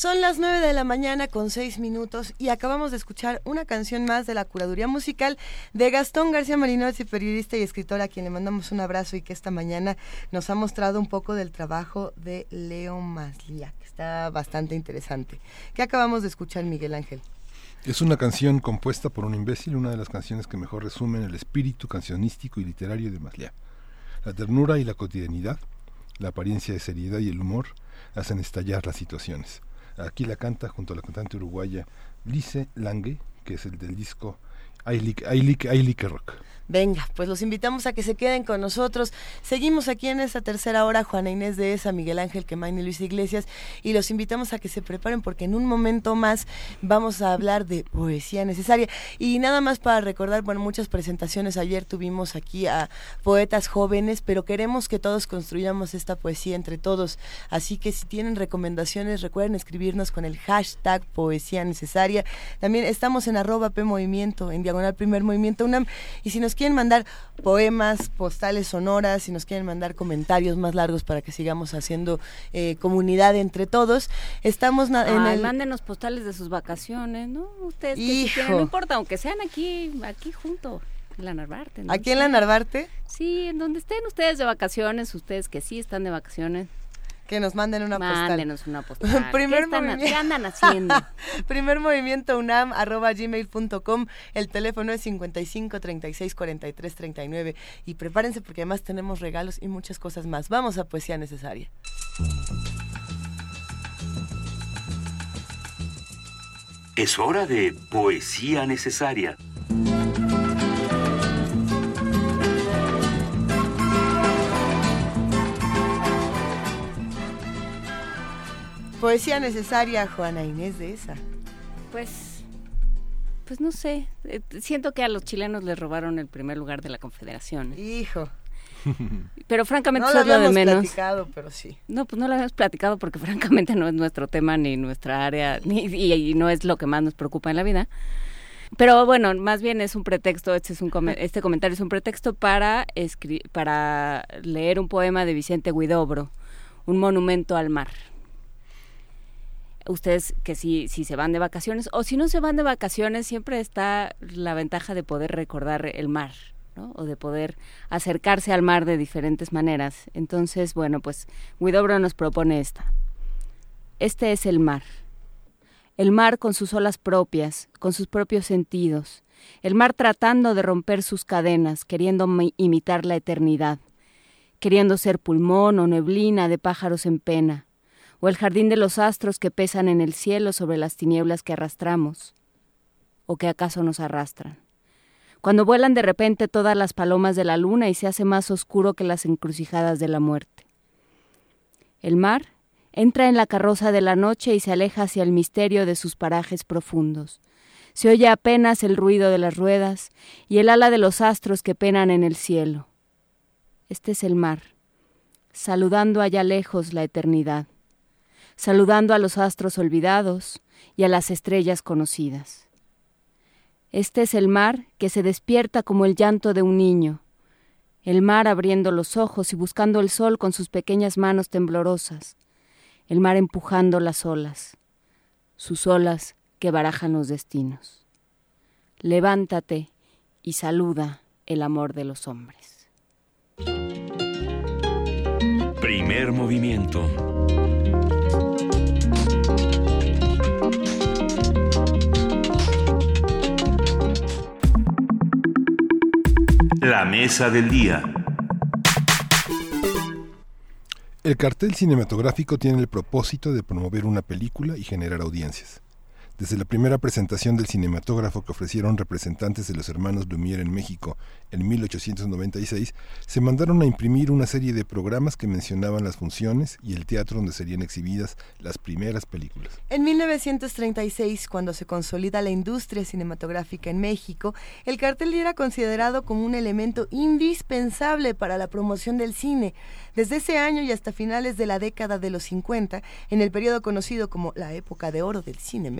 Son las 9 de la mañana con 6 minutos y acabamos de escuchar una canción más de la curaduría musical de Gastón García Marinozzi, periodista y escritor a quien le mandamos un abrazo y que esta mañana nos ha mostrado un poco del trabajo de Leo Maslia, que está bastante interesante. ¿Qué acabamos de escuchar, Miguel Ángel? Es una canción compuesta por un imbécil, una de las canciones que mejor resumen el espíritu cancionístico y literario de Maslia. La ternura y la cotidianidad, la apariencia de seriedad y el humor hacen estallar las situaciones. Aquí la canta junto a la cantante uruguaya Lise Lange, que es el del disco I Like, I I Rock. Venga, pues los invitamos a que se queden con nosotros. Seguimos aquí en esta tercera hora, Juana Inés de Esa, Miguel Ángel Quemain y Luis Iglesias, y los invitamos a que se preparen porque en un momento más vamos a hablar de poesía necesaria. Y nada más para recordar, bueno, muchas presentaciones. Ayer tuvimos aquí a poetas jóvenes, pero queremos que todos construyamos esta poesía entre todos. Así que si tienen recomendaciones, recuerden escribirnos con el hashtag poesía necesaria. También estamos en arroba P en diagonal primer movimiento UNAM. Y si nos quieren mandar poemas, postales sonoras, si nos quieren mandar comentarios más largos para que sigamos haciendo eh, comunidad entre todos, estamos na- en Ay, el... mándenos postales de sus vacaciones, ¿no? Ustedes que si quieren, no importa, aunque sean aquí, aquí junto, en la Narvarte. ¿no? ¿Aquí en la Narvarte? Sí, en donde estén ustedes de vacaciones, ustedes que sí están de vacaciones. Que nos manden una postal. Mándenos una postal. Primer ¿Qué, están- movimiento. qué andan haciendo? Primer movimiento UNAM arroba gmail.com. El teléfono es 55 36 43 39. Y prepárense porque además tenemos regalos y muchas cosas más. Vamos a Poesía Necesaria. Es hora de poesía necesaria. Poesía Necesaria, Juana Inés de esa. Pues, pues no sé. eh, Siento que a los chilenos les robaron el primer lugar de la Confederación. ¿eh? Hijo. Pero francamente No lo lo de habíamos menos. platicado, pero sí. No, pues no lo habíamos platicado porque francamente no es nuestro tema ni nuestra área ni, y, y no es lo que más nos preocupa en la vida. Pero bueno, más bien es un pretexto, este, es un come- este comentario es un pretexto para, escri- para leer un poema de Vicente Huidobro, Un monumento al mar. Ustedes que si, si se van de vacaciones o si no se van de vacaciones, siempre está la ventaja de poder recordar el mar, ¿no? O de poder acercarse al mar de diferentes maneras. Entonces, bueno, pues Huidobro nos propone esta. Este es el mar. El mar con sus olas propias, con sus propios sentidos. El mar tratando de romper sus cadenas, queriendo mi- imitar la eternidad. Queriendo ser pulmón o neblina de pájaros en pena. O el jardín de los astros que pesan en el cielo sobre las tinieblas que arrastramos. O que acaso nos arrastran. Cuando vuelan de repente todas las palomas de la luna y se hace más oscuro que las encrucijadas de la muerte. El mar entra en la carroza de la noche y se aleja hacia el misterio de sus parajes profundos. Se oye apenas el ruido de las ruedas y el ala de los astros que penan en el cielo. Este es el mar, saludando allá lejos la eternidad, saludando a los astros olvidados y a las estrellas conocidas. Este es el mar que se despierta como el llanto de un niño, el mar abriendo los ojos y buscando el sol con sus pequeñas manos temblorosas, el mar empujando las olas, sus olas que barajan los destinos. Levántate y saluda el amor de los hombres. Primer movimiento. La mesa del día. El cartel cinematográfico tiene el propósito de promover una película y generar audiencias. Desde la primera presentación del cinematógrafo que ofrecieron representantes de los hermanos Lumière en México en 1896, se mandaron a imprimir una serie de programas que mencionaban las funciones y el teatro donde serían exhibidas las primeras películas. En 1936, cuando se consolida la industria cinematográfica en México, el cartel era considerado como un elemento indispensable para la promoción del cine. Desde ese año y hasta finales de la década de los 50, en el periodo conocido como la época de oro del cine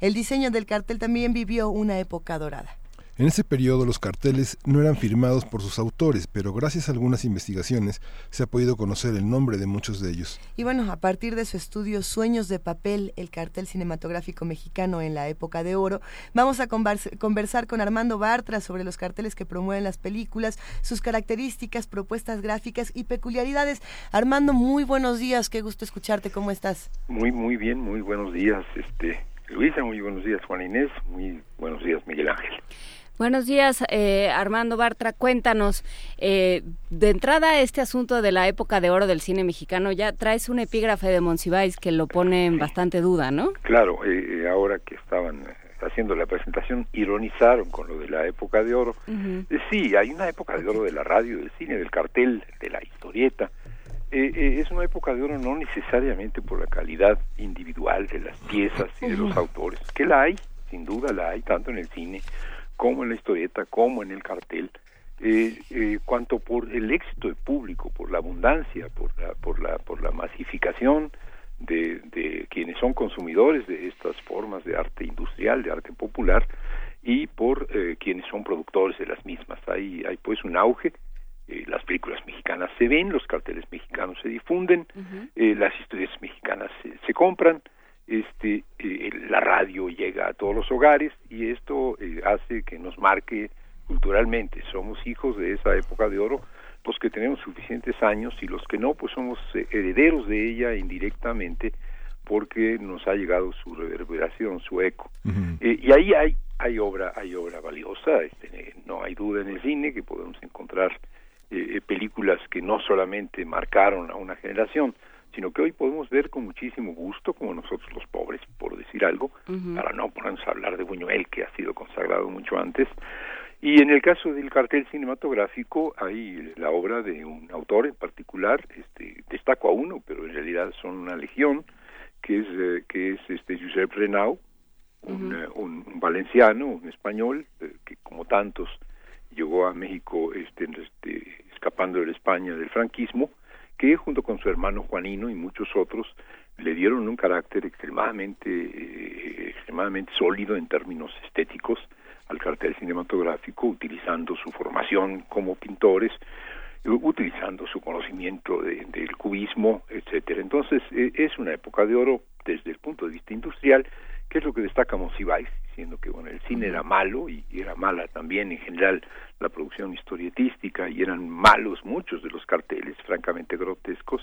el diseño del cartel también vivió una época dorada. En ese periodo los carteles no eran firmados por sus autores, pero gracias a algunas investigaciones se ha podido conocer el nombre de muchos de ellos. Y bueno, a partir de su estudio Sueños de papel, el cartel cinematográfico mexicano en la época de oro, vamos a conversar con Armando Bartra sobre los carteles que promueven las películas, sus características, propuestas gráficas y peculiaridades. Armando, muy buenos días, qué gusto escucharte, ¿cómo estás? Muy, muy bien, muy buenos días, este Luisa, muy buenos días, Juan Inés, muy buenos días, Miguel Ángel. Buenos días, eh, Armando Bartra. Cuéntanos, eh, de entrada, este asunto de la época de oro del cine mexicano, ya traes un epígrafe de Monsiváis que lo pone en bastante duda, ¿no? Claro, eh, ahora que estaban haciendo la presentación, ironizaron con lo de la época de oro. sí, hay una época de oro de la radio, del cine, del cartel, de la historieta. es una época de oro no necesariamente por la calidad individual de las piezas y de los autores, que la hay, sin duda la hay, tanto en el cine como en la historieta, como en el cartel, eh, eh, cuanto por el éxito de público, por la abundancia, por la, por la, por la masificación de, de quienes son consumidores de estas formas de arte industrial, de arte popular, y por eh, quienes son productores de las mismas. Hay, hay pues un auge, eh, las películas mexicanas se ven, los carteles mexicanos se difunden, eh, las historias mexicanas se, se compran, este eh, la radio llega a todos los hogares y esto eh, hace que nos marque culturalmente. Somos hijos de esa época de oro los que tenemos suficientes años y los que no pues somos eh, herederos de ella indirectamente porque nos ha llegado su reverberación su eco. Y ahí hay hay obra hay obra valiosa este, no hay duda en el cine que podemos encontrar películas que no solamente marcaron a una generación sino que hoy podemos ver con muchísimo gusto, como nosotros los pobres, por decir algo, para no ponernos a hablar de Buñuel, que ha sido consagrado mucho antes. Y en el caso del cartel cinematográfico hay la obra de un autor en particular, este, destaco a uno, pero en realidad son una legión, que es, eh, que es este Josep Renau, un, un, valenciano, un español, eh, que como tantos llegó a México este, este, escapando de la España del franquismo, que junto con su hermano Juanino y muchos otros le dieron un carácter extremadamente eh, extremadamente sólido en términos estéticos al cartel cinematográfico utilizando su formación como pintores utilizando su conocimiento del cubismo etcétera. Entonces e, es una época de oro desde el punto de vista industrial que es lo que destaca Monsiváis diciendo que bueno el cine era malo y era mala también en general la producción historietística y eran malos muchos de los carteles, francamente grotescos,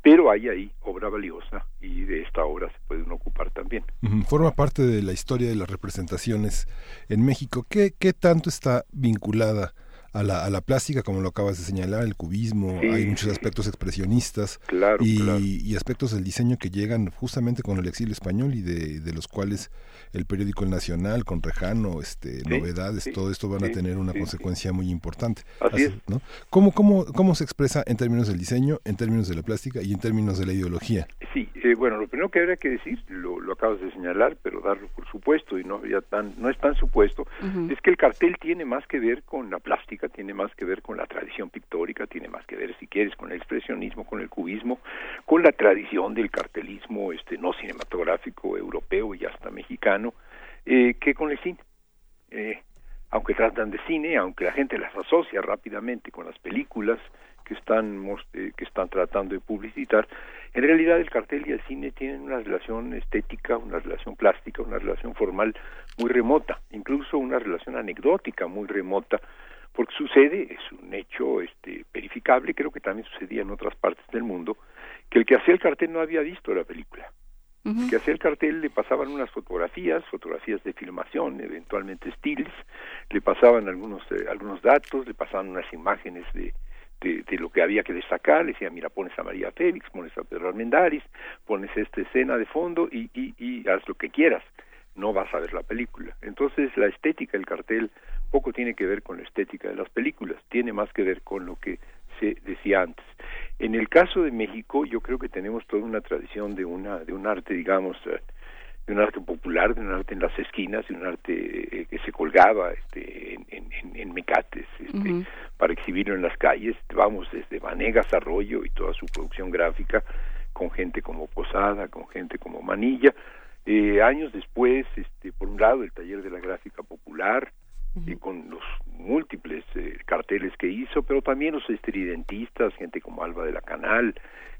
pero hay ahí obra valiosa y de esta obra se pueden ocupar también. Forma parte de la historia de las representaciones en México. ¿Qué, qué tanto está vinculada a la, a la plástica, como lo acabas de señalar, el cubismo, hay muchos aspectos expresionistas y, y, aspectos del diseño que llegan justamente con el exilio español y de, de los cuales el periódico El Nacional, con Rejano, este, novedades, todo esto van a tener una consecuencia muy importante. Así, es. ¿no? ¿Cómo, cómo, ¿Cómo se expresa en términos del diseño, en términos de la plástica y en términos de la ideología? Sí, eh, bueno, lo primero que habría que decir, lo, lo, acabas de señalar, pero darlo por supuesto y no, ya tan, no es tan supuesto, es que el cartel tiene más que ver con la plástica tiene más que ver con la tradición pictórica, tiene más que ver, si quieres, con el expresionismo, con el cubismo, con la tradición del cartelismo este no cinematográfico europeo y hasta mexicano, eh, que con el cine. Eh, aunque tratan de cine, aunque la gente las asocia rápidamente con las películas que están eh, que están tratando de publicitar, en realidad el cartel y el cine tienen una relación estética, una relación plástica, una relación formal muy remota, incluso una relación anecdótica muy remota, porque sucede, es un hecho este, verificable, creo que también sucedía en otras partes del mundo, que el que hacía el cartel no había visto la película. El que hacía el cartel le pasaban unas fotografías, fotografías de filmación, eventualmente estiles, le pasaban algunos, eh, algunos datos, le pasaban unas imágenes de, de, lo que había que destacar, le decía, mira, pones a María Félix, pones a Pedro Armendáriz, pones esta escena de fondo y, y, y haz lo que quieras, no vas a ver la película. Entonces la estética del cartel poco tiene que ver con la estética de las películas, tiene más que ver con lo que se decía antes. En el caso de México, yo creo que tenemos toda una tradición de una de un arte, digamos, eh, de un arte popular, de un arte en las esquinas, de un arte eh, que se colgaba este, en, en, en mecates este, para exhibirlo en las calles. Vamos desde Vanegas Arroyo y toda su producción gráfica, con gente como Posada, con gente como Manilla. Eh, años después, este, por un lado, el taller de la gráfica popular, y con los múltiples eh, carteles que hizo, pero también los estridentistas, gente como Alba de la Canal,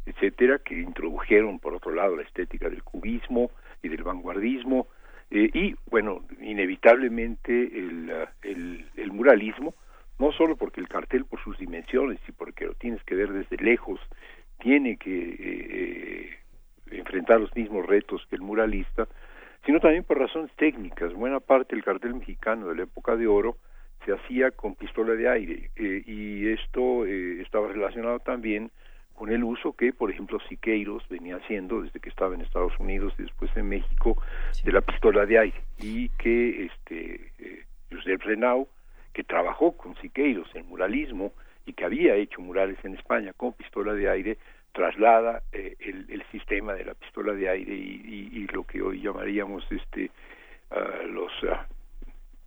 etcétera, que introdujeron por otro lado la estética del cubismo y del vanguardismo, eh, y bueno, inevitablemente el, uh, el, el muralismo, no solo porque el cartel por sus dimensiones y porque lo tienes que ver desde lejos, tiene que eh, enfrentar los mismos retos que el muralista, sino también por razones técnicas. Buena parte del cartel mexicano de la época de oro se hacía con pistola de aire eh, y esto eh, estaba relacionado también con el uso que, por ejemplo, Siqueiros venía haciendo desde que estaba en Estados Unidos y después en México de la pistola de aire y que este eh, Josep Renau, que trabajó con Siqueiros en muralismo y que había hecho murales en España con pistola de aire, traslada eh, el, el, sistema de la pistola de aire y, y, y lo que hoy llamaríamos este uh, los uh,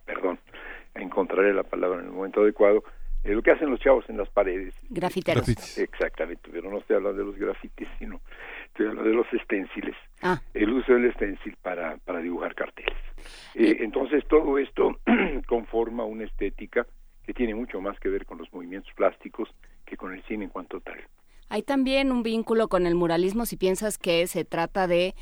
perdón encontraré la palabra en el momento adecuado eh, lo que hacen los chavos en las paredes. Grafiteros. Exactamente pero no estoy hablando de los grafitis sino estoy hablando de los esténciles ah. el uso del esténcil para para dibujar carteles. Eh, entonces todo esto conforma una estética que tiene mucho más que ver con los movimientos plásticos que con el cine en cuanto tal hay también un vínculo con el muralismo si piensas que se trata de,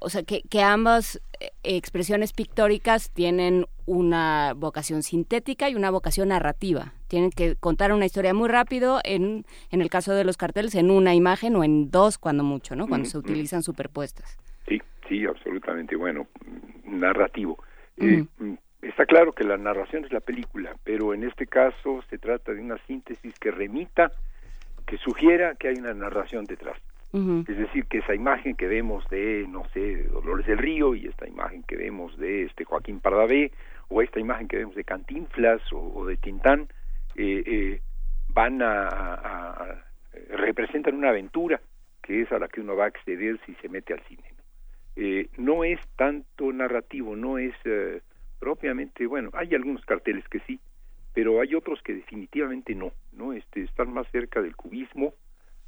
o sea, que, que ambas eh, expresiones pictóricas tienen una vocación sintética y una vocación narrativa. Tienen que contar una historia muy rápido, en, en el caso de los carteles, en una imagen o en dos, cuando mucho, ¿no? Cuando se utilizan superpuestas. Sí, sí, absolutamente. Bueno, narrativo. Eh, está claro que la narración es la película, pero en este caso se trata de una síntesis que remita que sugiera que hay una narración detrás. Es decir, que esa imagen que vemos de, no sé, Dolores del Río y esta imagen que vemos de este Joaquín Pardavé o esta imagen que vemos de Cantinflas o, de Tintán, eh, eh, van a, a, a, representan una aventura que es a la que uno va a acceder si se mete al cine. ¿no? Eh, no es tanto narrativo, no es eh, propiamente, bueno, hay algunos carteles que sí, pero hay otros que definitivamente no, no este, están más cerca del cubismo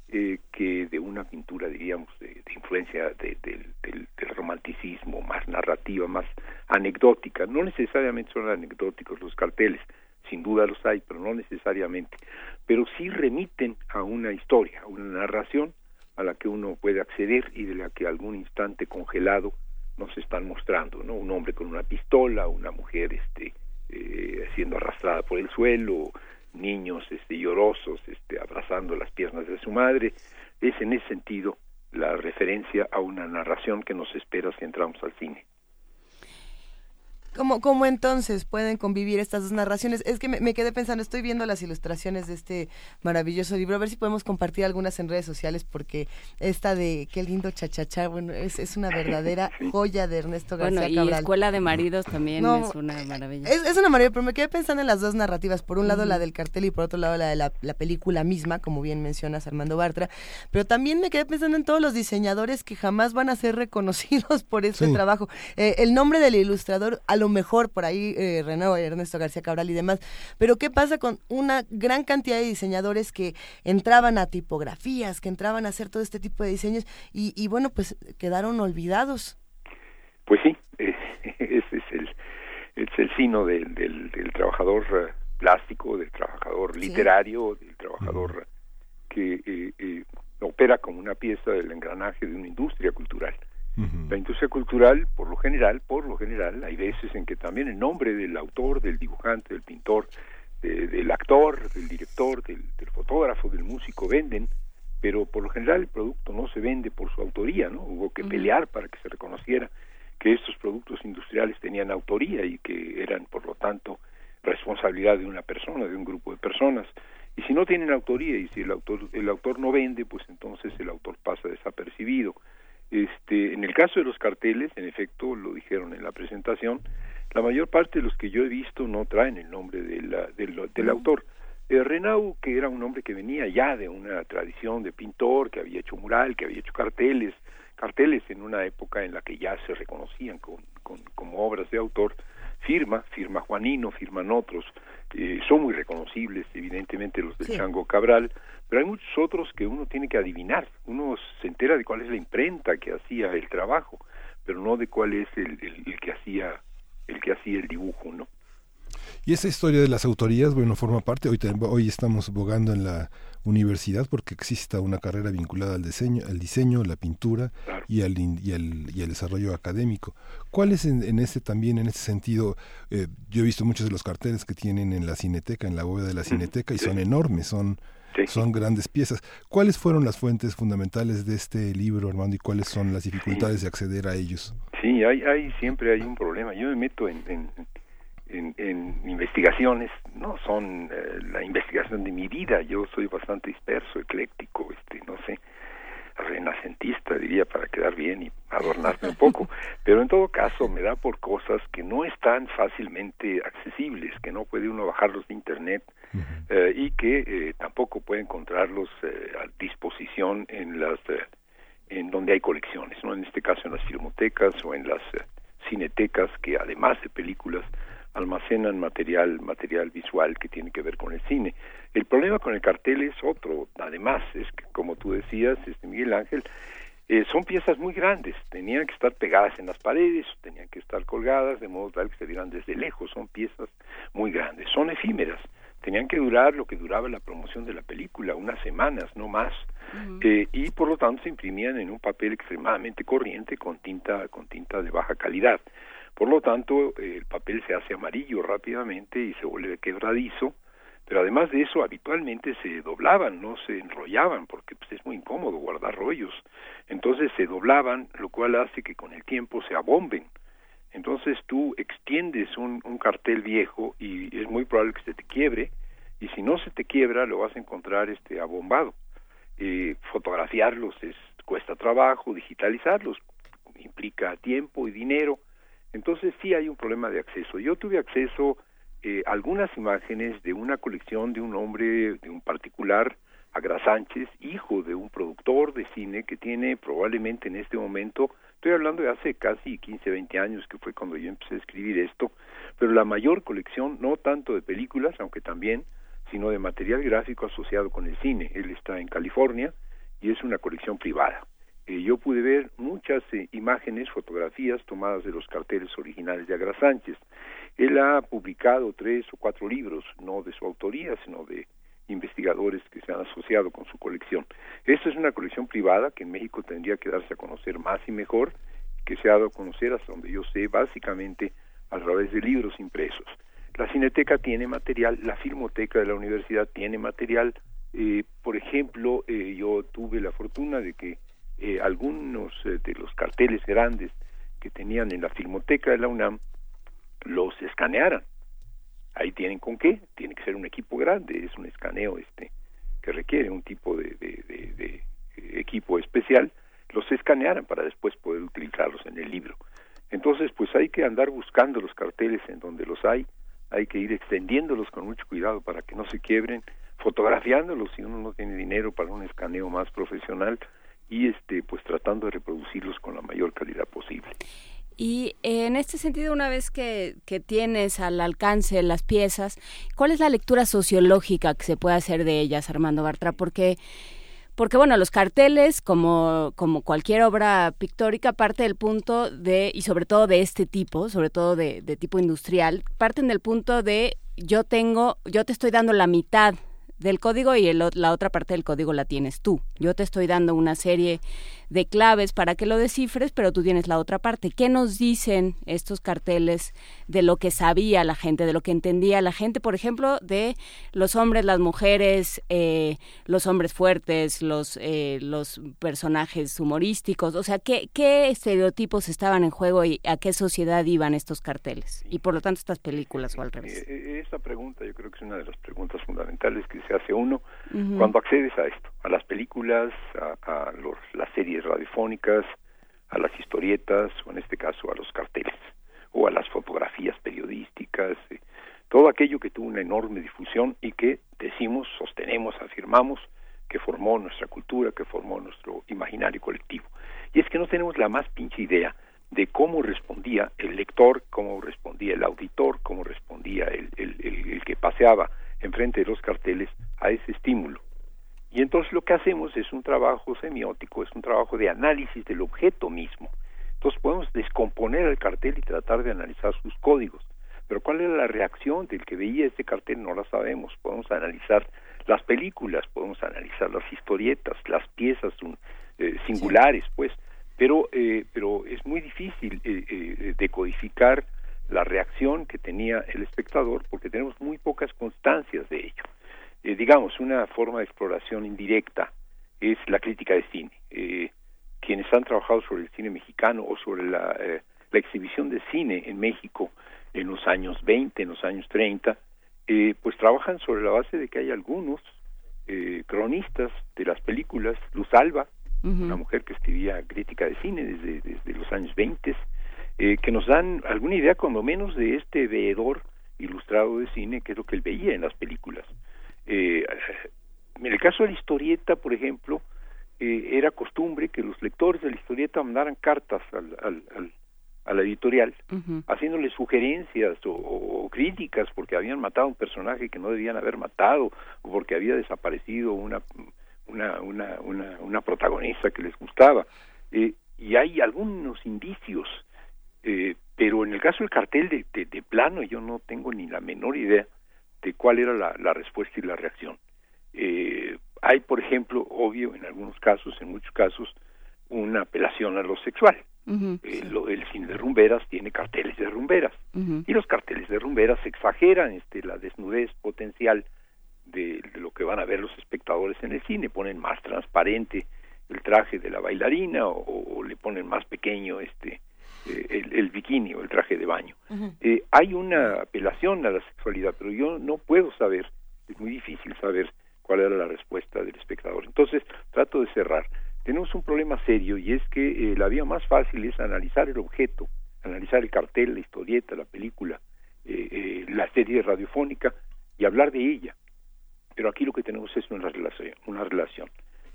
eh, que de una pintura, diríamos, de, influencia de, del, del, romanticismo, más narrativa, más anecdótica. No necesariamente son anecdóticos los carteles, sin duda los hay, pero no necesariamente. Pero sí remiten a una historia, a una narración a la que uno puede acceder y de la que algún instante congelado nos están mostrando, ¿no? Un hombre con una pistola, una mujer este eh, siendo arrastrada por el suelo, niños este, llorosos este, abrazando las piernas de su madre. Es en ese sentido la referencia a una narración que nos espera si entramos al cine. ¿Cómo, ¿Cómo entonces pueden convivir estas dos narraciones? Es que me, me, quedé pensando, estoy viendo las ilustraciones de este maravilloso libro, a ver si podemos compartir algunas en redes sociales, porque esta de qué lindo chachachá, bueno, es, es una verdadera joya de Ernesto García bueno, y Cabral. Escuela de Maridos también no, es una maravilla. Es, es, una maravilla, pero me quedé pensando en las dos narrativas, por un lado uh -huh. la del cartel y por otro lado la de la, la, película misma, como bien mencionas Armando Bartra, pero también me quedé pensando en todos los diseñadores que jamás van a ser reconocidos por este sí. trabajo. Eh, el nombre del ilustrador a lo lo mejor por ahí eh, Ernesto García Cabral y demás. Pero ¿qué pasa con una gran cantidad de diseñadores que entraban a tipografías, que entraban a hacer todo este tipo de diseños y, bueno, pues quedaron olvidados? Pues sí, ese es el, es el sino del, del, trabajador eh, plástico, del trabajador literario, del trabajador que eh, eh, opera como una pieza del engranaje de una industria cultural. La industria cultural, por lo general, por lo general, hay veces en que también el nombre del autor, del dibujante, del pintor, del actor, del director, del, fotógrafo, del músico venden, pero por lo general el producto no se vende por su autoría, ¿no? Hubo que pelear para que se reconociera que estos productos industriales tenían autoría y que eran, por lo tanto, responsabilidad de una persona, de un grupo de personas. Y si no tienen autoría y si el autor el autor no vende, pues entonces el autor pasa desapercibido. Este, en el caso de los carteles, en efecto, lo dijeron en la presentación, la mayor parte de los que yo he visto no traen el nombre de la, del, del autor. Eh, Renau, que era un hombre que venía ya de una tradición de pintor, que había hecho mural, que había hecho carteles, carteles en una época en la que ya se reconocían con, como obras de autor, firma, firma Juanino, firman otros, eh, son muy reconocibles, evidentemente los del Chango Cabral, pero hay muchos otros que uno tiene que adivinar, uno se entera de cuál es la imprenta que hacía el trabajo, pero no de cuál es el, el, que hacía el que hacía el dibujo, ¿no? Y esa historia de las autorías, bueno, forma parte, hoy, hoy estamos bogando en la universidad porque exista una carrera vinculada al diseño, al diseño, la pintura y, al, y, al, y al desarrollo académico. ¿Cuál es en, en este también, en ese sentido? Eh, yo he visto muchos de los carteles que tienen en la cineteca, en la bóveda de la cineteca, y son enormes, son, son grandes piezas. ¿Cuáles fueron las fuentes fundamentales de este libro, Armando, y cuáles son las dificultades de acceder a ellos? Sí, hay, hay siempre hay un problema. Yo me meto en en, investigaciones, no son eh, la investigación de mi vida, yo soy bastante disperso, ecléctico, este, no sé, renacentista diría para quedar bien y adornarme un poco, pero en todo caso me da por cosas que no están fácilmente accesibles, que no puede uno bajarlos de internet eh, y que eh, tampoco puede encontrarlos a disposición en las en donde hay colecciones, no en este caso en las filmotecas o en las cinetecas que además de películas almacenan material, material visual que tiene que ver con el cine. El problema con el cartel es otro, además, es que como tú decías, este Miguel Ángel, eh, son piezas muy grandes, tenían que estar pegadas en las paredes, tenían que estar colgadas de modo tal que se vieran desde lejos, son piezas muy grandes, son efímeras, tenían que durar lo que duraba la promoción de la película, unas semanas, no más, eh, y por lo tanto se imprimían en un papel extremadamente corriente con tinta, con tinta de baja calidad. Por lo tanto, el papel se hace amarillo rápidamente y se vuelve quebradizo, pero además de eso, habitualmente se doblaban, no se enrollaban, porque pues, es muy incómodo guardar rollos. Entonces se doblaban, lo cual hace que con el tiempo se abomben. Entonces tú extiendes un, un cartel viejo y es muy probable que se te quiebre, y si no se te quiebra, lo vas a encontrar este abombado. Eh, fotografiarlos es, cuesta trabajo, digitalizarlos implica tiempo y dinero, entonces sí hay un problema de acceso. Yo tuve acceso eh, a algunas imágenes de una colección de un hombre, de un particular, Agra Sánchez, hijo de un productor de cine que tiene probablemente en este momento, estoy hablando de hace casi 15, 20 años que fue cuando yo empecé a escribir esto, pero la mayor colección, no tanto de películas, aunque también, sino de material gráfico asociado con el cine. Él está en California y es una colección privada yo pude ver muchas eh, imágenes, fotografías tomadas de los carteles originales de Agra Sánchez. Él ha publicado tres o cuatro libros, no de su autoría, sino de investigadores que se han asociado con su colección. Esta es una colección privada que en México tendría que darse a conocer más y mejor, que se ha dado a conocer hasta donde yo sé, básicamente a través de libros impresos. La Cineteca tiene material, la Filmoteca de la Universidad tiene material. Eh, por ejemplo, eh, yo tuve la fortuna de que eh, algunos eh, de los carteles grandes que tenían en la filmoteca de la UNAM los escanearan. Ahí tienen con qué, tiene que ser un equipo grande, es un escaneo este que requiere un tipo de, de, equipo especial, los escanearan para después poder utilizarlos en el libro. Entonces, pues hay que andar buscando los carteles en donde los hay, hay que ir extendiéndolos con mucho cuidado para que no se quiebren, fotografiándolos si uno no tiene dinero para un escaneo más profesional, y este pues tratando de reproducirlos con la mayor calidad posible. Y eh, en este sentido, una vez que, que, tienes al alcance las piezas, ¿cuál es la lectura sociológica que se puede hacer de ellas, Armando Bartra? Porque, porque bueno, los carteles, como, como cualquier obra pictórica, parte del punto de, y sobre todo de este tipo, sobre todo de, de tipo industrial, parten del punto de yo tengo, yo te estoy dando la mitad del código y la otra parte del código la tienes tú. Yo te estoy dando una serie de claves para que lo descifres, pero tú tienes la otra parte. ¿Qué nos dicen estos carteles de lo que sabía la gente, de lo que entendía la gente, por ejemplo, de los hombres, las mujeres, eh, los hombres fuertes, los, eh, los personajes humorísticos? O sea, ¿qué, ¿qué estereotipos estaban en juego y a qué sociedad iban estos carteles? Y por lo tanto estas películas o al revés. Eh, esta pregunta yo creo que es una de las preguntas fundamentales que se hace uno cuando accedes a esto, a las películas, a, los, las series radiofónicas, a las historietas o en este caso a los carteles o a las fotografías periodísticas, eh, todo aquello que tuvo una enorme difusión y que decimos, sostenemos, afirmamos que formó nuestra cultura, que formó nuestro imaginario colectivo. Y es que no tenemos la más pinche idea de cómo respondía el lector, cómo respondía el auditor, cómo respondía el, que paseaba enfrente de los carteles a ese estímulo. Y entonces lo que hacemos es un trabajo semiótico, es un trabajo de análisis del objeto mismo. Entonces podemos descomponer el cartel y tratar de analizar sus códigos. Pero cuál era la reacción del que veía ese cartel no la sabemos. Podemos analizar las películas, podemos analizar las historietas, las piezas eh, singulares, pues. Pero, eh, pero es muy difícil eh, decodificar la reacción que tenía el espectador porque tenemos muy pocas constancias de ello. Eh, digamos, una forma de exploración indirecta es la crítica de cine. Eh, quienes han trabajado sobre el cine mexicano o sobre la, eh, la, exhibición de cine en México en los años 20, en los años 30, pues trabajan sobre la base de que hay algunos cronistas de las películas, Luz Alba, una mujer que escribía crítica de cine desde, desde los años 20, eh, que nos dan alguna idea, cuando menos, de este veedor ilustrado de cine, que es lo que él veía en las películas. Eh, en el caso de la historieta, por ejemplo, eh, era costumbre que los lectores de la historieta mandaran cartas al, al, al a la editorial, haciéndole sugerencias o, críticas porque habían matado a un personaje que no debían haber matado o porque había desaparecido una una una una, una protagonista que les gustaba. Eh, y hay algunos indicios eh, pero en el caso del cartel de, de, plano yo no tengo ni la menor idea de cuál era la, la respuesta y la reacción. Eh, hay, por ejemplo, obvio, en algunos casos, en muchos casos, una apelación a lo sexual. Eh, lo, el cine de rumberas tiene carteles de rumberas y los carteles de rumberas exageran este, la desnudez potencial de, lo que van a ver los espectadores en el cine, ponen más transparente el traje de la bailarina o, o le ponen más pequeño este el, el, bikini o el traje de baño. eh, hay una apelación a la sexualidad, pero yo no puedo saber, es muy difícil saber cuál era la respuesta del espectador. Entonces, trato de cerrar. Tenemos un problema serio y es que eh, la vía más fácil es analizar el objeto, analizar el cartel, la historieta, la película, eh, eh, la serie radiofónica y hablar de ella. Pero aquí lo que tenemos es una relación. Una relación.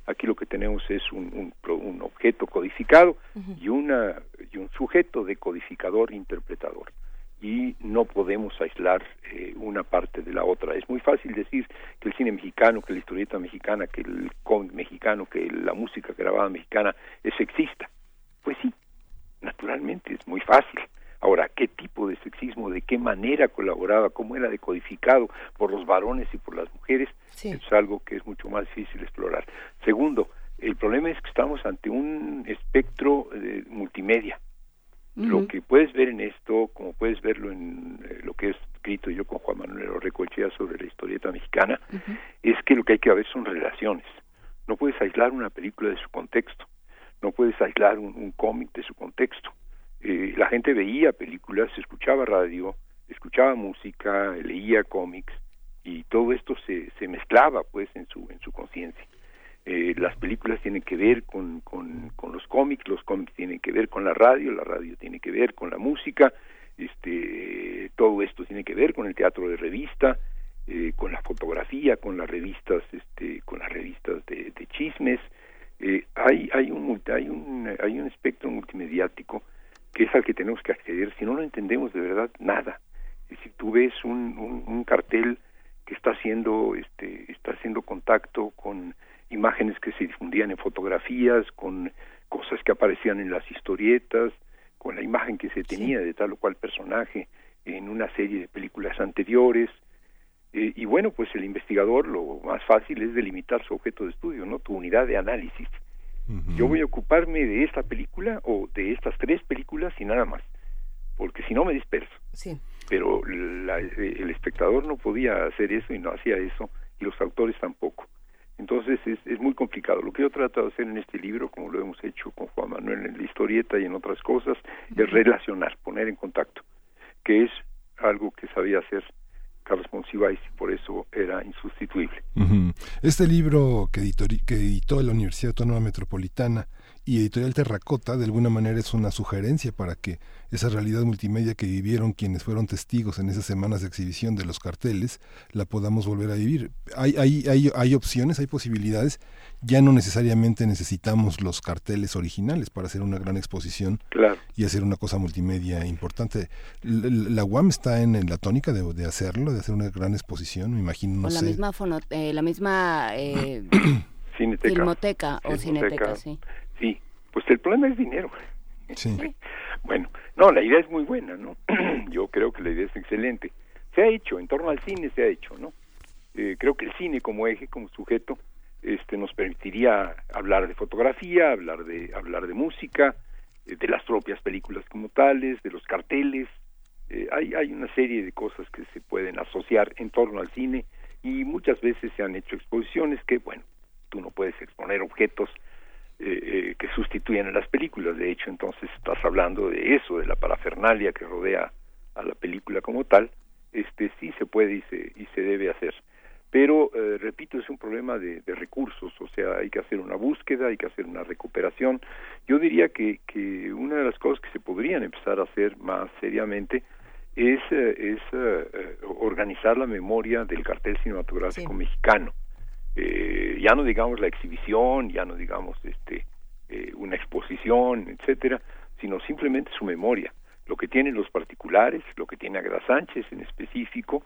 Aquí lo que tenemos es un, un, objeto codificado y, una, y un sujeto decodificador interpretador. Y no podemos aislar eh, una parte de la otra. Es muy fácil decir que el cine mexicano, que la historieta mexicana, que el cómic mexicano, que la música grabada mexicana es sexista. Pues sí, naturalmente es muy fácil Ahora, ¿qué tipo de sexismo, de qué manera colaboraba, cómo era decodificado por los varones y por las mujeres? Es algo que es mucho más difícil explorar. Segundo, el problema es que estamos ante un espectro de multimedia. Lo que puedes ver en esto, como puedes verlo en eh, lo que he escrito yo con Juan Manuel Orrecochea sobre la historieta mexicana, es que lo que hay que ver son relaciones. No puedes aislar una película de su contexto, no puedes aislar un cómic de su contexto eh, la gente veía películas, escuchaba radio, escuchaba música, leía cómics y todo esto se, se mezclaba pues en su en su conciencia. Eh, las películas tienen que ver con, con, con, los cómics, los cómics tienen que ver con la radio, la radio tiene que ver con la música, este, todo esto tiene que ver con el teatro de revista, eh, con la fotografía, con las revistas, este, con las revistas de, de chismes. Eh, hay, hay, un, hay, un, hay un espectro multimediático que es al que tenemos que acceder, si no, no entendemos de verdad nada. Y si tú ves un, un, un cartel que está haciendo, este, está haciendo contacto con imágenes que se difundían en fotografías, con cosas que aparecían en las historietas, con la imagen que se tenía de tal o cual personaje en una serie de películas anteriores. Eh, y bueno, pues el investigador lo más fácil es delimitar su objeto de estudio, ¿no? Tu unidad de análisis. Yo voy a ocuparme de esta película o de estas tres películas y nada más, porque si no me disperso. Sí. Pero la- el espectador no podía hacer eso y no hacía eso, y los autores tampoco. Entonces es, es muy complicado. Lo que yo trato de hacer en este libro, como lo hemos hecho con Juan Manuel en la historieta y en otras cosas, es relacionar, poner en contacto, que es algo que sabía hacer Carlos Monsiváis y por eso era insustituible. Ujú. Este libro que, que editó la Universidad Autónoma Metropolitana y Editorial Terracota, de alguna manera es una sugerencia para que esa realidad multimedia que vivieron quienes fueron testigos en esas semanas de exhibición de los carteles, la podamos volver a vivir. Hay, hay, hay, hay opciones, hay posibilidades. Ya no necesariamente necesitamos los carteles originales para hacer una gran exposición Claro. y hacer una cosa multimedia importante. L- l- La UAM está en, en la tónica de, de hacerlo, de hacer una gran exposición, me imagino, no o la sé. misma fono- eh, la misma eh, Cineteca. filmoteca o Filmoteca. cineteca, sí. Sí, pues el problema es dinero. Sí. Bueno, no, la idea es muy buena, ¿no? Yo creo que la idea es excelente. Se ha hecho, en torno al cine se ha hecho, ¿no? Eh, creo que el cine como eje, como sujeto, este, nos permitiría hablar de fotografía, hablar de, hablar de música, eh, de las propias películas como tales, de los carteles. Eh, hay, hay una serie de cosas que se pueden asociar en torno al cine y muchas veces se han hecho exposiciones que, bueno, tú no puedes exponer objetos eh, eh, que sustituyen a las películas. De hecho, entonces estás hablando de eso, de la parafernalia que rodea a la película como tal. Este sí se puede y se, y se debe hacer. Pero, eh, repito, es un problema de, de recursos, o sea, hay que hacer una búsqueda, hay que hacer una recuperación. Yo diría que, que una de las cosas que se podrían empezar a hacer más seriamente es, eh, es organizar la memoria del cartel cinematográfico mexicano eh, ya no digamos la exhibición, ya no digamos este eh, una exposición, etcétera, sino simplemente su memoria, lo que tienen los particulares, lo que tiene Agra Sánchez en específico.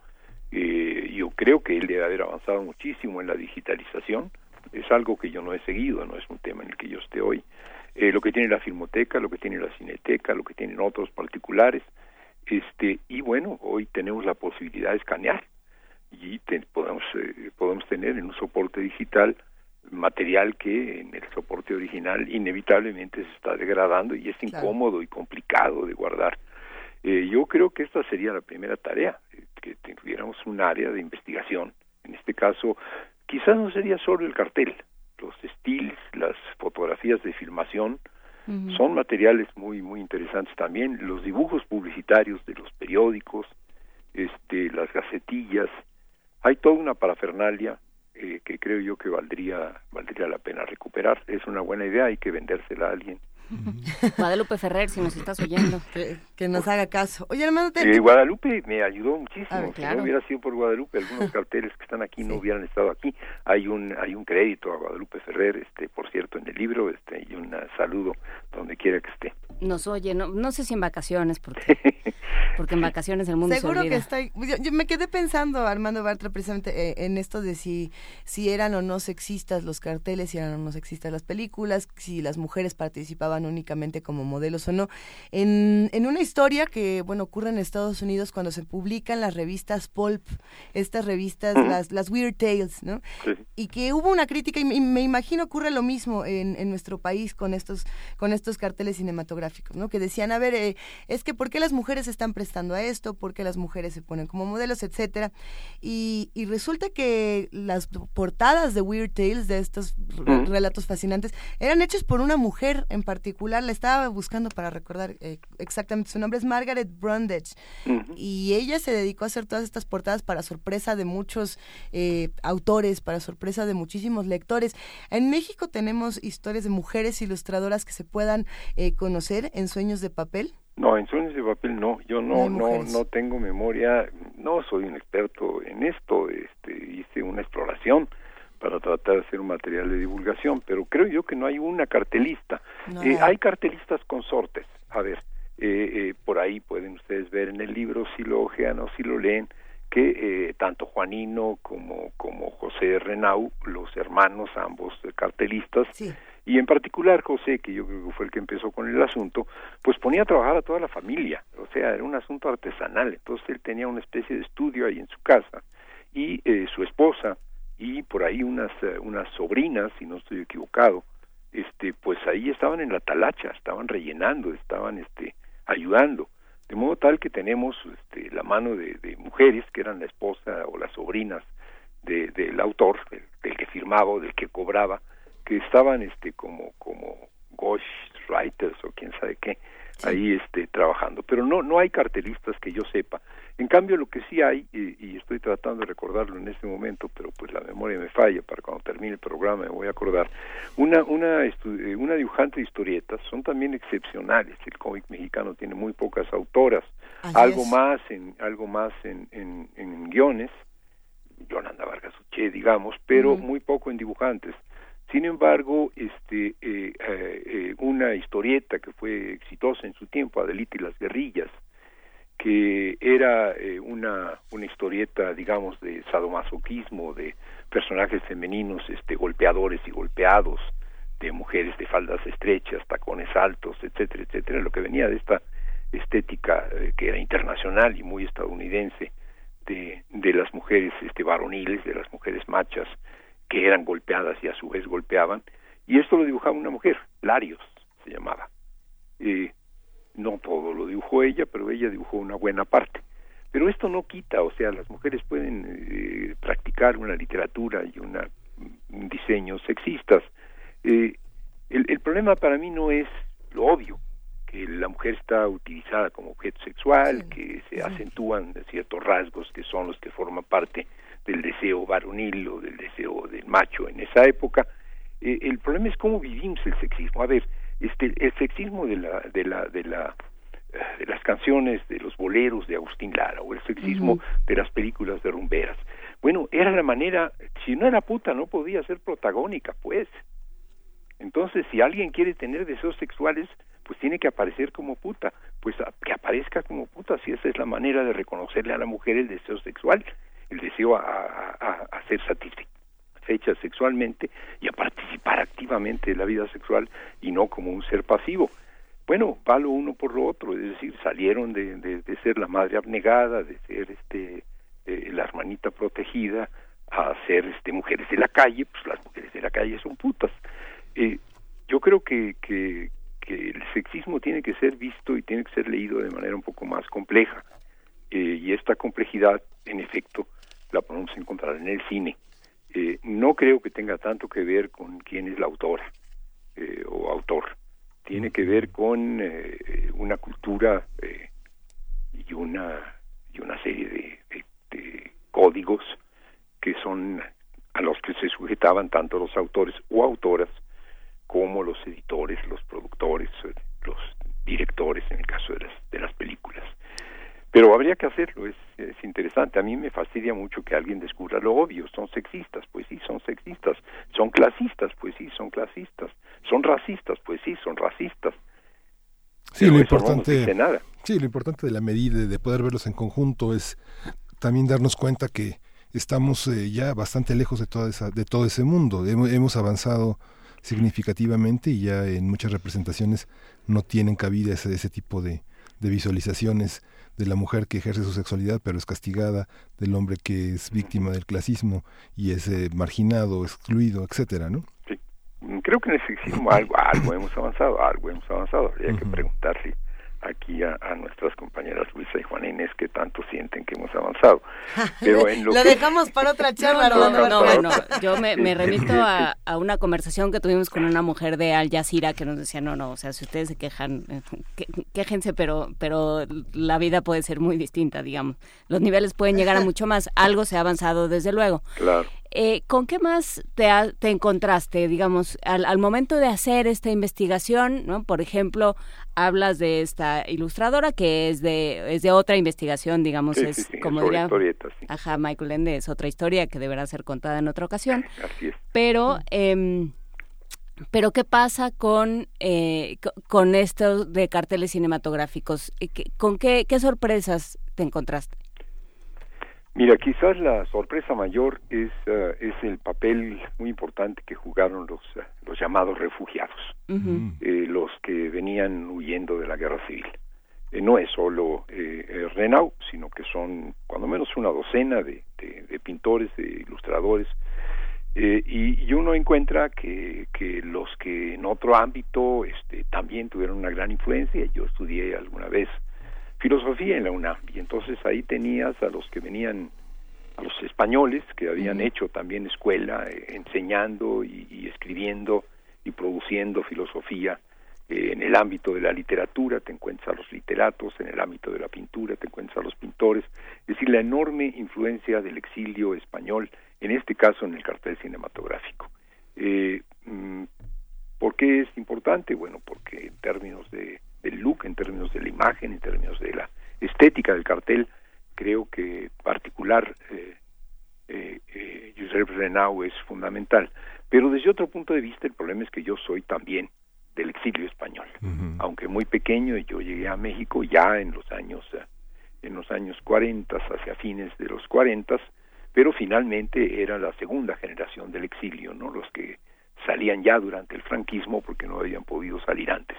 Eh, yo creo que él debe haber avanzado muchísimo en la digitalización. Es algo que yo no he seguido, no es un tema en el que yo esté hoy. Eh, lo que tiene la filmoteca, lo que tiene la cineteca, lo que tienen otros particulares. Este y bueno, hoy tenemos la posibilidad de escanear y te- podemos eh, podemos tener en un soporte digital material que en el soporte original inevitablemente se está degradando y es Claro. incómodo y complicado de guardar. Eh, yo creo que esta sería la primera tarea, eh, que tuviéramos un área de investigación. En este caso, quizás no sería solo el cartel, los stills, las fotografías de filmación, son materiales muy muy interesantes también los dibujos publicitarios de los periódicos este las gacetillas hay toda una parafernalia eh, que creo yo que valdría valdría la pena recuperar es una buena idea hay que vendérsela a alguien Guadalupe Ferrer, si nos estás oyendo. Que, que nos haga caso. Oye, hermano, te- Eh, Guadalupe me ayudó muchísimo. A ver, Si no hubiera sido por Guadalupe, algunos carteles que están aquí no hubieran estado aquí. Hay un hay un crédito a Guadalupe Ferrer, este, por cierto, en el libro, este, y un saludo donde quiera que esté. Nos oye, no, no sé si en vacaciones, porque, porque en vacaciones el mundo se Seguro que estoy. Yo, yo me quedé pensando, Armando Bartra, precisamente eh, en esto de si, si eran o no sexistas los carteles, si eran o no sexistas las películas, si las mujeres participaban únicamente como modelos o no. En, en una historia que, bueno, ocurre en Estados Unidos cuando se publican las revistas Pulp, estas revistas, las, las Weird Tales, ¿no? y que hubo una crítica y me, me imagino ocurre lo mismo en, en nuestro país con estos con estos carteles cinematográficos no que decían a ver eh, es que por qué las mujeres están prestando a esto por qué las mujeres se ponen como modelos etcétera. Y, y resulta que las portadas de Weird Tales de estos re- relatos fascinantes eran hechos por una mujer en particular. La estaba buscando para recordar eh, exactamente su nombre es Margaret Brundage. Y ella se dedicó a hacer todas estas portadas para sorpresa de muchos eh, autores, para sorpresa de muchísimos lectores. En México tenemos historias de mujeres ilustradoras que se puedan eh, conocer en Sueños de Papel. No, en sueños de papel no, yo No no, no, tengo memoria, no soy un experto en esto, este, hice una exploración para tratar de hacer un material de divulgación, pero creo yo que no hay una cartelista. No Eh, hay. cartelistas consortes, a ver, Eh, eh, por ahí pueden ustedes ver en el libro, si lo ojean o si lo leen, que eh, tanto Juanino como, como José Renau, los hermanos ambos cartelistas, y en particular José, que yo creo que fue el que empezó con el asunto, pues ponía a trabajar a toda la familia, o sea, era un asunto artesanal, entonces él tenía una especie de estudio ahí en su casa, y eh, su esposa, y por ahí unas, eh, unas sobrinas, si no estoy equivocado, este, pues ahí estaban en la talacha, estaban rellenando, estaban este, ayudando, de modo tal que tenemos este, la mano de, mujeres que eran la esposa o las sobrinas de, del autor, del, del que firmaba o del que cobraba, que estaban este como como ghost writers o quién sabe qué ahí este trabajando. Pero no no hay cartelistas que yo sepa. En cambio lo que sí hay y, y, estoy tratando de recordarlo en este momento pero pues la memoria me falla para cuando termine el programa me voy a acordar. Una una eh, una dibujante de historietas son también excepcionales. El cómic mexicano tiene muy pocas autoras. Así algo es. más en algo más en, en, en guiones. Yolanda Vargas Uche digamos pero uh -huh. muy poco en dibujantes sin embargo, este, eh, eh, una historieta que fue exitosa en su tiempo, Adelita y las guerrillas, que era eh, una, una historieta, digamos, de sadomasoquismo, de personajes femeninos este, golpeadores y golpeados, de mujeres de faldas estrechas, tacones altos, etcétera, etcétera, lo que venía de esta estética que era internacional y muy estadounidense de, de las mujeres este, varoniles, de las mujeres machas, que eran golpeadas y a su vez golpeaban, y esto lo dibujaba una mujer, Larios se llamaba. Eh, no todo lo dibujó ella, pero ella dibujó una buena parte. Pero esto no quita, o sea, las mujeres pueden eh, practicar una literatura y una, un diseño sexistas. Eh, el, el problema para mí no es lo obvio, que la mujer está utilizada como objeto sexual, sí, que se sí. acentúan ciertos rasgos que son los que forman parte del deseo varonil o del deseo del macho en esa época. Eh, el problema es cómo vivimos el sexismo. A ver, este, el sexismo de la, de la, de la, de las canciones, de los boleros de Agustín Lara o el sexismo uh -huh. de las películas de rumberas. Bueno, era la manera, si no era puta, no podía ser protagónica, pues. Entonces, si alguien quiere tener deseos sexuales, pues tiene que aparecer como puta, pues que aparezca como puta, si esa es la manera de reconocerle a la mujer el deseo sexual el deseo a, a, a ser satisfecha sexualmente y a participar activamente de la vida sexual y no como un ser pasivo. Bueno, va lo uno por lo otro, es decir, salieron de, de, de ser la madre abnegada, de ser este eh, la hermanita protegida, a ser este mujeres de la calle, pues las mujeres de la calle son putas. Eh, yo creo que, que, que el sexismo tiene que ser visto y tiene que ser leído de manera un poco más compleja. Eh, y esta complejidad, en efecto, la podemos encontrar en el cine. Eh, no creo que tenga tanto que ver con quién es la autora eh, o autor. Tiene que ver con eh, una cultura eh, y una y una serie de, de, de, códigos que son a los que se sujetaban tanto los autores o autoras como los editores, los productores, los directores en el caso de las, de las películas. Pero habría que hacerlo, es, es, interesante. A mí me fastidia mucho que alguien descubra lo obvio. Son sexistas, pues sí, son sexistas. Son clasistas, pues sí, son clasistas. Son racistas, pues sí, son racistas. Sí, Pero lo importante, no nada. sí, lo importante de la medida, de poder verlos en conjunto, es también darnos cuenta que estamos eh, ya bastante lejos de, toda esa, de todo ese mundo. Hemos, hemos avanzado significativamente y ya en muchas representaciones no tienen cabida ese, ese tipo de, de visualizaciones de la mujer que ejerce su sexualidad pero es castigada, del hombre que es víctima del clasismo y es eh, marginado, excluido, etcétera, ¿no? Sí. Creo que en el sexismo algo, algo hemos avanzado, algo hemos avanzado. Habría uh -huh. que preguntarle aquí a, a, nuestras compañeras Luisa y Juana Inés que tanto sienten que hemos avanzado. Pero en lo, lo que... dejamos para otra charla. No, no, no, no, Yo me, me remito a, a, una conversación que tuvimos con una mujer de Al Jazeera que nos decía, no, no, o sea, si ustedes se quejan, que, quéjense, pero, pero la vida puede ser muy distinta, digamos. Los niveles pueden llegar a mucho más. Algo se ha avanzado, desde luego. Claro. Eh, ¿Con qué más te, ha, te encontraste, digamos, al, al, momento de hacer esta investigación? ¿no? Por ejemplo, hablas de esta ilustradora que es de es de otra investigación, digamos, sí, es sí, sí, como diría, ajá, Michael Ende es otra historia que deberá ser contada en otra ocasión. Así es. Pero eh, Pero ¿qué pasa con, eh, con esto de carteles cinematográficos? Eh, ¿Con qué, qué sorpresas te encontraste? Mira, quizás la sorpresa mayor es, eh, es el papel muy importante que jugaron los, los llamados refugiados, los que venían huyendo de la guerra civil. no es solo Renau, sino que son cuando menos una docena de, de pintores, de ilustradores, eh, y, uno encuentra que, que los que en otro ámbito este, también tuvieron una gran influencia, yo estudié alguna vez filosofía en la UNAM, y entonces ahí tenías a los que venían, a los españoles que habían hecho también escuela, eh, enseñando y, escribiendo y produciendo filosofía, eh, en el ámbito de la literatura te encuentras a los literatos, en el ámbito de la pintura te encuentras a los pintores, es decir, la enorme influencia del exilio español en este caso en el cartel cinematográfico. Eh, mm, ¿Por qué es importante? Bueno, porque en términos de, del look, en términos de la imagen, en términos de la estética del cartel, creo que particular eh, eh, eh Josep Renau es fundamental. Pero desde otro punto de vista, el problema es que yo soy también del exilio español. Aunque muy pequeño, yo llegué a México ya en los años en los años 40, hacia fines de los 40, pero finalmente era la segunda generación del exilio, ¿no? Los que salían ya durante el franquismo porque no habían podido salir antes.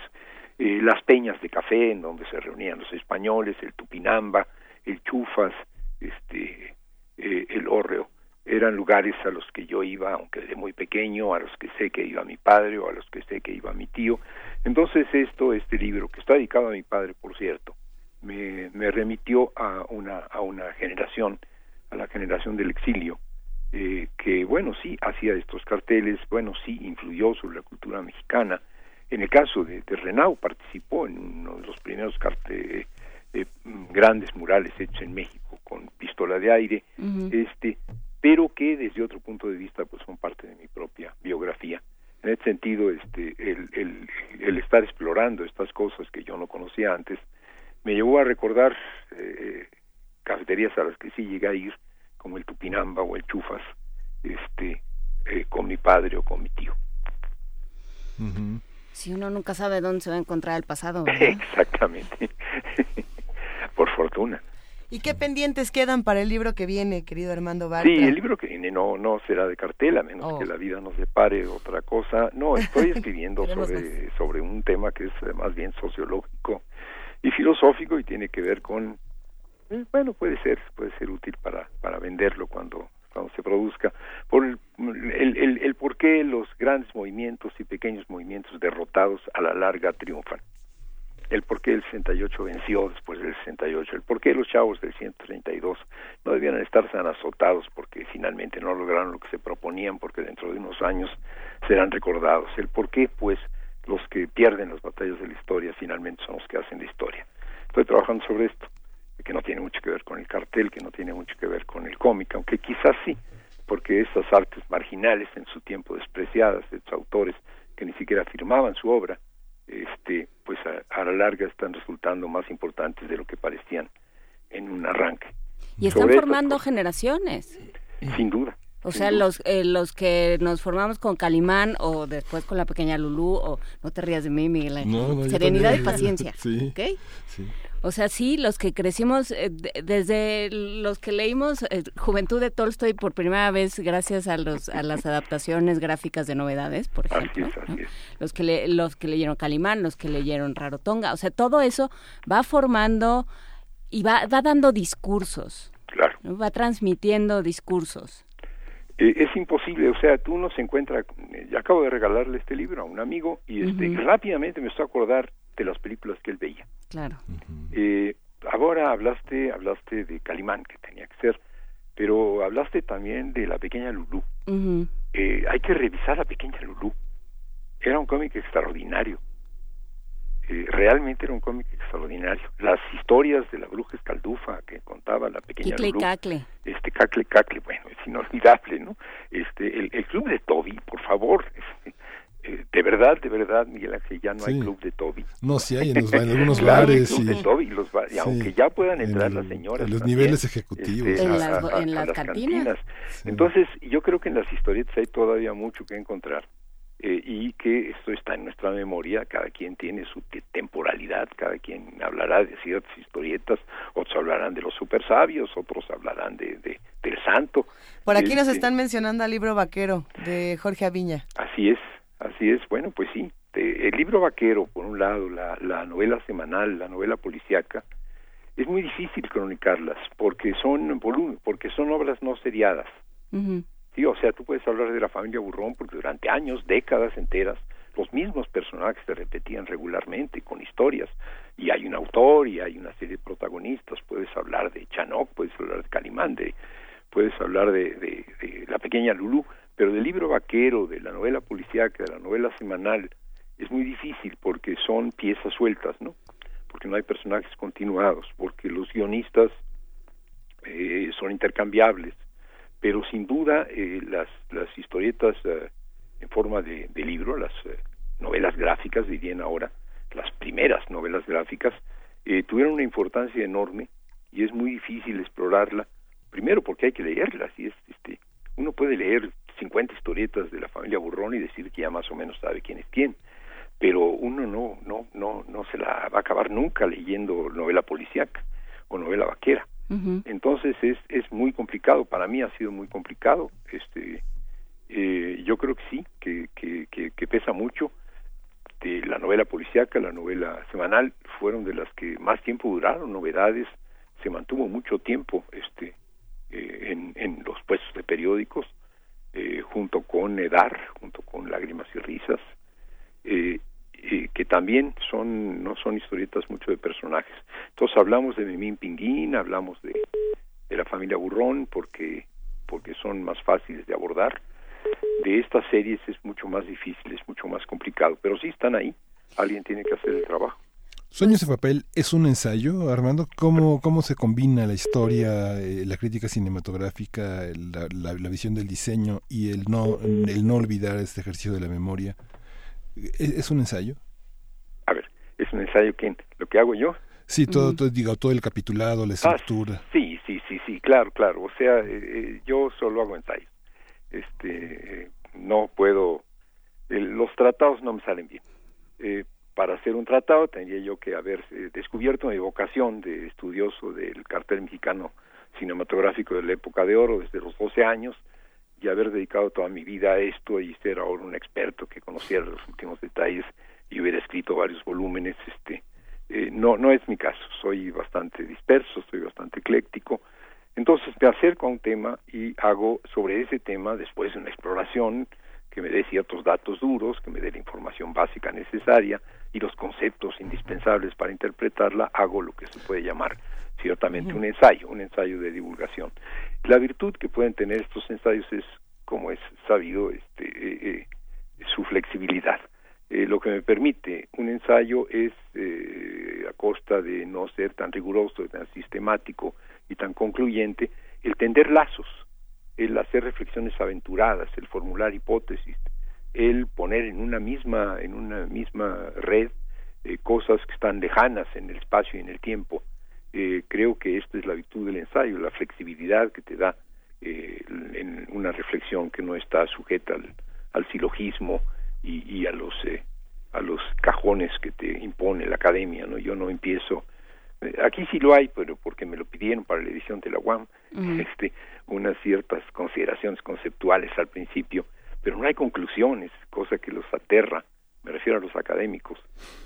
Eh, las peñas de café en donde se reunían los españoles, el Tupinamba, el Chufas, este, eh, el Hórreo, eran lugares a los que yo iba, aunque de muy pequeño, a los que sé que iba mi padre o a los que sé que iba mi tío. Entonces esto, este libro, que está dedicado a mi padre, por cierto, me, me remitió a una, a una generación a la generación del exilio, eh, que bueno, sí hacía estos carteles, bueno, sí influyó sobre la cultura mexicana. En el caso de, de Renau participó en uno de los primeros carteles, eh, grandes murales hechos en México con pistola de aire, este, pero que desde otro punto de vista pues son parte de mi propia biografía. En ese sentido, este, el, el, el estar explorando estas cosas que yo no conocía antes, me llevó a recordar eh, cafeterías a las que sí llegué a ir, como el Tupinamba o el Chufas, este, eh, con mi padre o con mi tío. Si uno nunca sabe dónde se va a encontrar el pasado. Exactamente. Por fortuna. ¿Y qué pendientes quedan para el libro que viene, querido Armando Bartra? Sí, el libro que viene no no será de cartel, a menos que oh. la vida nos separe otra cosa. No, estoy escribiendo sobre, sobre un tema que es eh, más bien sociológico y filosófico y tiene que ver con eh, bueno, puede ser, puede ser útil para, para venderlo cuando, cuando se produzca, por el, el, el, por qué los grandes movimientos y pequeños movimientos derrotados a la larga triunfan, el por qué el 68 venció después del 68, el por qué los chavos del 132 no debían estar tan azotados porque finalmente no lograron lo que se proponían, porque dentro de unos años serán recordados, el por qué pues los que pierden las batallas de la historia finalmente son los que hacen la historia. Estoy trabajando sobre esto que no tiene mucho que ver con el cartel, que no tiene mucho que ver con el cómic, aunque quizás sí, porque estas artes marginales en su tiempo despreciadas de estos autores que ni siquiera firmaban su obra, este, pues a, la larga están resultando más importantes de lo que parecían en un arranque. Y están formando generaciones. Sin duda. O sea, los eh, los que nos formamos con Calimán o después con la pequeña Lulú o no te rías de mí, Miguel. Serenidad y paciencia. Sí. sí. O sea, sí, los que crecimos, eh, desde los que leímos eh, Juventud de Tolstoy por primera vez gracias a los a las adaptaciones gráficas de novedades, por ejemplo. Los que los que leyeron Calimán, los que leyeron Rarotonga, o sea, todo eso va formando y va, va dando discursos. Claro. Va transmitiendo discursos. Eh, es imposible, o sea, tú no se encuentra, ya acabo de regalarle este libro a un amigo y este, rápidamente me estoy a acordar de las películas que él veía. Claro. eh, ahora hablaste, hablaste de Calimán, que tenía que ser, pero hablaste también de la pequeña Lulú. eh, hay que revisar la pequeña Lulú. Era un cómic extraordinario. Eh, realmente era un cómic extraordinario. Las historias de la bruja escaldufa que contaba la pequeña Lulú. Cacle. Este Cacle Cacle, bueno, es inolvidable, ¿no? Este, el, el club de Toby, por favor, este, eh, de verdad, de verdad, Miguel Ángel, ya no hay club de Toby. No, sí hay en, algunos bares. Club de Toby, los y aunque ya puedan entrar las señoras. En los niveles ejecutivos. Este, en, las, cantinas. Entonces, yo creo que en las historietas hay todavía mucho que encontrar. eh, y que esto está en nuestra memoria, cada quien tiene su temporalidad, cada quien hablará de ciertas historietas, otros hablarán de los super sabios, otros hablarán de, del santo. Por aquí nos Este, están mencionando al libro Vaquero de Jorge Aviña. Así es, así es. Bueno, pues sí. te- el libro vaquero, por un lado, la, la novela semanal, la novela policíaca, es muy difícil cronicarlas porque son volumen, porque son obras no seriadas. Sí, o sea, tú puedes hablar de la familia Burrón porque durante años, décadas enteras, los mismos personajes se repetían regularmente con historias y hay un autor y hay una serie de protagonistas. Puedes hablar de Chanok, puedes hablar de Calimán, de- puedes hablar de, de- de la pequeña Lulú, pero del libro vaquero, de la novela policíaca, de la novela semanal, es muy difícil porque son piezas sueltas, ¿no? Porque no hay personajes continuados, porque los guionistas eh, son intercambiables, pero sin duda eh, las, las historietas eh, en forma de, de libro, las eh, novelas gráficas, dirían ahora, las primeras novelas gráficas, eh, tuvieron una importancia enorme y es muy difícil explorarla, primero porque hay que leerlas, y es, este, uno puede leer 50 historietas de la familia Burrón y decir que ya más o menos sabe quién es quién, pero uno no, no, no, no se la va a acabar nunca leyendo novela policíaca o novela vaquera. Entonces es, es muy complicado, para mí ha sido muy complicado. Este, eh, yo creo que sí, que, que, que, que pesa mucho. De la novela policíaca, la novela semanal, fueron de las que más tiempo duraron, novedades, se mantuvo mucho tiempo este, eh, en, en los puestos de periódicos, eh, junto con Edar, junto con Lágrimas y Risas, eh, eh, que también son no son historietas mucho de personajes. Entonces hablamos de Memín Pinguín, hablamos de, de la familia Burrón, porque porque son más fáciles de abordar. De estas series es mucho más difícil, es mucho más complicado, pero sí están ahí. Alguien tiene que hacer el trabajo. Sueños de papel es un ensayo, Armando. ¿Cómo, cómo se combina la historia, eh, la crítica cinematográfica, la, la- la visión del diseño y el no, el no olvidar este ejercicio de la memoria? ¿Es, es un ensayo? Es un ensayo que lo que hago yo. Sí, todo, todo, digo, todo el capitulado, la estructura. Sí, sí, sí, sí, claro, claro. O sea, eh, eh, yo solo hago ensayos. Este, eh, no puedo. eh, los tratados no me salen bien. Eh, para hacer un tratado tendría yo que haber eh, descubierto mi vocación de estudioso del cartel mexicano cinematográfico de la época de oro desde los 12 años y haber dedicado toda mi vida a esto y ser ahora un experto que conociera los últimos detalles y hubiera escrito varios volúmenes. Este, eh, no, no es mi caso. Soy bastante disperso, soy bastante ecléctico. Entonces me acerco a un tema y hago sobre ese tema, después de una exploración que me dé ciertos datos duros, que me dé la información básica necesaria y los conceptos indispensables para interpretarla, hago lo que se puede llamar ciertamente un ensayo, un ensayo de divulgación. La virtud que pueden tener estos ensayos es, como es sabido, este, eh, eh, su flexibilidad. Eh, lo que me permite un ensayo es, a costa de no ser tan riguroso, tan sistemático y tan concluyente, el tender lazos, el hacer reflexiones aventuradas, el formular hipótesis, el poner en una misma, en una misma red eh, cosas que están lejanas en el espacio y en el tiempo. Eh, creo que esta es la virtud del ensayo, la flexibilidad que te da eh, en una reflexión que no está sujeta al, al silogismo y, y a los eh, a los cajones que te impone la academia no yo no empiezo aquí sí lo hay pero porque me lo pidieron para la edición de la UAM este unas ciertas consideraciones conceptuales al principio pero no hay conclusiones cosa que los aterra me refiero a los académicos.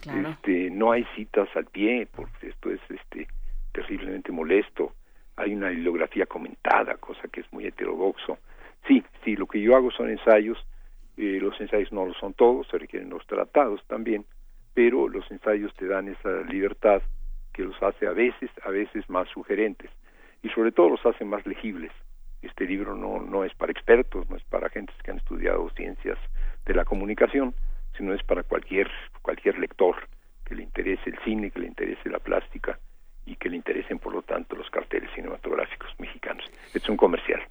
Este no hay citas al pie porque esto es este terriblemente molesto. Hay una bibliografía comentada cosa que es muy heterodoxo. Sí sí lo que yo hago son ensayos eh, los ensayos no lo son todos, se requieren los tratados también, pero los ensayos te dan esa libertad que los hace a veces, a veces más sugerentes y sobre todo los hace más legibles. Este libro no, no es para expertos, no es para gentes que han estudiado ciencias de la comunicación, sino es para cualquier, cualquier lector que le interese el cine, que le interese la plástica y que le interesen, por lo tanto, los carteles cinematográficos mexicanos. Es un comercial.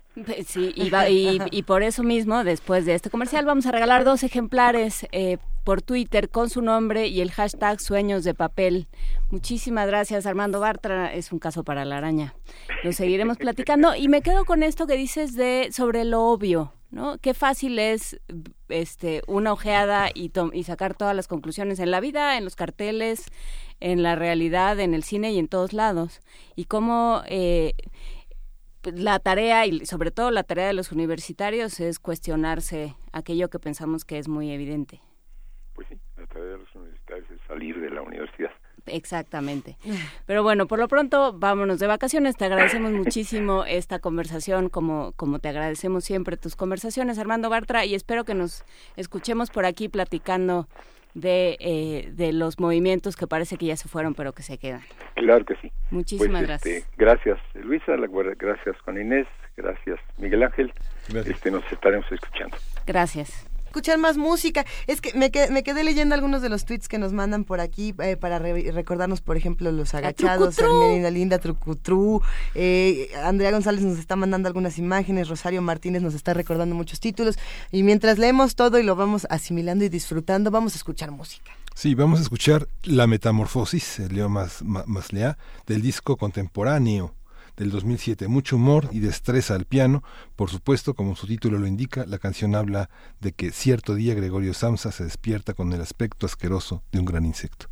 Sí, y por eso mismo, después de este comercial, vamos a regalar dos ejemplares eh, por Twitter con su nombre y el hashtag Sueños de Papel. Muchísimas gracias, Armando Bartra. Es un caso para la araña. Lo seguiremos platicando. Y me quedo con esto que dices de sobre lo obvio. ¿no? Qué fácil es este una ojeada y, y sacar todas las conclusiones en la vida, en los carteles, en la realidad, en el cine y en todos lados. Y cómo eh, la tarea y sobre todo la tarea de los universitarios es cuestionarse aquello que pensamos que es muy evidente. Pues sí, la tarea de los universitarios es salir de la universidad. Exactamente. Pero bueno, por lo pronto vámonos de vacaciones. Te agradecemos muchísimo esta conversación, como, como te agradecemos siempre tus conversaciones, Armando Bartra, y espero que nos escuchemos por aquí platicando de, eh, de los movimientos que parece que ya se fueron, pero que se quedan. Claro que sí. Muchísimas Pues, este, gracias. gracias, Luisa, la- gracias Juan Inés, gracias Miguel Ángel. Este, nos estaremos escuchando. Gracias. Escuchar más música. Es que me, me quedé leyendo algunos de los tweets que nos mandan por aquí eh, para re- recordarnos, por ejemplo, los agachados. Armelina Linda, Trucutru. Eh, Andrea González nos está mandando algunas imágenes, Rosario Martínez nos está recordando muchos títulos. Y mientras leemos todo y lo vamos asimilando y disfrutando, vamos a escuchar música. Sí, vamos a escuchar La Metamorfosis, el Leo Mas, Ma- Maslea, del disco contemporáneo del 2007. Mucho humor y destreza al piano. Por supuesto, como su título lo indica, la canción habla de que cierto día Gregorio Samsa se despierta con el aspecto asqueroso de un gran insecto.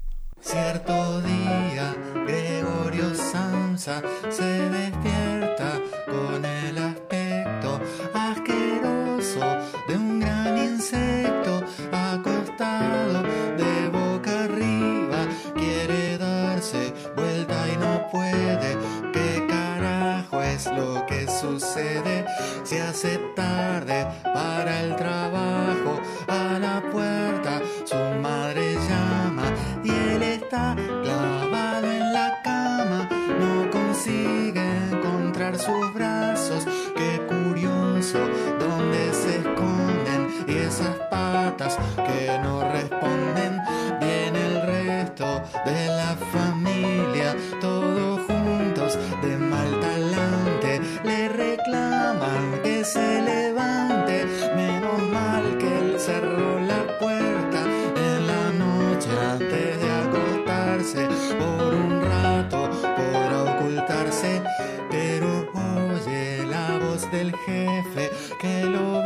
Que no responden. Viene el resto de la familia, todos juntos de mal talante. Le reclaman que se levante. Menos mal que él cerró la puerta en la noche antes de acostarse. Por un rato podrá ocultarse, pero oye la voz del jefe que lo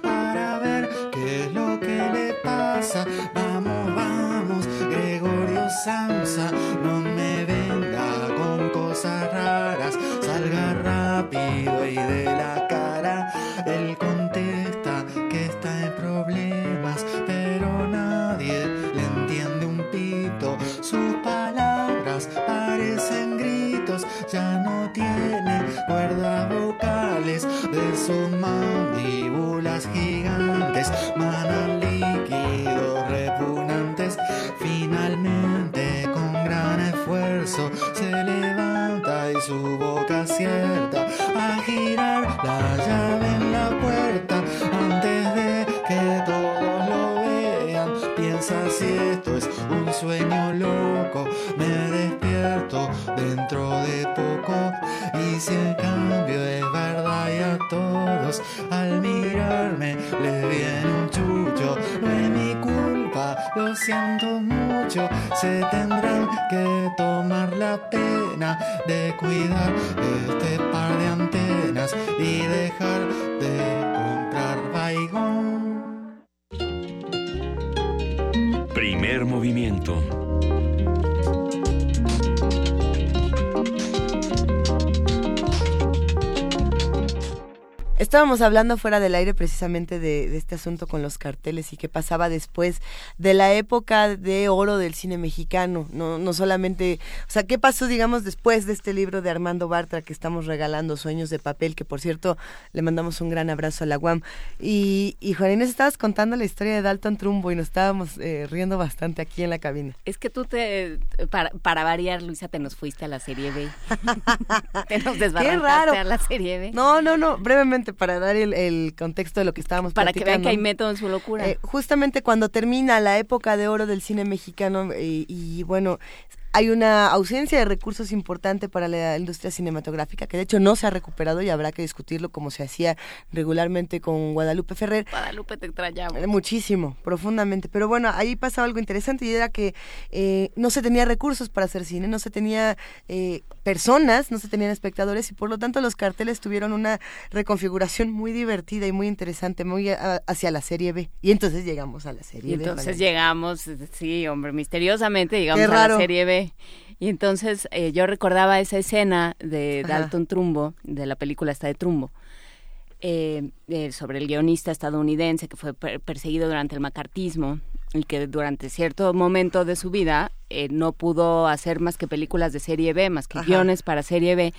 para ver qué es lo que le pasa. Vamos, vamos, Gregorio Samsa, no me venga con cosas raras, salga rápido y de la de poco. Y si en cambio es verdad y a todos al mirarme les viene un chucho, no es mi culpa, lo siento mucho, se tendrán que tomar la pena de cuidar este par de antenas y dejar de comprar baigón. Primer movimiento. Estábamos hablando fuera del aire precisamente de, de este asunto con los carteles y qué pasaba después de la época de oro del cine mexicano, no, no solamente, o sea, qué pasó, digamos, después de este libro de Armando Bartra que estamos regalando, Sueños de Papel, que por cierto le mandamos un gran abrazo a la UAM. Y, y Juan Inés, estabas contando la historia de Dalton Trumbo y nos estábamos eh, riendo bastante aquí en la cabina. Es que tú te, para, para variar, Luisa, te nos fuiste a la serie B. te nos Qué desbarrancaste raro. a la serie B. No, no, no, brevemente para dar el, el contexto de lo que estábamos Para que vean que hay método en su locura. Eh, justamente cuando termina la época de oro del cine mexicano eh, y bueno, hay una ausencia de recursos importante para la industria cinematográfica, que de hecho no se ha recuperado y habrá que discutirlo como se hacía regularmente con Guadalupe Ferrer. Guadalupe te extrañamos. Eh, Muchísimo, profundamente. Pero bueno, ahí pasaba algo interesante y era que eh, no se tenía recursos para hacer cine, no se tenía eh, personas, no se tenían espectadores y por lo tanto los carteles tuvieron una reconfiguración muy divertida y muy interesante, muy a- hacia la serie B. Y entonces llegamos a la serie Y B. entonces llegamos, sí, hombre, misteriosamente llegamos a la serie B. Y entonces eh, yo recordaba esa escena de Ajá. Dalton Trumbo, de la película esta de Trumbo, eh, eh, sobre el guionista estadounidense que fue per- perseguido durante el macartismo y que durante cierto momento de su vida eh, no pudo hacer más que películas de serie B, más que Ajá. guiones para serie B.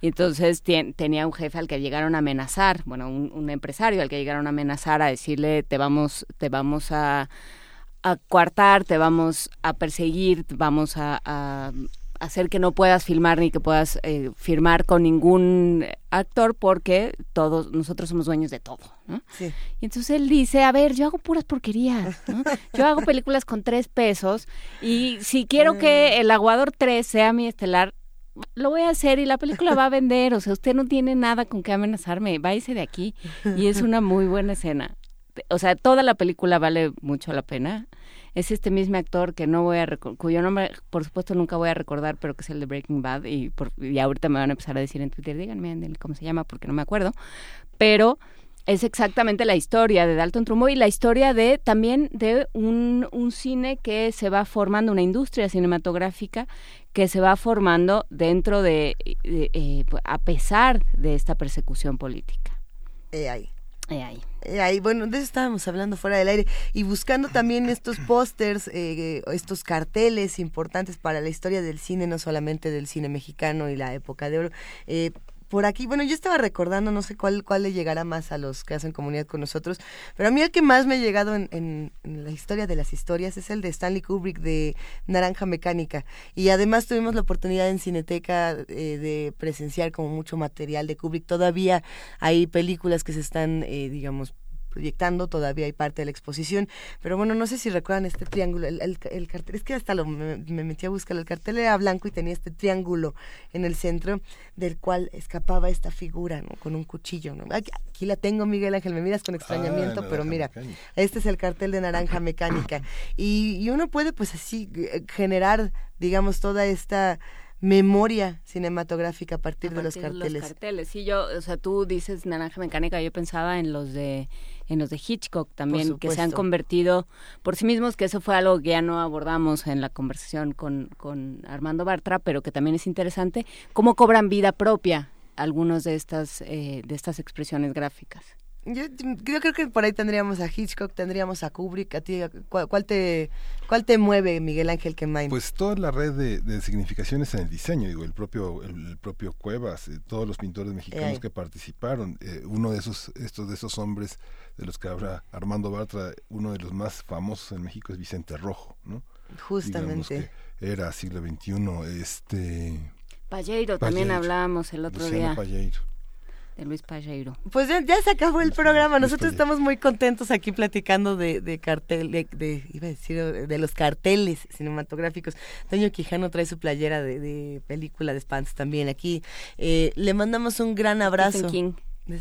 Y entonces tien- tenía un jefe al que llegaron a amenazar, bueno, un, un empresario al que llegaron a amenazar a decirle te vamos, te vamos a, a coartar, te vamos a perseguir, vamos a, a hacer que no puedas filmar ni que puedas eh, firmar con ningún actor porque todos nosotros somos dueños de todo. ¿no? Sí. Y entonces él dice, a ver, yo hago puras porquerías, ¿no? Yo hago películas con tres pesos y si quiero que El Aguador 3 sea mi estelar, lo voy a hacer y la película va a vender, o sea, usted no tiene nada con qué amenazarme, váyase de aquí. Y es una muy buena escena. O sea, toda la película vale mucho la pena. Es este mismo actor que no voy a cuyo nombre, por supuesto, nunca voy a recordar, pero que es el de Breaking Bad. Y, por, y ahorita me van a empezar a decir en Twitter, díganme cómo se llama, porque no me acuerdo. Pero es exactamente la historia de Dalton Trumbo y la historia de también de un, un cine que se va formando, una industria cinematográfica que se va formando dentro de, de, eh, a pesar de esta persecución política. Eh, ahí. Eh, ahí. Eh, ahí, bueno, de eso estábamos hablando fuera del aire y buscando también estos pósters, eh, estos carteles importantes para la historia del cine, no solamente del cine mexicano y la época de oro. Por aquí, bueno, yo estaba recordando, no sé cuál, cuál le llegará más a los que hacen comunidad con nosotros, pero a mí el que más me ha llegado en, en- en la historia de las historias es el de Stanley Kubrick de Naranja Mecánica. Y además tuvimos la oportunidad en Cineteca eh, de presenciar como mucho material de Kubrick. Todavía hay películas que se están, eh, digamos, proyectando, todavía hay parte de la exposición, pero bueno, no sé si recuerdan este triángulo, el, el- el cartel, es que hasta lo, me, me metí a buscar, el cartel era blanco y tenía este triángulo en el centro del cual escapaba esta figura, ¿no? Con un cuchillo, ¿no? Aquí, aquí la tengo, Miguel Ángel, me miras con extrañamiento, pero mira, Mecánica. este es el cartel de Naranja Mecánica y, y uno puede pues así eh, generar, digamos, toda esta memoria cinematográfica a partir, de los partir de carteles. Los carteles, sí, yo, o sea, tú dices Naranja Mecánica, yo pensaba en los de en los de Hitchcock también, que se han convertido por sí mismos, que eso fue algo que ya no abordamos en la conversación con, con Armando Bartra, pero que también es interesante, cómo cobran vida propia algunos de estas, eh, de estas expresiones gráficas. Yo, yo creo que por ahí tendríamos a Hitchcock, tendríamos a Kubrick, a ti, ¿cuál, cuál te, cuál te mueve, Miguel Ángel Quemain? Pues toda la red de, de significaciones en el diseño, digo, el propio, el, el propio Cuevas, eh, todos los pintores mexicanos que participaron, eh, uno de esos, estos de esos hombres de los que habla Armando Bartra, uno de los más famosos en México es Vicente Rojo, ¿no? Digamos Justamente. que era siglo XXI, este Palleiro, también hablábamos el otro Luciano día Palleiro. De Luis Palleiro. Pues ya, ya se acabó el programa. Nosotros estamos muy contentos aquí platicando de, de cartel, de, de- iba a decir, de los carteles cinematográficos. Toño Quijano trae su playera de, de película de Spans también aquí. Eh, le mandamos un gran abrazo. King.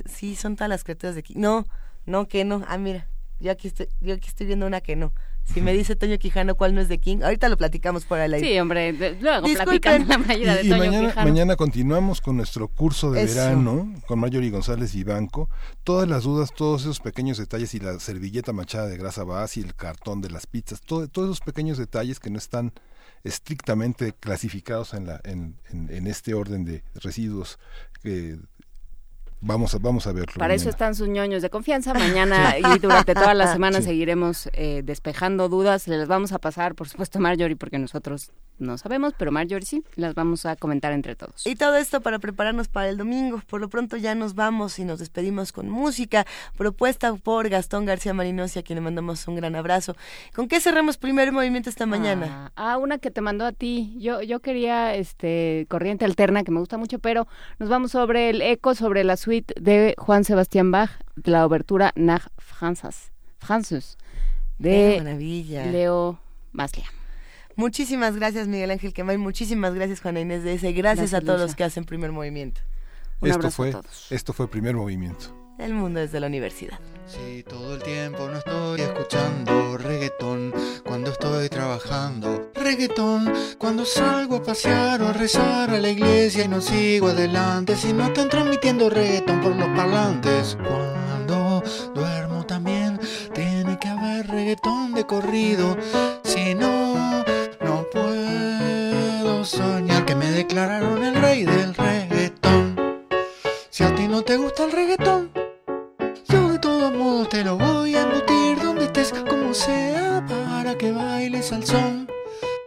Sí, son todas las criaturas de aquí. No, no, que no. Ah, mira, yo aquí estoy, yo aquí estoy viendo una que no. Si me dice Toño Quijano cuál no es de King, ahorita lo platicamos por el aire. Sí, hombre, luego Disculpen. platican la playera de Y, y Toño mañana, Quijano. mañana continuamos con nuestro curso de Eso. verano con Marjorie González y Banco. Todas las dudas, todos esos pequeños detalles y la servilleta machada de grasa base y el cartón de las pizzas, todo- todos esos pequeños detalles que no están estrictamente clasificados en, la, en, en, en este orden de residuos que vamos a, vamos a verlo. Para eso están sus ñoños de confianza. Mañana y durante toda la semana Sí. seguiremos eh, despejando dudas. Les vamos a pasar, por supuesto, a Marjorie, porque nosotros no sabemos, pero Marjorie sí, las vamos a comentar entre todos. Y todo esto para prepararnos para el domingo. Por lo pronto ya nos vamos y nos despedimos con música propuesta por Gastón García Marinosi, a quien le mandamos un gran abrazo. ¿Con qué cerramos primer movimiento esta mañana? Ah, ah, una que te mandó a ti. Yo, yo quería este corriente alterna, que me gusta mucho, pero nos vamos sobre el eco, sobre la suite de Juan Sebastián Bach, la obertura Nach Franzas, Franzus, ¡Qué de! Leo Maslia. Muchísimas gracias, Miguel Ángel Quemay. Muchísimas gracias, Juana Inés de ese. Gracias, a todos los que hacen primer movimiento. esto fue, Esto fue primer movimiento. El mundo desde la universidad. Si todo el tiempo no estoy escuchando reggaetón, cuando estoy trabajando reggaetón, cuando salgo a pasear o a rezar a la iglesia y no sigo adelante, si no están transmitiendo reggaetón por los parlantes, cuando duermo también tiene que haber reggaetón de corrido, si no, soñar que me declararon el rey del reggaetón. Si a ti no te gusta el reggaetón, yo de todos modos te lo voy a embutir donde estés, como sea, para que bailes al son.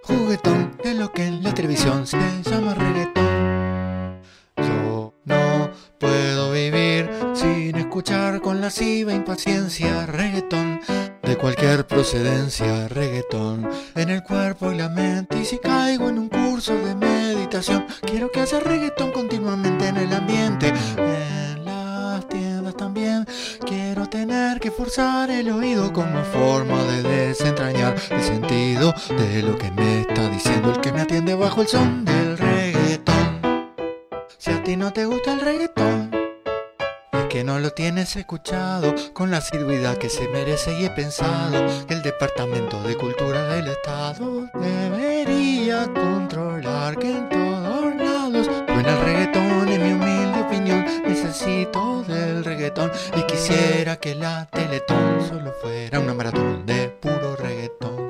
Juguetón de lo que en la televisión se llama reggaetón. Escuchar con lasciva impaciencia reggaetón de cualquier procedencia reggaetón en el cuerpo y la mente y si caigo en un curso de meditación quiero que haya reggaetón continuamente en el ambiente. En las tiendas también quiero tener que forzar el oído como forma de desentrañar el sentido de lo que me está diciendo el que me atiende bajo el son del reggaetón si a ti no te gusta el reggaetón que no lo tienes escuchado con la sirvida que se merece y he pensado que el Departamento de Cultura del Estado debería controlar que en todos lados suena el reggaetón. En mi humilde opinión necesito del reggaetón y quisiera que la Teletón solo fuera una maratón de puro reggaetón